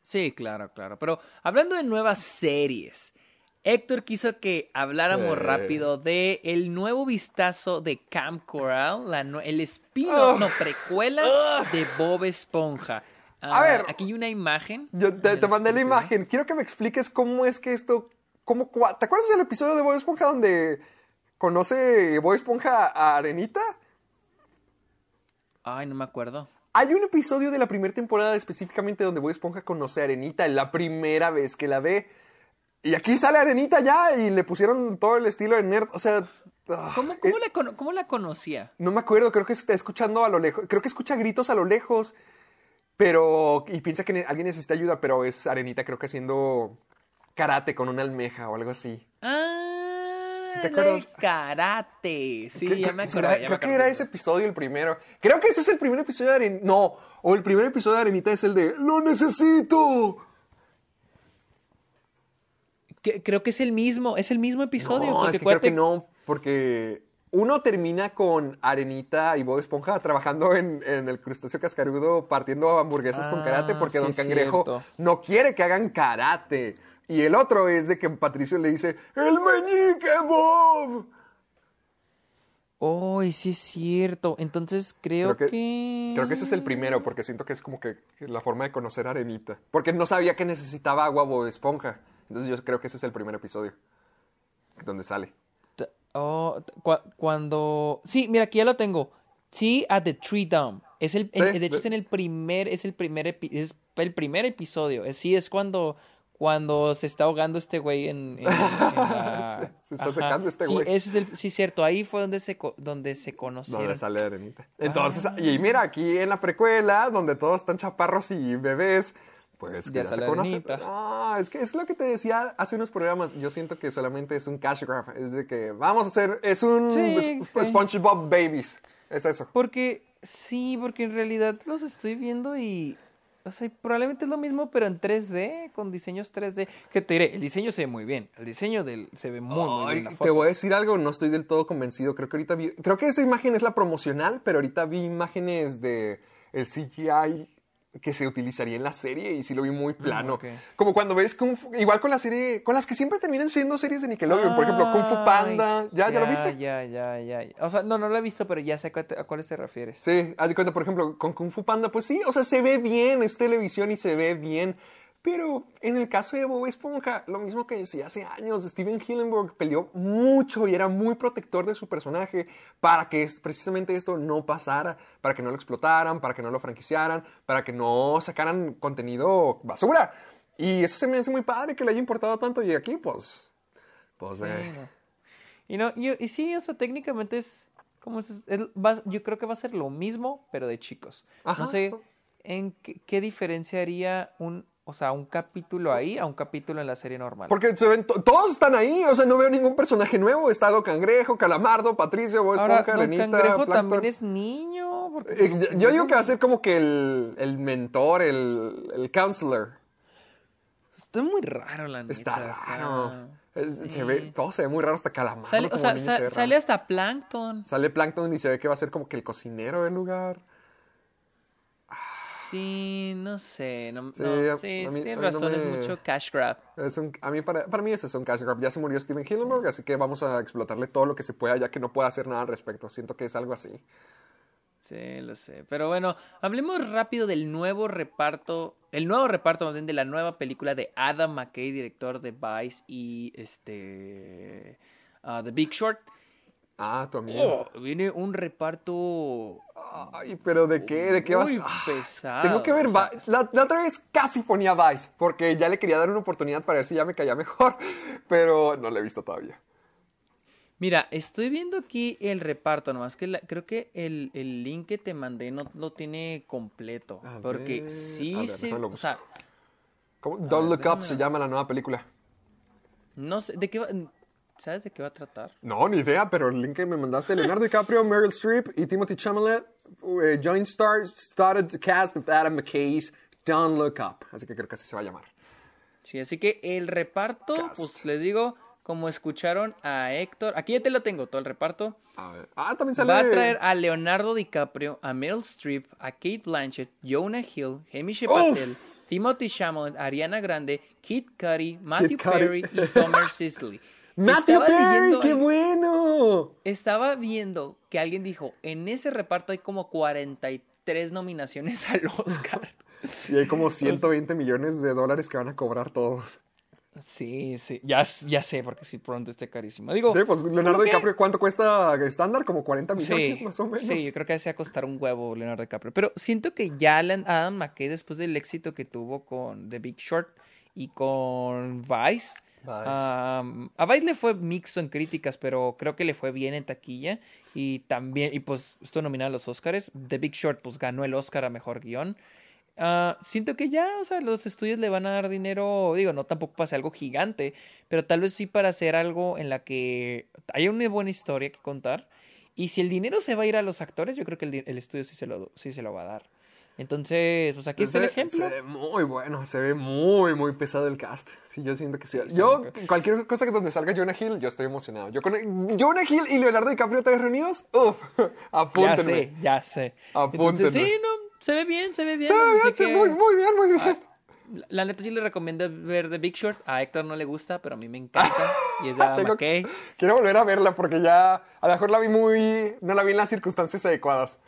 Sí, claro, claro. Pero hablando de nuevas series, Héctor quiso que habláramos Eh. rápido de el nuevo vistazo de Camp Coral, la el spin-off, Ugh. no, precuela de Bob Esponja. A Ah, ver. Aquí hay una imagen. Yo te, te mandé la imagen. Quiero que me expliques cómo es que esto. Cómo, ¿Te acuerdas del episodio de Bob Esponja donde conoce Bob Esponja a Arenita? Ay, no me acuerdo. Hay un episodio de la primera temporada específicamente donde Bob Esponja conoce a Arenita la primera vez que la ve. Y aquí sale Arenita ya y le pusieron todo el estilo de nerd. O sea. ah, ¿Cómo, la, cono- cómo la conocía? No me acuerdo, creo que está escuchando a lo lejos. Creo que escucha gritos a lo lejos. Pero. Y piensa que alguien necesita ayuda, pero es Arenita, creo que haciendo karate con una almeja o algo así. Ah, ¿Sí te acuerdas? karate. Sí, Creo- ya me será- acuerdo. ya me creo que era ese episodio el primero. Creo que ese es el primer episodio de Arenita. No, o el primer episodio de Arenita es el de ¡Lo necesito! Que- creo que es el mismo, es el mismo episodio. No, porque es que creo que no, porque uno termina con Arenita y Bob Esponja trabajando en, en el crustáceo cascarudo partiendo hamburguesas con Ah, karate porque sí Don Cangrejo cierto. no quiere que hagan karate. Y el otro es de que Patricio le dice, ¡El meñique, Bob! Oh, sí es cierto. Entonces creo, Creo que, que... creo que ese es el primero, porque siento que es como que la forma de conocer a Arenita. Porque no sabía que necesitaba agua Bob Esponja. Entonces yo creo que ese es el primer episodio. Donde sale. Oh, cuando... Sí, mira, aquí ya lo tengo. Sí, at the Tree Dome. Es el, Sí, de hecho, de- es en el primer, es el primer, es el primer episodio. Es- Sí, es cuando, cuando se está ahogando este güey en, en- en la- Se está secando este Sí, güey. ese es el, sí, cierto. Ahí fue donde se, donde se conocieron. Donde sale Arenita. Entonces, Ah. y mira, aquí en la precuela, donde todos están chaparros y bebés, pues que Ya ya, se conocen. Ah, es que es lo que te decía hace unos programas. Yo siento que solamente es un cash grab. Es de que vamos a hacer, es un Sí, Sp- sí. SpongeBob Babies. Es eso. Porque Sí, porque en realidad los estoy viendo y. O sea, probablemente es lo mismo, pero en 3D, con diseños 3D. Que te diré, el diseño se ve muy bien. El diseño del, se ve muy, muy Ay, bien. la te foto. voy a decir algo, no estoy del todo convencido. Creo que ahorita vi, creo que esa imagen es la promocional, pero ahorita vi imágenes de el CGI que se utilizaría en la serie y sí lo vi muy plano. ok. Como cuando ves Kung Fu, igual con la serie, con las que siempre terminan siendo series de Nickelodeon, por ejemplo, Kung Fu Panda, ¿ya, ya, lo viste? Ya, ya, ya. O sea, no, no lo he visto, pero ya sé a cuáles te refieres. Sí, haz de cuenta, por ejemplo, con Kung Fu Panda, pues sí, o sea, se ve bien, es televisión y se ve bien. Pero en el caso de Bob Esponja, lo mismo que decía hace años, Steven Hillenburg peleó mucho y era muy protector de su personaje para que precisamente esto no pasara, para que no lo explotaran, para que no lo franquiciaran, para que no sacaran contenido basura. Y eso se me hace muy padre que le haya importado tanto y aquí, pues, pues ve. No. Y, no, y, y sí, o sea, técnicamente es como es, es- va- yo creo que va a ser lo mismo, pero de chicos. Ajá. No sé en qué, qué diferencia haría un, o sea, un capítulo ahí a un capítulo en la serie normal. Porque se ven, to- todos están ahí, o sea, no veo ningún personaje nuevo. Está Don Cangrejo, Calamardo, Patricio, Bob Ahora, Esponja, Don Renita, Cangrejo Plankton. también es niño. Eh, yo- digo que va a ser como que el, el mentor, el, el counselor. Está muy raro, la neta. Está raro. Es- se ve, todo se ve muy raro hasta Calamardo. Sale, o sea, sa- se sale hasta Plankton. Sale Plankton y se ve que va a ser como que el cocinero del lugar. Sí, no sé. No, Sí, no, sí, mí- tienes no razón, es mucho cash grab. Es un- a, mí para, para mí ese es un cash grab. Ya se murió Steven Hillenburg, así que vamos a explotarle todo lo que se pueda, ya que no puede hacer nada al respecto. Siento que es algo así. Sí, lo sé. Pero bueno, hablemos rápido del nuevo reparto, el nuevo reparto más bien de la nueva película de Adam McKay, director de Vice y este ah, The Big Short. Ah, tu amigo. Oh, viene un reparto Ay, pero ¿de qué? ¿De qué vas? muy Ah, pesado. Tengo que ver. o sea, la, la otra vez casi ponía Vice, porque ya le quería dar una oportunidad para ver si ya me caía mejor, pero no la he visto todavía. Mira, estoy viendo aquí el reparto, nomás que la- creo que el, el link que te mandé no lo tiene completo. A porque ver, sí ver, se. O sea, ¿Cómo? Don't Look Up se ver. llama la nueva película. no sé. ¿De qué va? ¿Sabes de qué va a tratar? No, ni idea, pero el link que me mandaste, Leonardo DiCaprio, Meryl Streep y Timothy Chalamet, eh, joint stars, started cast of Adam McKay's Don't Look Up. Así que creo que así se va a llamar. Sí, así que el reparto, Cast. pues les digo, como escucharon a Héctor, aquí ya te lo tengo, todo el reparto. A ver. Ah, también sale... Va a traer a Leonardo DiCaprio, a Meryl Streep, a Kate Blanchett, Jonah Hill, Hamish Patel, Timothy Chalamet, Ariana Grande, Kid Cudi, Matthew. Perry y Tomer Sisley. ¡Matthew Estaba Perry! leyendo- ¡Qué bueno! Estaba viendo que alguien dijo, en ese reparto hay como 43 nominaciones al Oscar. Y hay como 120 millones de dólares que van a cobrar todos. Sí, sí, ya, ya sé, porque si pronto esté carísimo. Digo, Sí, pues Leonardo. DiCaprio, ¿cuánto cuesta estándar? Como 40 millones, Sí, más o menos. sí, yo creo que se va a costar un huevo Leonardo DiCaprio. Pero siento que ya Adam McKay, después del éxito que tuvo con The Big Short y con Vice. Um, a Vice le fue mixto en críticas, pero creo que le fue bien en taquilla. Y también, y pues estuvo nominado a los Oscars. The Big Short, pues ganó el Oscar a mejor guion. Ah, siento que ya, o sea, los estudios le van a dar dinero, digo, no tampoco para hacer algo gigante, pero tal vez sí para hacer algo en la que haya una buena historia que contar. Y si el dinero se va a ir a los actores, yo creo que el, el estudio sí se, lo, sí se lo va a dar. Entonces, pues aquí está el ejemplo. Se ve muy bueno, se ve muy, muy pesado el cast. Sí, yo siento que sí. Sí, yo, sí. cualquier cosa que donde salga Jonah Hill, yo estoy emocionado. Yo con Jonah Hill y Leonardo DiCaprio vez reunidos, uff, Ya apúntenme. sé, ya sé. Apúntenme. Entonces, sí, no, se ve bien, se ve bien. Se ve bien, que- muy, muy bien, muy bien. La- La neta, yo le recomiendo ver The Big Short. A Héctor no le gusta, pero a mí me encanta. Y es de Tengo- McKay. Quiero volver a verla porque ya a lo mejor la vi muy. No la vi en las circunstancias adecuadas.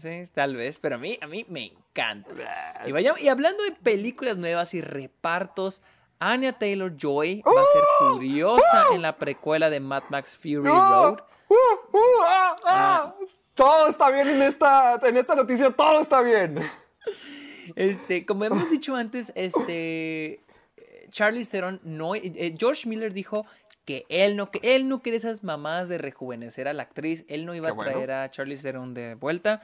Sí, tal vez, pero a mí, a mí me encanta. Y, vaya, y hablando de películas nuevas y repartos, Anya Taylor Joy va a ser furiosa en la precuela de Mad Max Fury Road. ¡Uh! ¡Uh! ¡Ah! ¡Ah! Todo está bien en esta, en esta noticia, todo está bien. Este, como hemos dicho antes, este Charlize Theron no, eh, eh, George Miller dijo que él no, que él no quería esas mamadas de rejuvenecer a la actriz, él no iba Qué a bueno. traer a Charlize Theron de vuelta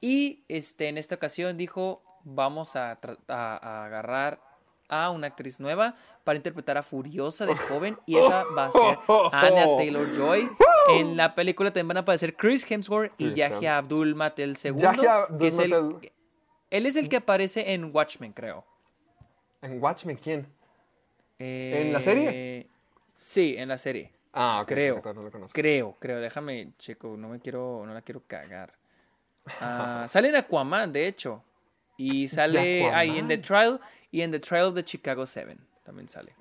y este en esta ocasión dijo vamos a, tra- a- a agarrar a una actriz nueva para interpretar a Furiosa de joven y esa va a ser Anna Taylor-Joy. En la película también van a aparecer Chris Hemsworth y Yahya Abdul-Matel II, Yahya que es el- él es el que aparece en Watchmen, creo. ¿En Watchmen quién? ¿En la serie? Sí, en la serie. Ah, ok. creo. perfecto, No lo conozco. Creo, creo. Déjame, checo. No me quiero, no la quiero cagar. Ah, sale en Aquaman, de hecho. Y sale ahí en The Trial y en The Trial of the Chicago 7. También sale.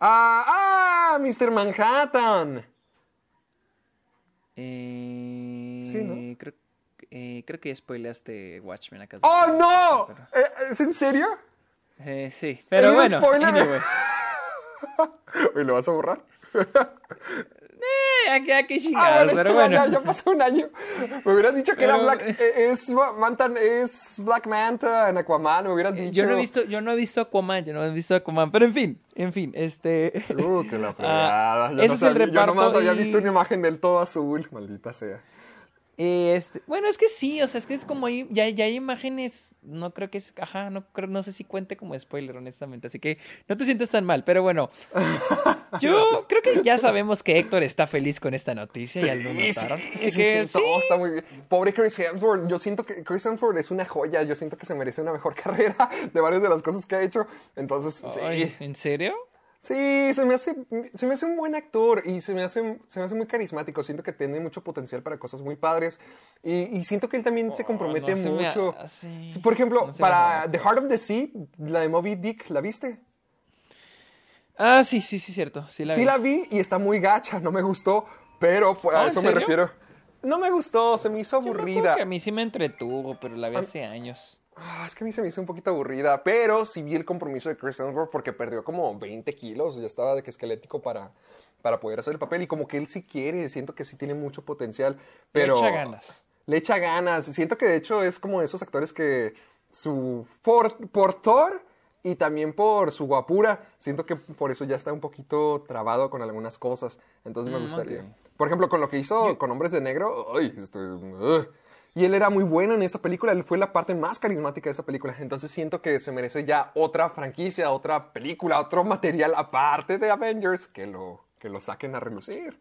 ¡Ah! ¡Ah! ¡Mr. Manhattan! Eh, Sí, ¿no? Creo, eh, creo que spoileaste Watchmen acá. ¡Oh, no! ¿Eh, ¿Es en serio? Eh, sí, pero bueno. spoiler. anyway. ¿lo vas a borrar? Eh, aquí, aquí Ah, chingados, bueno, pero ya, bueno. ya, ya pasó un año. Me hubieras dicho que era Black... eh, Es, Manta, es Black Manta en Aquaman, me hubieras dicho... Yo no he visto, yo no he visto Aquaman, yo no he visto Aquaman, pero en fin, en fin, este. Uh, que la fregada. Ah, yo, no es el sabía- yo nomás reparto había y- visto una imagen del todo azul. Maldita sea. Este, bueno, es que sí, o sea, es que es como ahí, ya, ya hay imágenes, no creo que es, ajá, no creo, no sé si cuente como spoiler, honestamente, así que no te sientes tan mal, pero bueno, yo creo que ya sabemos que Héctor está feliz con esta noticia, ya lo Sí, notaron, sí, sí, que sí, sí, todo está muy bien. Pobre Chris Hemsworth, yo siento que Chris Hemsworth es una joya, yo siento que se merece una mejor carrera de varias de las cosas que ha hecho, entonces Ay, sí, ¿en serio? Sí, se me hace, se me hace un buen actor y se me hace, se me hace muy carismático, siento que tiene mucho potencial para cosas muy padres y, y siento que él también se Oh, compromete no se me mucho. Sí, por ejemplo, No para. The Heart of the Sea, la de Moby Dick, ¿la viste? Ah, sí, sí, sí, cierto, sí la sí vi. la vi y está muy gacha, no me gustó, pero fue, Ah, a ¿en eso me refiero. No me gustó, se me hizo Yo me aburrida. que a mí sí me entretuvo, pero la vi hace años. Ah, es que a mí se me hizo un poquito aburrida, pero sí vi el compromiso de Chris Hemsworth porque perdió como 20 kilos, ya estaba de que esquelético para, para poder hacer el papel y como que él sí quiere, siento que sí tiene mucho potencial, pero... echa ganas. Le echa ganas, siento que de hecho es como de esos actores que su... Por, por Thor y también por su guapura, siento que por eso ya está un poquito trabado con algunas cosas, entonces me Mm, gustaría. ok. Por ejemplo, con lo que hizo con Hombres de Negro, ay, esto es- ugh. Y él era muy bueno en esa película, él fue la parte más carismática de esa película. Entonces siento que se merece ya otra franquicia, otra película, otro material aparte de Avengers que lo, que lo saquen a relucir.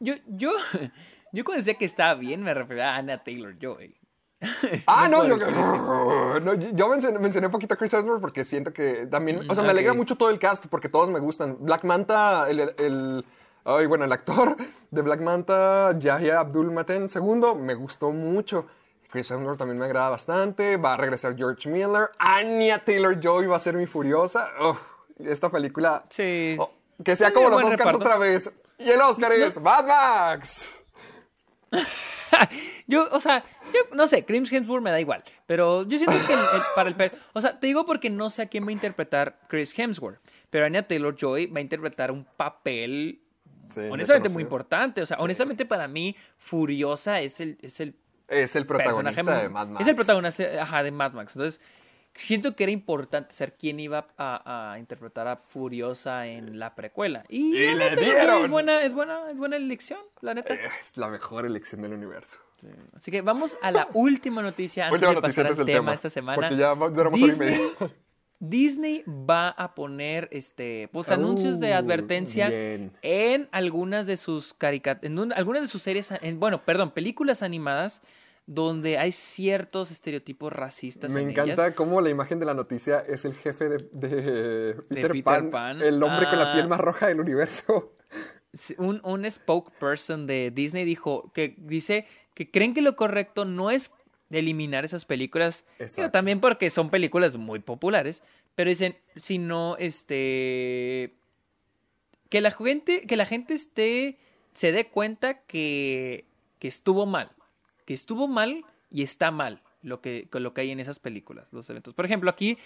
Yo, yo, yo cuando decía que estaba bien me refería a Anna Taylor-Joy. Ah, no, yo, no, yo mencioné, mencioné un poquito a Chris Hemsworth porque siento que también, o sea, me alegra mucho todo el cast porque todos me gustan. Black Manta, el, el- ay, bueno, el actor de Black Manta, Yahya Abdul Maten II, me gustó mucho. Chris Hemsworth también me agrada bastante. Va a regresar George Miller. Anya Taylor-Joy va a ser mi furiosa. Esta película... Sí. oh, que sea como los Oscars reparto. otra vez. Y el Oscar es Mad Max. yo, o sea, yo no sé, Chris Hemsworth me da igual, pero yo siento que el- el- para el... O sea, te digo porque no sé a quién va a interpretar Chris Hemsworth, pero Anya Taylor-Joy va a interpretar un papel Sí, honestamente muy importante. O sea, honestamente para mí, Furiosa es el, es el Es el protagonista de Mad Max. Es el protagonista ajá, de Mad Max. Entonces, siento que era importante saber quién iba a, a interpretar a Furiosa en la precuela. Y, Y la neta. Es buena, es, buena, es buena elección, la neta. Es la mejor elección del universo. Así que vamos a la última noticia antes Última de noticia pasar al tema, tema, esta semana. porque ya duramos hora y Disney, media. Disney va a poner este pues anuncios de Uh, advertencia bien. en algunas de sus caricaturas, en un- algunas de sus series, en, bueno, perdón, películas animadas donde hay ciertos estereotipos racistas Me en encanta ellas. cómo la imagen de la noticia es el jefe de, de Peter, Peter Pan, Pan. el hombre con la Ah. piel más roja del universo. Un, un spokesperson de Disney dijo que dice que creen que lo correcto no es eliminar esas películas, también porque son películas muy populares, pero dicen, sino este que la gente, que la gente esté, se dé cuenta que, que estuvo mal, que estuvo mal y está mal lo que, lo que hay en esas películas, los eventos. Por ejemplo, aquí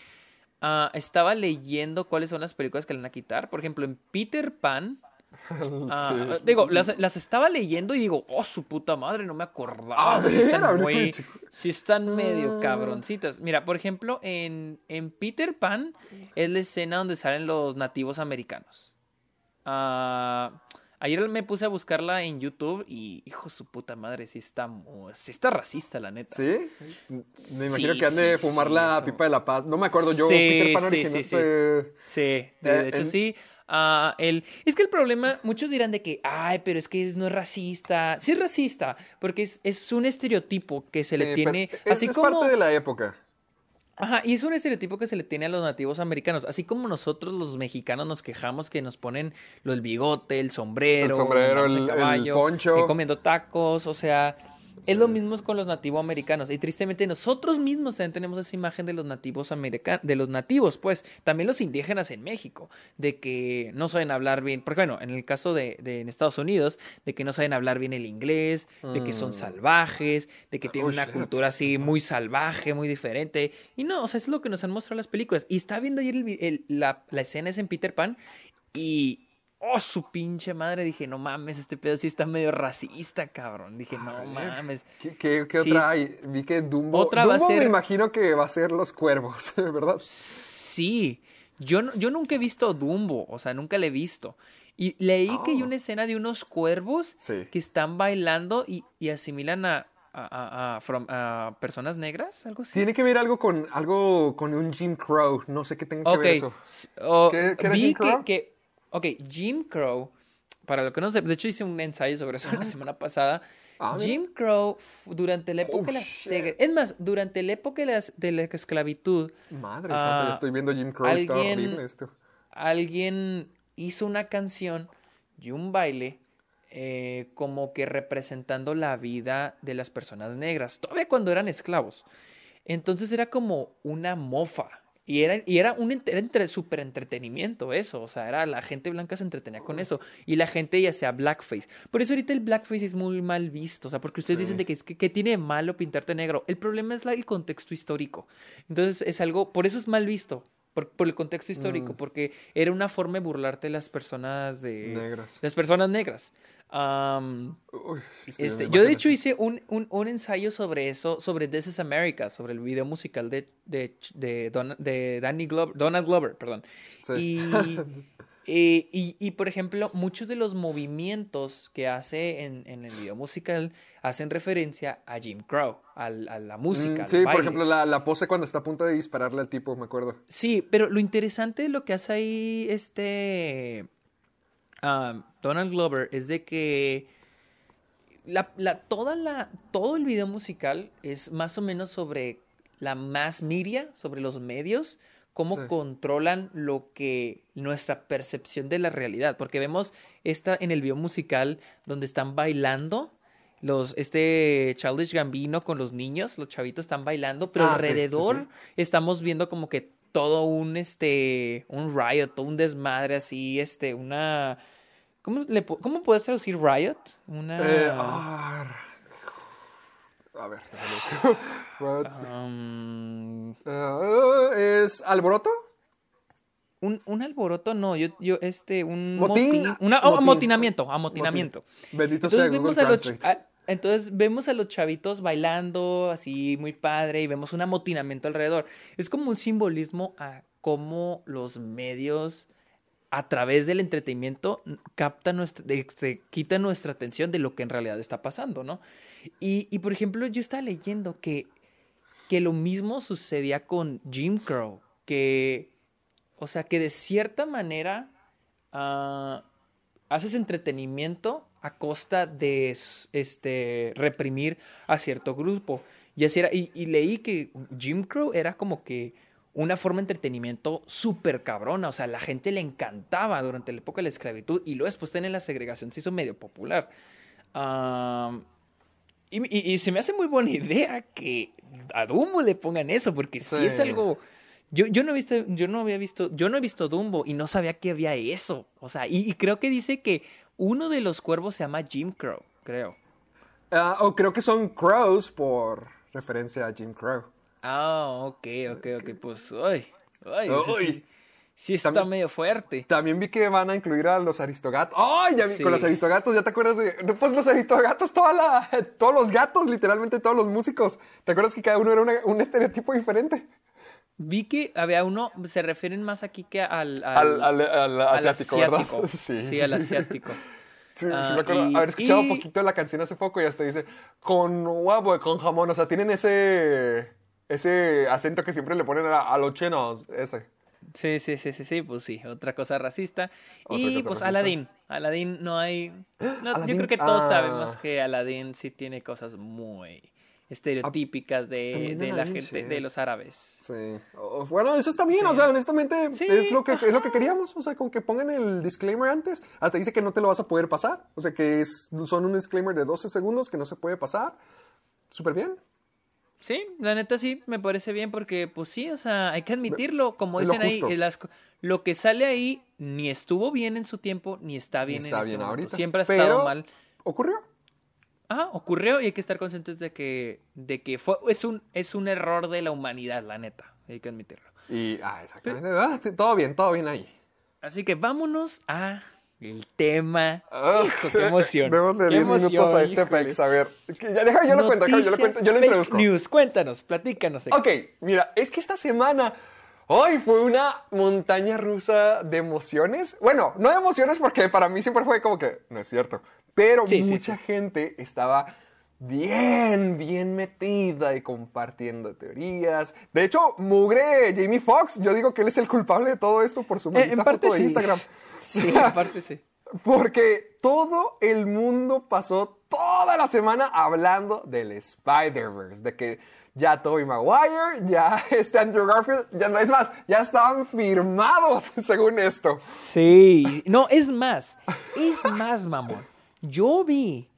ah, estaba leyendo cuáles son las películas que le van a quitar. Por ejemplo, en Peter Pan, Ah, Sí. Digo, las, las estaba leyendo y digo, oh, su puta madre, no me acordaba. Ah, O sea, sí, están muy- sí están medio cabroncitas. Mira, por ejemplo, en, en Peter Pan es la escena donde salen los nativos americanos. Ah, Ayer me puse a buscarla en YouTube y, hijo su puta madre, sí está, sí está racista, la neta. ¿Sí? Me imagino Sí, que han de fumar la pipa de la paz. No me acuerdo, yo, Sí, Peter Pan sí, original. sí, sí. eh, Sí, de, de hecho en- sí. Ah, el, es que el problema, muchos dirán de que, ay, pero es que no es racista. Sí es racista, porque es, es un estereotipo que se sí, le tiene, es, así es como... parte de la época. Ajá, y es un estereotipo que se le tiene a los nativos americanos, así como nosotros los mexicanos nos quejamos que nos ponen lo el bigote, el sombrero, El sombrero, el- el caballo, poncho. que comiendo tacos, o sea, es lo mismo con los nativos americanos y tristemente nosotros mismos también tenemos esa imagen de los nativos americanos, de los nativos, pues, también los indígenas en México, de que no saben hablar bien, porque bueno, en el caso de, de en Estados Unidos, de que no saben hablar bien el inglés, de que son salvajes, de que tienen una cultura así muy salvaje, muy diferente. Y no, o sea, es lo que nos han mostrado las películas. Y estaba viendo ayer el el- la, la escena es en Peter Pan y... Oh, su pinche madre. Dije, no mames, este pedo sí está medio racista, cabrón. Dije, no mames. ¿Qué, qué- qué Sí, otra hay? Vi que Dumbo. Otra va a Dumbo me ser- imagino que va a ser los cuervos, ¿verdad? Sí, yo, yo nunca he visto Dumbo, o sea, nunca le he visto. Y leí que hay Oh. una escena de unos cuervos Sí. que están bailando y, y asimilan a, a, a- a from- a personas negras, algo así. Tiene que ver algo con algo con un Jim Crow. No sé qué tenga que ver eso. ¿Qué- qué era vi Jim que, Crow? que- ok, Jim Crow, para lo que no sé, de hecho hice un ensayo sobre eso la semana pasada. Ah. Jim Crow, durante la época Oh, de la shit. segre- es más, durante la época de la, de la esclavitud, Madre Ah, santa, estoy viendo Jim Crow. Está alguien- horrible esto. alguien hizo una canción y un baile eh, como que representando la vida de las personas negras, todavía cuando eran esclavos. Entonces era como una mofa. Y era, y era un ent- era entre, súper entretenimiento eso, o sea, era la gente blanca se entretenía con eso, y la gente ya sea blackface. Por eso ahorita el blackface es muy mal visto, o sea, porque ustedes Sí. dicen de que, es que, que tiene de malo pintarte negro. El problema es la- el contexto histórico. Entonces es algo, por eso es mal visto, por, por el contexto histórico, Mm. porque era una forma de burlarte de las personas de... Negras. Las personas negras. Uy, sí, este, yo de hecho hice un, un, un ensayo sobre eso, sobre This is America, sobre el video musical de, de, de, Don- de Danny Glover, Donald Glover, perdón. Sí. Y, eh, y, y, por ejemplo, muchos de los movimientos que hace en, en el video musical hacen referencia a Jim Crow, al- a, la música. Mm, al sí, por ejemplo, la, la pose cuando está a punto de dispararle al tipo, me acuerdo. Sí, pero lo interesante de lo que hace ahí este um, Donald Glover es de que la, la- toda la, todo el video musical es más o menos sobre la mass media, sobre los medios, cómo Sí. controlan lo que nuestra percepción de la realidad, porque vemos esta en el video musical donde están bailando los este Childish Gambino con los niños, los chavitos están bailando, pero Ah, sí, alrededor sí. estamos viendo como que todo un este un riot, todo un desmadre así, este una ¿Cómo, le, ¿Cómo puedes traducir riot? Una Eh, ah, a ver? Um, Eh, ¿Es alboroto? un, un alboroto, no, yo, yo, este, un Motín. motín, una, oh, Motín. amotinamiento, amotinamiento. Bendito sea Entonces Google vemos, a los, a- entonces vemos a los chavitos bailando así muy padre y vemos un amotinamiento alrededor. Es como un simbolismo a cómo los medios a través del entretenimiento captan nuestra, se quita nuestra atención de lo que en realidad está pasando, ¿no? Y, y, por ejemplo, yo estaba leyendo que, que lo mismo sucedía con Jim Crow, que, o sea, que de cierta manera ah, haces entretenimiento a costa de este, reprimir a cierto grupo. Y, así era, y, leí que Jim Crow era como que una forma de entretenimiento súper cabrona. O sea, la gente le encantaba durante la época de la esclavitud y luego después en la segregación se hizo medio popular. Am, y, y- y se me hace muy buena idea que a Dumbo le pongan eso, porque sí, es algo. Yo, yo no he visto, yo no había visto, yo no he visto Dumbo y no sabía que había eso. O sea, y, y creo que dice que uno de los cuervos se llama Jim Crow, creo. Ah, o creo que son crows por referencia a Jim Crow. Ah, ok, ok, ok, pues, ay, ay, sí, Uy. Sí, sí está También- medio fuerte. También vi que van a incluir a los aristogatos. ¡Ay! ya vi, Sí. con los aristogatos, ¿ya te acuerdas de...? Pues los aristogatos, toda la, todos los gatos, literalmente todos los músicos. ¿Te acuerdas que cada uno era una- un estereotipo diferente? Vi que había uno, se refieren más aquí que al, Al, al- al al asiático, ¿verdad? Sí. al asiático. Sí, sí Ah, me acuerdo y- haber escuchado y- un poquito la canción hace poco y hasta dice con huevo y con jamón. O sea, tienen ese ese acento que siempre le ponen a, a los chinos, ese. Sí, sí, sí, sí, sí, pues sí, otra cosa racista. Otra y cosa pues racista. Aladdin. Aladdin no hay... no, yo Aladdin, creo que todos ah. sabemos que Aladdin sí tiene cosas muy estereotípicas de, de la gente, sí. de los árabes. Sí. O- Bueno, eso está bien, o sea, honestamente Sí, es, lo que, es lo que queríamos, o sea, con que pongan el disclaimer antes, hasta dice que no te lo vas a poder pasar, o sea, que es, son un disclaimer de 12 segundos que no se puede pasar, súper bien. Sí, la neta sí, me parece bien porque, pues sí, o sea, hay que admitirlo, como dicen ahí, las lo que sale ahí ni estuvo bien en su tiempo, ni está bien Está en este bien momento. ahorita. Siempre ha pero estado mal. Ocurrió. Ajá, ocurrió y hay que estar conscientes de que, de que fue, es un, es un error de la humanidad, la neta, hay que admitirlo. Y, ah, exactamente, ah, todo bien, todo bien ahí. Así que vámonos a el tema. Ah, Hijo, qué emoción. Démosle qué 10 minutos a este híjole. pex, a ver. ya deja, yo lo cuento, yo lo cuento, yo lo introduzco. News, cuéntanos, platícanos. Héctor. Ok, mira, es que esta semana hoy fue una montaña rusa de emociones. Bueno, no de emociones porque para mí siempre fue como que no es cierto. Pero Sí, mucha sí. gente estaba bien, bien metida y compartiendo teorías. De hecho, mugre Jamie Foxx, yo digo que él es el culpable de todo esto por su Eh, en parte foto de sí. Instagram. Sí, en parte sí. Porque todo el mundo pasó toda la semana hablando del Spider-Verse, de que ya Tobey Maguire, ya este Andrew Garfield, ya no es más, ya estaban firmados según esto. Sí, no, es más, es más, mamón. Yo vi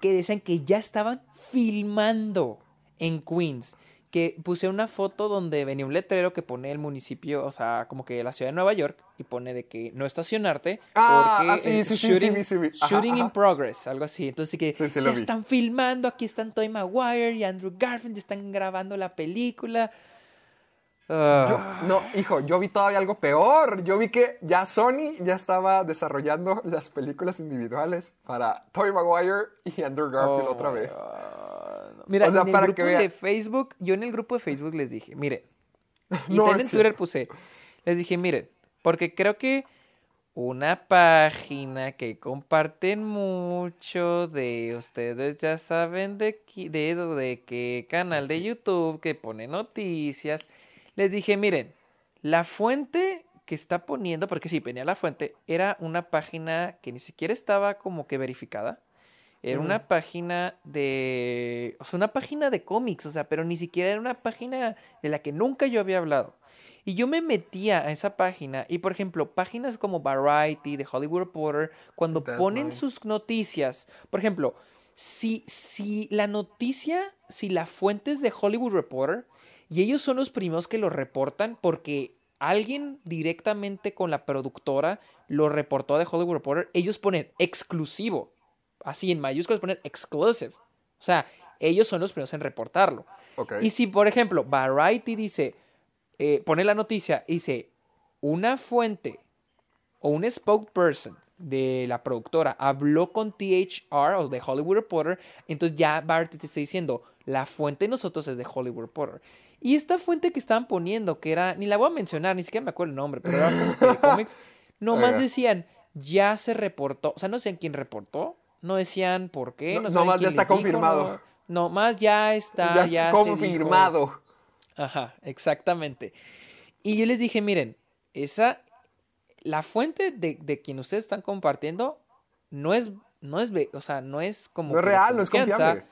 que decían que ya estaban filmando en Queens. Que puse una foto donde venía un letrero que pone el municipio, o sea, como que la ciudad de Nueva York, y pone de que no estacionarte Ah, porque shooting, in progress, algo así. Entonces que Sí, sí, lo ya vi. están filmando, aquí están Tobey Maguire y Andrew Garfield, ya están grabando la película. Yo- no, hijo, yo vi todavía algo peor. Yo vi que ya Sony ya estaba desarrollando las películas individuales para Tobey Maguire y Andrew Garfield Oh otra my vez. Mira, O sea, en el para grupo que vea. de Facebook, yo en el grupo de Facebook les dije, miren, y No, también es en Twitter puse, les dije, miren, porque creo que una página que comparten mucho de ustedes ya saben de, de, de qué canal de YouTube que pone noticias, les dije, miren, la fuente que está poniendo, porque sí, venía la fuente, era una página que ni siquiera estaba como que verificada. Era una página de. O sea, una página de cómics, o sea, pero ni siquiera era una página de la que nunca yo había hablado. Y yo me metía a esa página y, por ejemplo, páginas como Variety, de Hollywood Reporter, cuando ponen sus noticias, por ejemplo, si, si la noticia, si la fuente es de Hollywood Reporter, y ellos son los primeros que lo reportan porque alguien directamente con la productora lo reportó de Hollywood Reporter, ellos ponen exclusivo así en mayúsculas poner exclusive. O sea, ellos son los primeros en reportarlo. Y si, por ejemplo, Variety dice, eh, pone la noticia y dice, una fuente o un spokesperson de la productora habló con THR o de Hollywood Reporter, entonces ya Variety te está diciendo, la fuente de nosotros es de Hollywood Reporter. Y esta fuente que estaban poniendo, que era, ni la voy a mencionar, ni siquiera me acuerdo el nombre, pero era de cómics, nomás Oiga. decían, ya se reportó, o sea, no decían quién reportó, no decían por qué, No- no, nomás ya está dijo, confirmado. no, nomás ya está, ya ya, está se dijo. confirmado. Ajá, exactamente. Y yo les dije, miren, esa, la fuente de, de quien ustedes están compartiendo no es, no es, o sea, no es como No es real, no es confiable.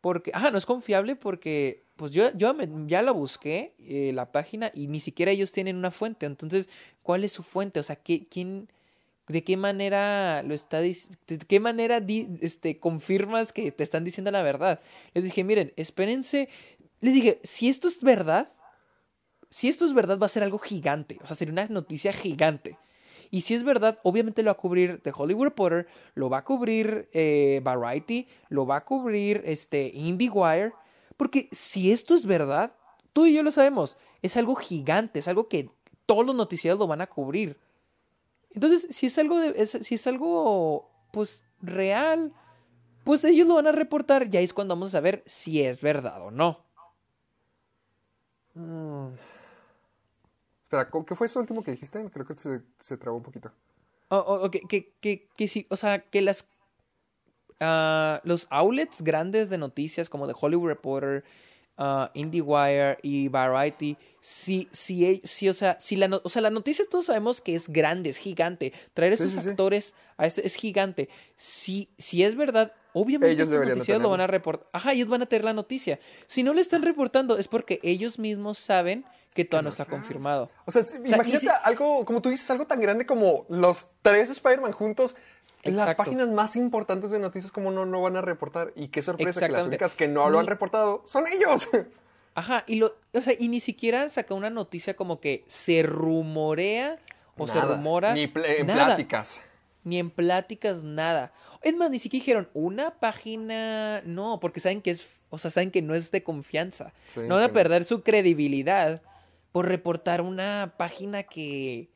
Porque, ajá, no es confiable porque, pues yo, yo me- ya la busqué, eh, la página, y ni siquiera ellos tienen una fuente. Entonces, ¿cuál es su fuente? O sea, ¿qué, quién, de qué manera lo está, de qué manera di- este, confirmas que te están diciendo la verdad? Les dije, miren, espérense. Les dije, si esto es verdad, si esto es verdad, va a ser algo gigante. O sea, sería una noticia gigante. Y si es verdad, obviamente lo va a cubrir The Hollywood Reporter, lo va a cubrir eh, Variety, lo va a cubrir este, IndieWire. Porque si esto es verdad, tú y yo lo sabemos, es algo gigante, es algo que todos los noticieros lo van a cubrir. Entonces, si es algo, de, es- si es algo, pues, real, pues ellos lo van a reportar. Y ahí es cuando vamos a saber si es verdad o no. Espera, ¿con- ¿qué fue eso último que dijiste? Creo que se, se trabó un poquito. o, o- o que, que, que, que sí, o sea, que las ah, los outlets grandes de noticias como The Hollywood Reporter, ah, IndieWire y Variety, sí, sí, e- sí, o sea, si la, no- o sea, la noticia todos sabemos que es grande, es gigante. Traer a Sí, estos sí, actores a este es gigante. Si, si es verdad, obviamente Ellos de noticieros lo van a reportar. Ajá, ellos van a tener la noticia. Si no le están reportando es porque ellos mismos saben que todavía no está confirmado. O sea, imagínate si- algo, como tú dices, algo tan grande como los tres Spider-Man juntos. En Las Exacto. páginas más importantes de noticias, como no, no van a reportar? Y qué sorpresa que las únicas que no lo han reportado son ellos. Ajá, y lo, o sea, y ni siquiera saca una noticia como que se rumorea o se rumora. Ni pl- en nada, pláticas. Ni en pláticas, nada. Es más, ni siquiera dijeron una página. No, porque saben que es. O sea, saben que no es de confianza. Sí, no van a perder su credibilidad por reportar una página que.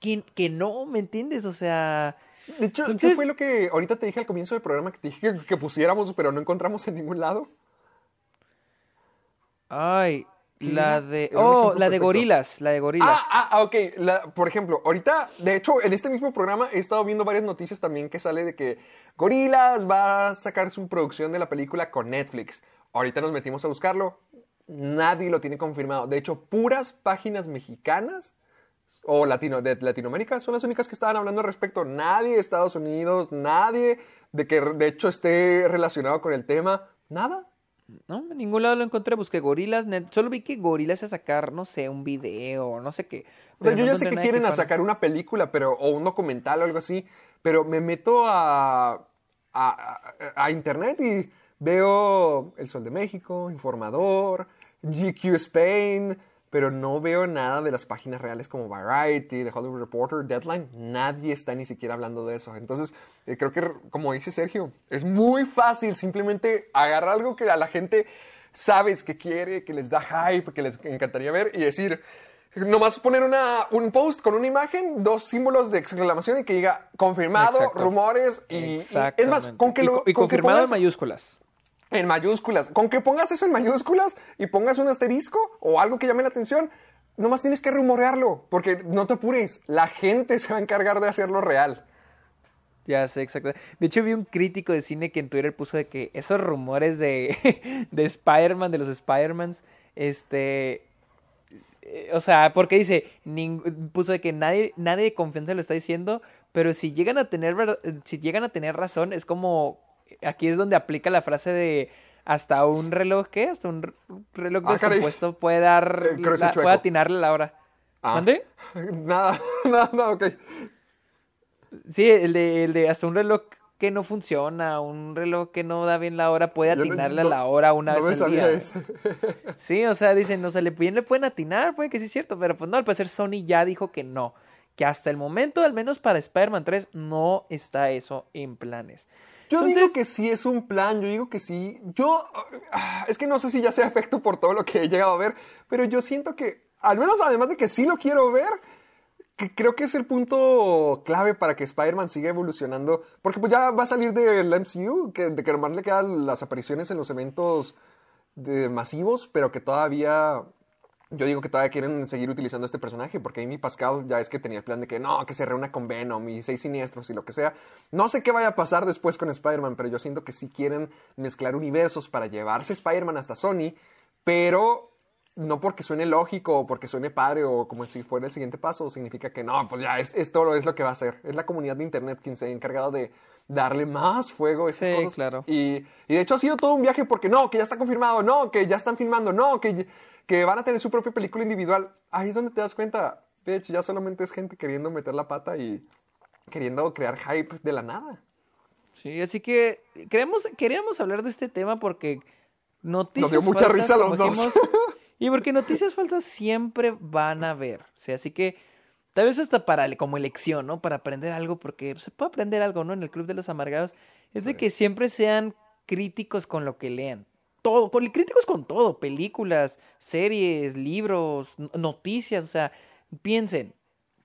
Que, que no, ¿me entiendes? O sea. De hecho, ¿qué Entonces- fue lo que ahorita te dije al comienzo del programa que te dije que, que pusiéramos, pero no encontramos en ningún lado? Ay, ¿Qué la de. Oh, la de gorilas. La de gorilas. Ah, ah, ok. La- por ejemplo, ahorita, de hecho, en este mismo programa he estado viendo varias noticias también que sale de que Gorilas va a sacar su producción de la película con Netflix. Ahorita nos metimos a buscarlo. Nadie lo tiene confirmado. De hecho, puras páginas mexicanas o latino, de Latinoamérica son las únicas que estaban hablando al respecto. Nadie de Estados Unidos, nadie de que de hecho esté relacionado con el tema. Nada. No, en ningún lado lo encontré. Busqué gorilas. Solo vi que gorilas a sacar, no sé, un video, no sé qué. O sea, yo no ya sé que quieren a sacar una película, pero, o un documental o algo así, pero me meto a, a, a- a internet y veo El Sol de México, Informador, GQ Spain, pero no veo nada de las páginas reales como Variety, The Hollywood Reporter, Deadline. Nadie está ni siquiera hablando de eso. Entonces, eh, creo que, como dice Sergio, es muy fácil simplemente agarrar algo que a la gente sabes que quiere, que les da hype, que les encantaría ver y decir, nomás poner una, un post con una imagen, dos símbolos de exclamación y que diga confirmado, Exacto. rumores y, y- es más, con que lo y, con que confirmado en mayúsculas. En mayúsculas. Con que pongas eso en mayúsculas y pongas un asterisco o algo que llame la atención, nomás tienes que rumorearlo, porque no te apures, la gente se va a encargar de hacerlo real. Ya sé, exacto. De hecho, vi un crítico de cine que en Twitter puso de que esos rumores de, de Spider-Man, de los Spider-Mans, este. eh, O sea, porque dice, puso de que nadie, nadie de confianza lo está diciendo, pero si llegan a tener, si llegan a tener razón, es como, aquí es donde aplica la frase de hasta un reloj, ¿qué? Hasta un reloj Ah, caray. descompuesto puede dar, Eh, la- puede atinarle la hora. Ah. ¿Mande? Nada, nada, nada, ok. Sí, el de, el de hasta un reloj que no funciona, un reloj que no da bien la hora, puede no- atinarle no- a la hora una no vez al día. eso. Sí, o sea, dicen, o sea, le bien le pueden atinar, puede que sí es cierto, pero pues no, al parecer Sony ya dijo que no, que hasta el momento, al menos para Spider-Man 3, no está eso en planes. Yo digo que sí es un plan, yo digo que sí. Yo, ah, es que no sé si ya sea efecto por todo lo que he llegado a ver, pero yo siento que, al menos además de que sí lo quiero ver, que creo que es el punto clave para que Spider-Man siga evolucionando, porque pues ya va a salir del MCU, que, de que nomás le quedan las apariciones en los eventos de masivos, pero que todavía yo digo que todavía quieren seguir utilizando este personaje, porque Amy Pascal ya es que tenía el plan de que no, que se reúna con Venom y seis siniestros y lo que sea. No sé qué vaya a pasar después con Spider-Man, pero yo siento que sí quieren mezclar universos para llevarse Spider-Man hasta Sony, pero no porque suene lógico o porque suene padre o como si fuera el siguiente paso, significa que no, pues ya, es, esto es lo que va a hacer. Es la comunidad de Internet quien se ha encargado de darle más fuego a estas Sí, cosas. claro. Y, y de hecho ha sido todo un viaje porque no, que ya está confirmado, no, que ya están filmando, no, que, que van a tener su propia película individual. Ahí es donde te das cuenta, de hecho, ya solamente es gente queriendo meter la pata y queriendo crear hype de la nada. Sí, así que queremos, queríamos hablar de este tema porque noticias dio mucha falsas, risa a los dos. dijimos, y porque noticias falsas siempre van a haber. Sea, así que tal vez hasta para como elección, ¿no? Para aprender algo, porque se puede aprender algo, ¿no? En el Club de los Amargados, es de que siempre sean críticos con lo que lean. Todo, con, críticos con todo, películas, series, libros, noticias, o sea, piensen,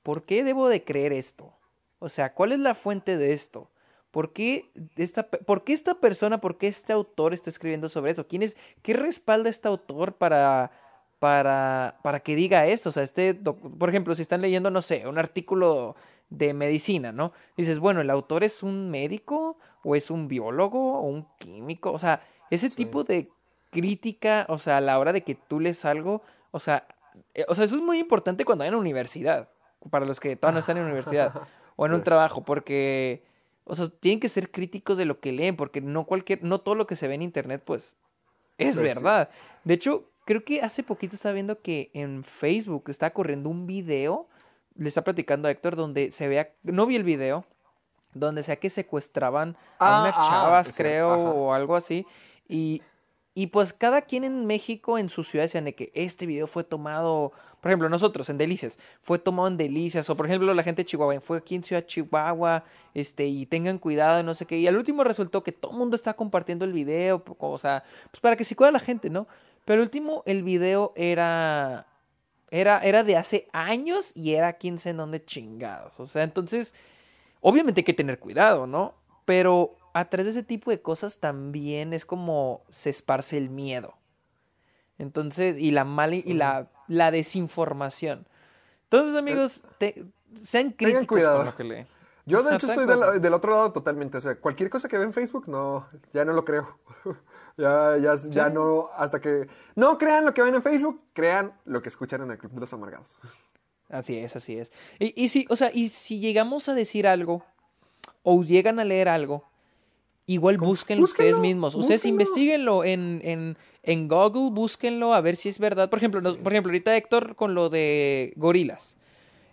¿por qué debo de creer esto? O sea, ¿cuál es la fuente de esto? ¿Por qué esta, por qué esta persona, por qué este autor está escribiendo sobre eso? ¿Quién es, ¿Qué respalda este autor para, para, para que diga esto? O sea, este, por ejemplo, si están leyendo, no sé, un artículo de medicina, ¿no? Dices, bueno, el autor es un médico o es un biólogo o un químico, o sea, ese tipo de crítica, o sea, a la hora de que tú lees algo, o sea, eh, o sea, eso es muy importante cuando hay en la universidad, para los que todavía no están en la universidad o en un trabajo, porque, o sea, tienen que ser críticos de lo que leen, porque no cualquier, no todo lo que se ve en internet, pues, es Pues sí. verdad. De hecho, creo que hace poquito estaba viendo que en Facebook está corriendo un video, le está platicando a Héctor, donde se vea, no vi el video, donde sea que secuestraban a Ah, unas ah, chavas, sí, creo, ajá. o algo así, y, y pues cada quien en México, en su ciudad, decían de que este video fue tomado, por ejemplo, nosotros en Delicias, fue tomado en Delicias, o por ejemplo la gente de Chihuahua, fue aquí en Ciudad Chihuahua, este, y tengan cuidado, no sé qué, y al último resultó que todo el mundo está compartiendo el video, o sea, pues para que se cuida la gente, ¿no? Pero al último el video era, era, era de hace años y era quién sé en dónde chingados, o sea, entonces, obviamente hay que tener cuidado, ¿no? Pero a través de ese tipo de cosas también es como se esparce el miedo. Entonces, y la mala y la, la desinformación. Entonces, amigos, te- sean críticos cuidado. con lo que leen. Yo, de hecho, estoy del, otro lado totalmente. O sea, cualquier cosa que veo en Facebook, no, ya no lo creo. ya, ya, ya no, hasta que... No crean lo que ven en Facebook, crean lo que escuchan en el Club de los Amargados. Así es, así es. Y, y si, o sea, y si llegamos a decir algo, o llegan a leer algo, igual búsquenlo ustedes búsquenlo, mismos. Ustedes investiguenlo en, en, en Google, búsquenlo a ver si es verdad. Por ejemplo, nos- por ejemplo, ahorita Héctor con lo de gorilas.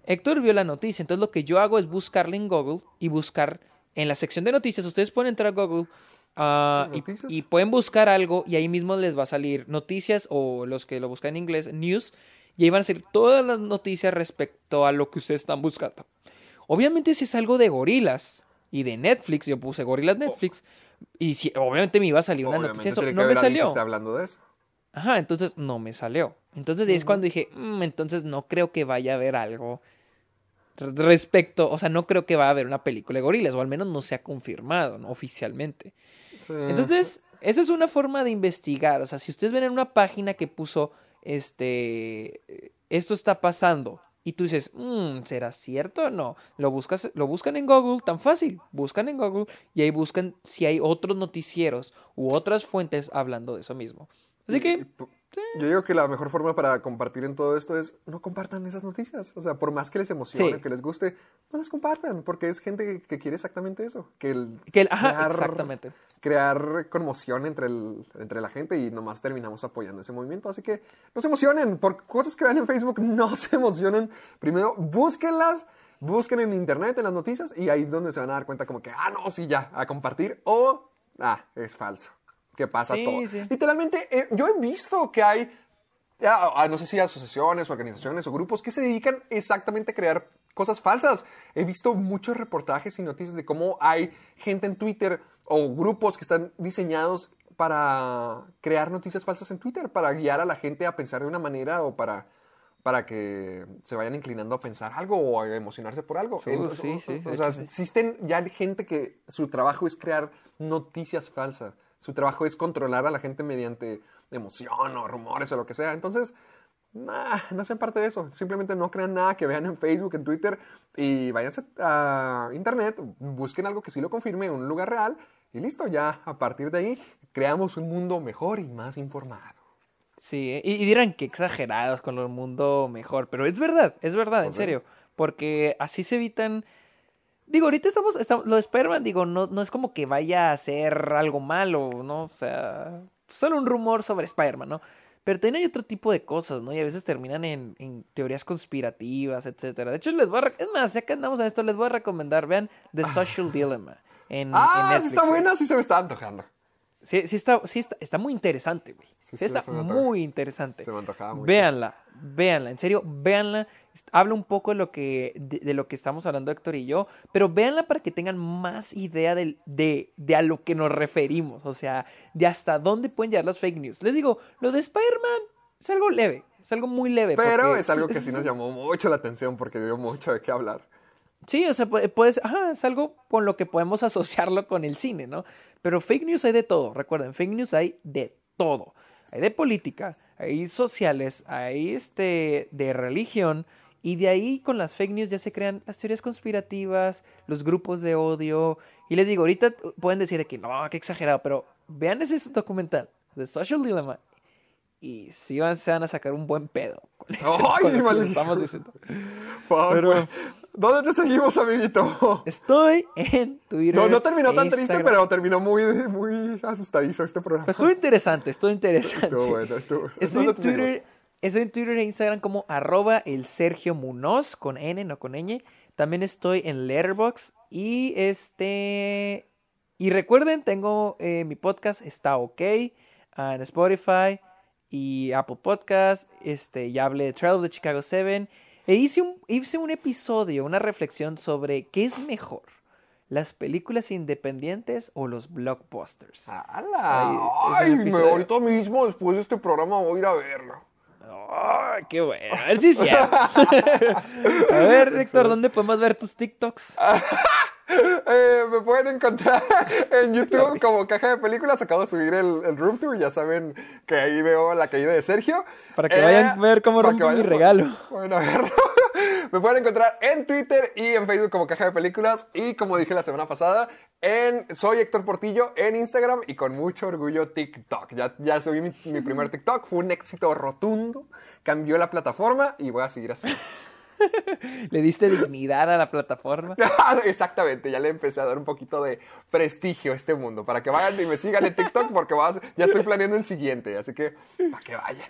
Héctor vio la noticia, entonces lo que yo hago es buscarle en Google y buscar en la sección de noticias. Ustedes pueden entrar a Google ah, y, y pueden buscar algo y ahí mismo les va a salir noticias o los que lo buscan en inglés, news, y ahí van a salir todas las noticias respecto a lo que ustedes están buscando. Obviamente si es algo de gorilas y de Netflix, yo puse gorilas Netflix y si, obviamente me iba a salir una noticia, que no me salió. esté hablando de eso. Ajá, entonces no me salió. Entonces ahí es cuando dije, "Mm, entonces no creo que vaya a haber algo re- respecto, o sea, no creo que va a haber una película de gorilas, o al menos no se ha confirmado, ¿no? Oficialmente. Sí. Entonces, esa es una forma de investigar. O sea, si ustedes ven en una página que puso, este, esto está pasando, y tú dices, "Mm, ¿será cierto o no? Lo, buscas, lo buscan en Google, tan fácil. Buscan en Google y ahí buscan si hay otros noticieros u otras fuentes hablando de eso mismo. Así que, Yo digo que la mejor forma para compartir en todo esto es no compartan esas noticias. O sea, por más que les emocione, Sí. que les guste, no las compartan, porque es gente que, quiere exactamente eso. Que el, que el- ajá, exactamente. crear conmoción entre, el, entre la gente y nomás terminamos apoyando ese movimiento. Así que no se emocionen por cosas que vean en Facebook, no se emocionen. Primero, búsquenlas, busquen en internet, en las noticias, y ahí es donde se van a dar cuenta como que, ah, no, sí, ya, a compartir, o, ah, es falso. Que pasa Sí, todo. sí. Literalmente, eh, yo he visto que hay, ah, no sé si asociaciones, organizaciones o grupos que se dedican exactamente a crear cosas falsas. He visto muchos reportajes y noticias de cómo hay gente en Twitter o grupos que están diseñados para crear noticias falsas en Twitter, para guiar a la gente a pensar de una manera o para, para que se vayan inclinando a pensar algo o a emocionarse por algo. Sí, Entonces, sí, sí, o sea, existen ya gente que su trabajo es crear noticias falsas. Su trabajo es controlar a la gente mediante emoción o rumores o lo que sea. Entonces, nah, no sean parte de eso. Simplemente no crean nada que vean en Facebook, en Twitter y váyanse a internet, busquen algo que sí lo confirme en un lugar real y listo. Ya a partir de ahí creamos un mundo mejor y más informado. Sí, ¿eh? y, y dirán que exagerados con el mundo mejor, pero es verdad, es verdad, en Ok. serio, porque así se evitan... Digo, ahorita estamos, estamos lo de Spider-Man, digo, no, no es como que vaya a ser algo malo, ¿no? O sea, solo un rumor sobre Spider-Man, ¿no? Pero también hay otro tipo de cosas, ¿no? Y a veces terminan en, en teorías conspirativas, etcétera. De hecho, les voy a... Es más, ya que andamos en esto, les voy a recomendar, vean The Social Dilemma en, en ah, sí Netflix. está ¿eh? buena, sí se me está antojando. Sí, sí está, sí está, está muy interesante, güey. Sí, Sí, sí, está muy interesante. Se me antojaba mucho. Véanla, véanla, en serio, véanla. Habla un poco de lo que, de, de lo que estamos hablando Héctor y yo, pero véanla para que tengan más idea del- de, de a lo que nos referimos, o sea, de hasta dónde pueden llegar las fake news. Les digo, lo de Spider-Man es algo leve, es algo muy leve. Pero es algo que sí nos llamó mucho la atención porque dio mucho de qué hablar. Sí, o sea, puede, puede ser- ajá, es algo con lo que podemos asociarlo con el cine, ¿no? Pero fake news hay de todo, recuerden, fake news hay de todo. Hay de política, hay sociales, hay este de religión Y de ahí con las fake news ya se crean las teorías conspirativas, los grupos de odio. Y les digo, ahorita pueden decir de que no, qué exagerado, pero vean ese documental, The Social Dilemma. Y sí van, se van a sacar un buen pedo con eso. Ay, con lo que vale. les estamos diciendo. Fuck, Pero- güey. ¿Dónde te seguimos, amiguito? Estoy en Twitter. No, no terminó tan triste, pero terminó muy, muy asustadizo este programa. Pues estuvo interesante, estuvo interesante. Estuvo bueno, estuvo Estoy en. Twitter, estoy en Twitter e Instagram como arroba el Sergio Munoz con N, no con ñ. También estoy en Letterboxd y este... Y recuerden, tengo eh, mi podcast, está ok, ah, en Spotify y Apple Podcast. Este, ya hablé de Trail of the Chicago 7. E hice un, hice un episodio, una reflexión sobre qué es mejor, las películas independientes o los blockbusters. ¡Hala! Ay, me, ahorita mismo, después de este programa, voy a ir a verlo. ¡Ay, qué bueno! A ver si es cierto. A ver, Héctor, ¿dónde podemos ver tus TikToks? Eh, me pueden encontrar en YouTube como Caja de Películas. Acabo de subir el, el Room Tour. Ya saben que ahí veo la caída de Sergio. Para que vayan a ver cómo rompo mi regalo. Bueno, a verlo. Me pueden encontrar en Twitter y en Facebook como Caja de Películas. Y como dije la semana pasada, en Soy Héctor Portillo en Instagram y con mucho orgullo TikTok. Ya, ya subí mi, mi primer TikTok. Fue un éxito rotundo. Cambió la plataforma y voy a seguir así. ¿Le diste dignidad a la plataforma? Exactamente, ya le empecé a dar un poquito de prestigio a este mundo. Para que vayan y me sigan en TikTok porque vas- ya estoy planeando el siguiente. Así que, para que vayan.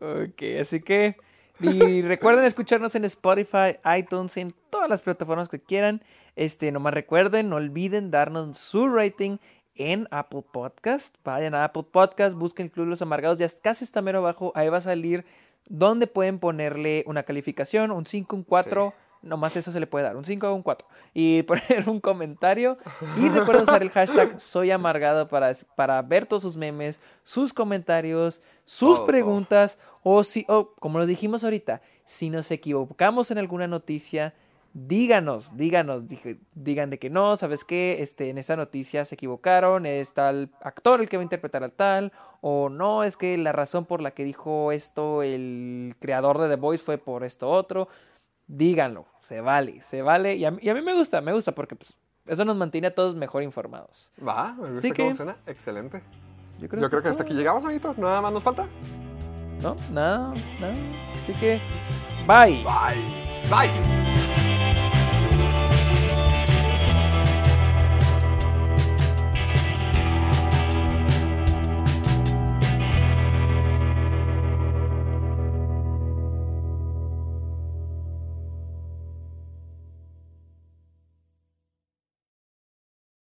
Ok, así que... Y recuerden escucharnos en Spotify, iTunes, en todas las plataformas que quieran. Este, nomás recuerden, no olviden darnos su rating en Apple Podcast. Vayan a Apple Podcast, busquen Club Los Amargados, ya casi está mero abajo. Ahí va a salir donde pueden ponerle una calificación, un 5, un 4. Nomás eso se le puede dar, un 5 o un 4. Y poner un comentario. Y recuerden usar el hashtag Soy Amargado para, para ver todos sus memes, sus comentarios, sus Todo, preguntas. O si, o como nos dijimos ahorita, si nos equivocamos en alguna noticia, díganos, díganos, digan de que no, ¿sabes qué? Este, en esta noticia se equivocaron, es tal actor el que va a interpretar al tal, o no, es que la razón por la que dijo esto el creador de The Voice fue por esto otro. Díganlo, se vale, se vale. Y a, mí- y a mí me gusta, me gusta porque pues, eso nos mantiene a todos mejor informados. Va, me gusta Así cómo que- suena. Excelente. Yo Yo creo que hasta aquí llegamos, amiguitos. Nada más nos falta. No, nada, nada. Así que, bye. Bye. Bye.